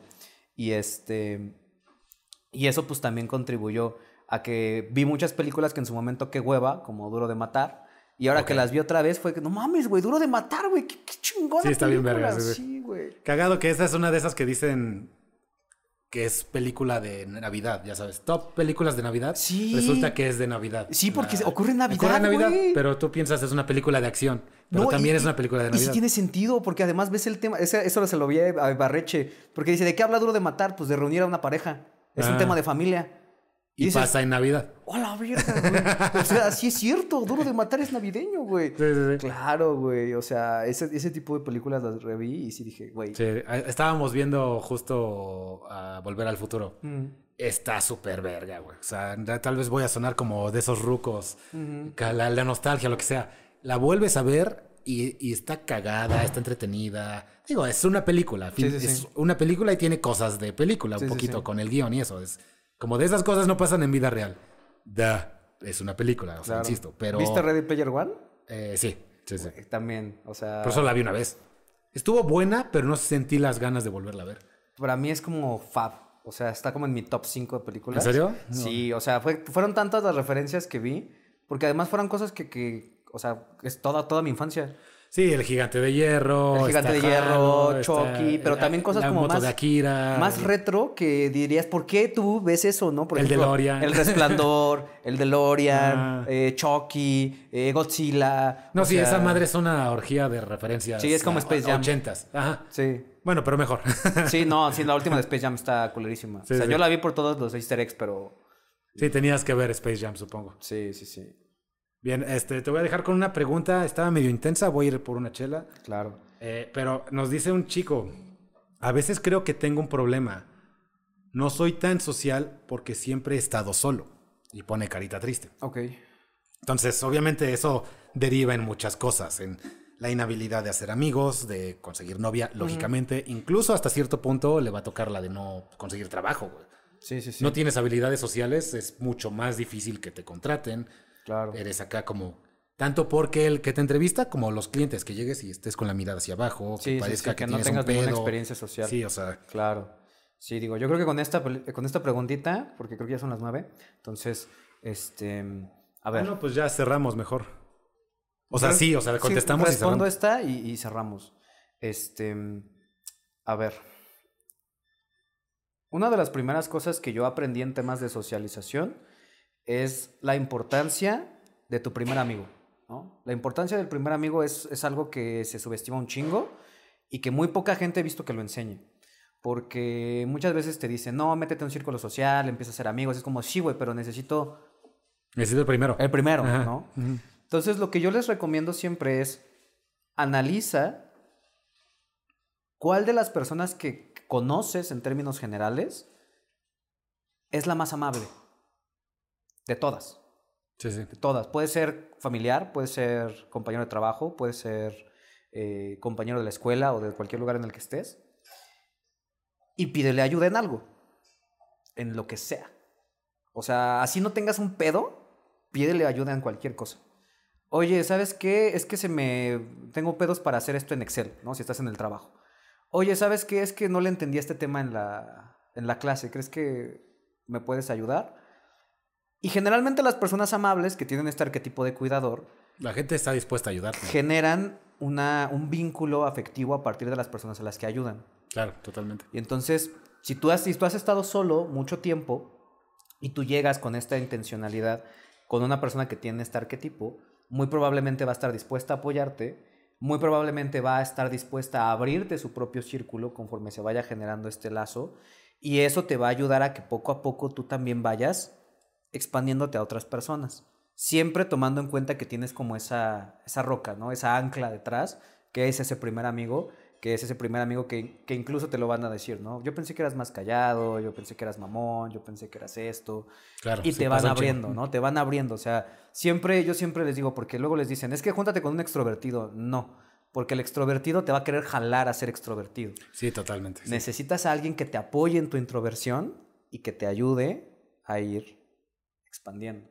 Y este... Y eso pues también contribuyó a que vi muchas películas que en su momento qué hueva, como Duro de Matar. Y ahora que las vi otra vez fue que, no mames, güey, Duro de Matar, güey, qué, qué chingona Sí, está bien película". verga, sí, güey. Cagado que esta es una de esas que dicen que es película de Navidad, ya sabes. Top películas de Navidad. Sí. Resulta que es de Navidad. Sí, porque La- ocurre en Navidad, Ocurre en Navidad, pero tú piensas es una película de acción. Pero No, también y- es una película de Y sí Navidad. tiene sentido, porque además ves el tema, ese- eso se lo vi a Barreche, porque dice, ¿de qué habla Duro de Matar? Pues de reunir a una pareja. Es un Ah. tema de familia. Y dices, pasa en Navidad. ¡Oh, la verga, güey! O sea, sí es cierto, Duro de Matar es navideño, güey. Sí, sí, sí. Claro, güey. O sea, ese, ese tipo de películas las reví y sí dije, güey. Sí, estábamos viendo justo a Volver al Futuro. Mm. Está súper verga, güey. O sea, tal vez voy a sonar como de esos rucos. La nostalgia, lo que sea. La vuelves a ver y, y está cagada, está entretenida. Digo, es una película. Sí, sí, es sí. una película y tiene cosas de película, un poquito con el guion y eso. Es como de esas cosas no pasan en vida real. Da, es una película, o sea, Claro. insisto. Pero. ¿Viste Ready Player One? Eh, sí, sí, sí. También, o sea... Por eso la vi una vez. Estuvo buena, pero no sentí las ganas de volverla a ver. Para mí es como fab. O sea, está como en mi top 5 de películas. ¿En serio? Sí, o sea, fue- fueron tantas las referencias que vi. Porque además fueron cosas que, que o sea, es toda, toda mi infancia. Sí, el gigante de hierro. El Gigante de Hierro, Halo, Chucky, está pero también cosas como más- de Akira. Más retro que dirías, ¿por qué tú ves eso, no? Por El DeLorean. El Resplandor, el DeLorean, Ah. eh, Chucky, eh, Godzilla. No, sí, sea, esa madre es una orgía de referencias. Sí, es como Space Jam. Ochentas. Ajá. Sí. Bueno, pero mejor. Sí, no, sí, la última de Space Jam está culerísima. Sí, o sea, sí. yo la vi por todos los easter eggs, pero... sí, tenías que ver Space Jam, supongo. Sí, sí, sí. Bien, este, te voy a dejar con una pregunta. Estaba medio intensa, voy a ir por una chela. Claro. Eh, pero nos dice un chico, a veces creo que tengo un problema. No soy tan social porque siempre he estado solo. Y pone carita triste. Ok. Entonces, obviamente eso deriva en muchas cosas, en la inhabilidad de hacer amigos, de conseguir novia, lógicamente, incluso hasta cierto punto le va a tocar la de no conseguir trabajo. güey. Sí, sí, sí. No tienes habilidades sociales, es mucho más difícil que te contraten. Claro. Eres acá como tanto porque el que te entrevista como los clientes que llegues y estés con la mirada hacia abajo, Sí, que parezca sí, que, que no tengas un ninguna experiencia social. Sí, o sea, Claro. Sí, digo, yo creo que con esta, con esta preguntita, porque creo que ya son las nueve, entonces, este, a ver. bueno, pues ya cerramos mejor. O sea, sí, o sea, contestamos y respondo cerramos. esta y, y cerramos. Este, a ver. Una de las primeras cosas que yo aprendí en temas de socialización es la importancia de tu primer amigo. ¿no? La importancia del primer amigo es, es algo que se subestima un chingo y que muy poca gente he visto que lo enseñe. Porque muchas veces te dicen, no, métete en un círculo social, empieza a ser amigos. Es como, sí, güey, pero necesito Necesito el primero. el primero, Ajá. ¿no? Entonces, lo que yo les recomiendo siempre es analiza cuál de las personas que conoces en términos generales es la más amable. De todas, Sí, sí. de todas. Puede ser familiar, puede ser compañero de trabajo, puede ser eh, compañero de la escuela o de cualquier lugar en el que estés. Y pídele ayuda en algo, en lo que sea. O sea, así no tengas un pedo, pídele ayuda en cualquier cosa. Oye, ¿sabes qué? Es que se me... Tengo pedos para hacer esto en Excel, ¿no? Si estás en el trabajo. Oye, ¿sabes qué? Es que no le entendí este tema en la, en la clase. ¿Crees que me puedes ayudar? Y generalmente las personas amables que tienen este arquetipo de cuidador La gente está dispuesta a ayudarte. generan una, un vínculo afectivo a partir de las personas a las que ayudan. Claro, totalmente. Y entonces, si tú has, si tú has estado solo mucho tiempo y tú llegas con esta intencionalidad con una persona que tiene este arquetipo, muy probablemente va a estar dispuesta a apoyarte, muy probablemente va a estar dispuesta a abrirte su propio círculo conforme se vaya generando este lazo y eso te va a ayudar a que poco a poco tú también vayas expandiéndote a otras personas. Siempre tomando en cuenta que tienes como esa, esa roca, ¿no? Esa ancla detrás, que es ese primer amigo, que es ese primer amigo que, que incluso te lo van a decir, ¿no? Yo pensé que eras más callado, yo pensé que eras mamón, yo pensé que eras esto. Claro. Y sí, te van abriendo, ¿no? Te van abriendo. O sea, siempre, yo siempre les digo, porque luego les dicen, es que júntate con un extrovertido. No. Porque el extrovertido te va a querer jalar a ser extrovertido. Sí, totalmente. sí. Necesitas a alguien que te apoye en tu introversión y que te ayude a ir expandiendo.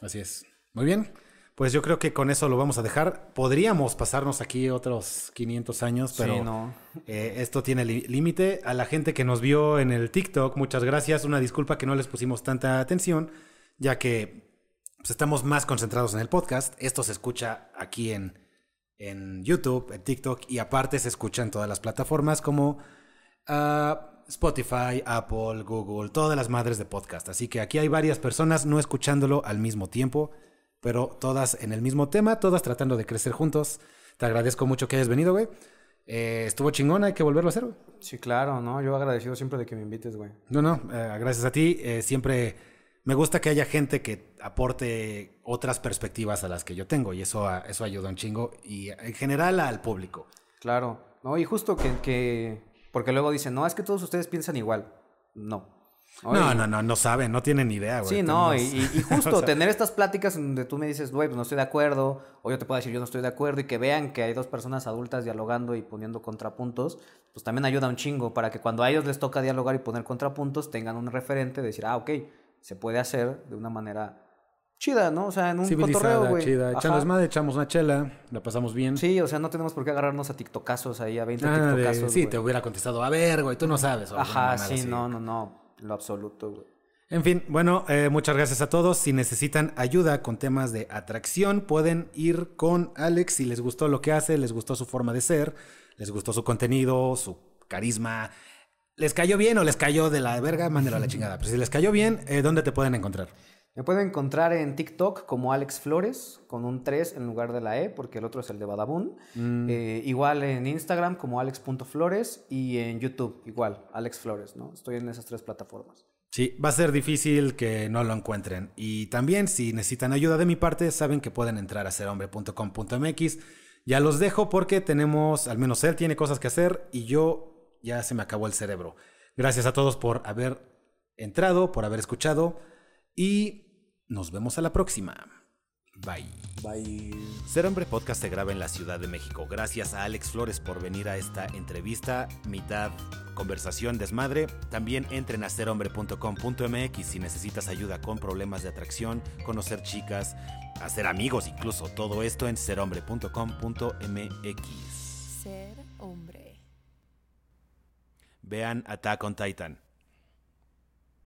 Así es. Muy bien. Pues yo creo que con eso lo vamos a dejar. Podríamos pasarnos aquí otros 500 años, pero sí, no. eh, esto tiene límite. A la gente que nos vio en el TikTok, muchas gracias. Una disculpa que no les pusimos tanta atención, ya que pues, estamos más concentrados en el podcast. Esto se escucha aquí en, en YouTube, en TikTok, y aparte se escucha en todas las plataformas como ah, Spotify, Apple, Google, todas las madres de podcast. Así que aquí hay varias personas no escuchándolo al mismo tiempo, pero todas en el mismo tema, todas tratando de crecer juntos. Te agradezco mucho que hayas venido, güey. Eh, estuvo chingón, hay que volverlo a hacer, güey. Sí, claro, ¿no? Yo agradecido siempre de que me invites, güey. No, no, eh, gracias a ti. Eh, siempre me gusta que haya gente que aporte otras perspectivas a las que yo tengo y eso, eso ayuda un chingo y en general al público. Claro. No, y justo que, que... Porque luego dicen, no, es que todos ustedes piensan igual. No. No, no, no, no saben, no tienen ni idea, güey. Sí, no, y, justo O sea, tener estas pláticas donde tú me dices, güey, pues no estoy de acuerdo, o yo te puedo decir, yo no estoy de acuerdo, y que vean que hay dos personas adultas dialogando y poniendo contrapuntos, pues también ayuda un chingo para que cuando a ellos les toca dialogar y poner contrapuntos, tengan un referente de decir, ah, ok, se puede hacer de una manera chida, ¿no? O sea, en un cotorreo, güey. chida. Echando desmadre, echamos una chela, la pasamos bien. Sí, o sea, no tenemos por qué agarrarnos a tiktokazos ahí, a 20 Nada de- tiktokazos, sí, te hubiera contestado, a ver, güey, tú no sabes. o Ajá, sí, así. no, no, no, lo absoluto, güey. En fin, bueno, eh, muchas gracias a todos. Si necesitan ayuda con temas de atracción, pueden ir con Alex si les gustó lo que hace, les gustó su forma de ser, les gustó su contenido, su carisma. ¿Les cayó bien o les cayó de la verga? Mándelo a la chingada. Pero si les cayó bien, eh, ¿dónde te pueden encontrar? Me pueden encontrar en TikTok como Alex Flores, con un 3 en lugar de la E, porque el otro es el de Badabun. Eh, igual en Instagram como alex.flores y en YouTube igual, Alex Flores, ¿no? Estoy en esas tres plataformas. Sí, va a ser difícil que no lo encuentren. Y también, si necesitan ayuda de mi parte, saben que pueden entrar a serhombre.com.mx. Ya los dejo porque tenemos, al menos él tiene cosas que hacer y yo ya se me acabó el cerebro. Gracias a todos por haber entrado, por haber escuchado y nos vemos a la próxima. Bye. Bye. Ser Hombre Podcast se graba en la Ciudad de México. Gracias a Alex Flores por venir a esta entrevista, mitad conversación desmadre. También entren a serhombre.com.mx si necesitas ayuda con problemas de atracción, conocer chicas, hacer amigos incluso. Todo esto en serhombre.com.mx. Ser hombre. Vean Attack on Titan.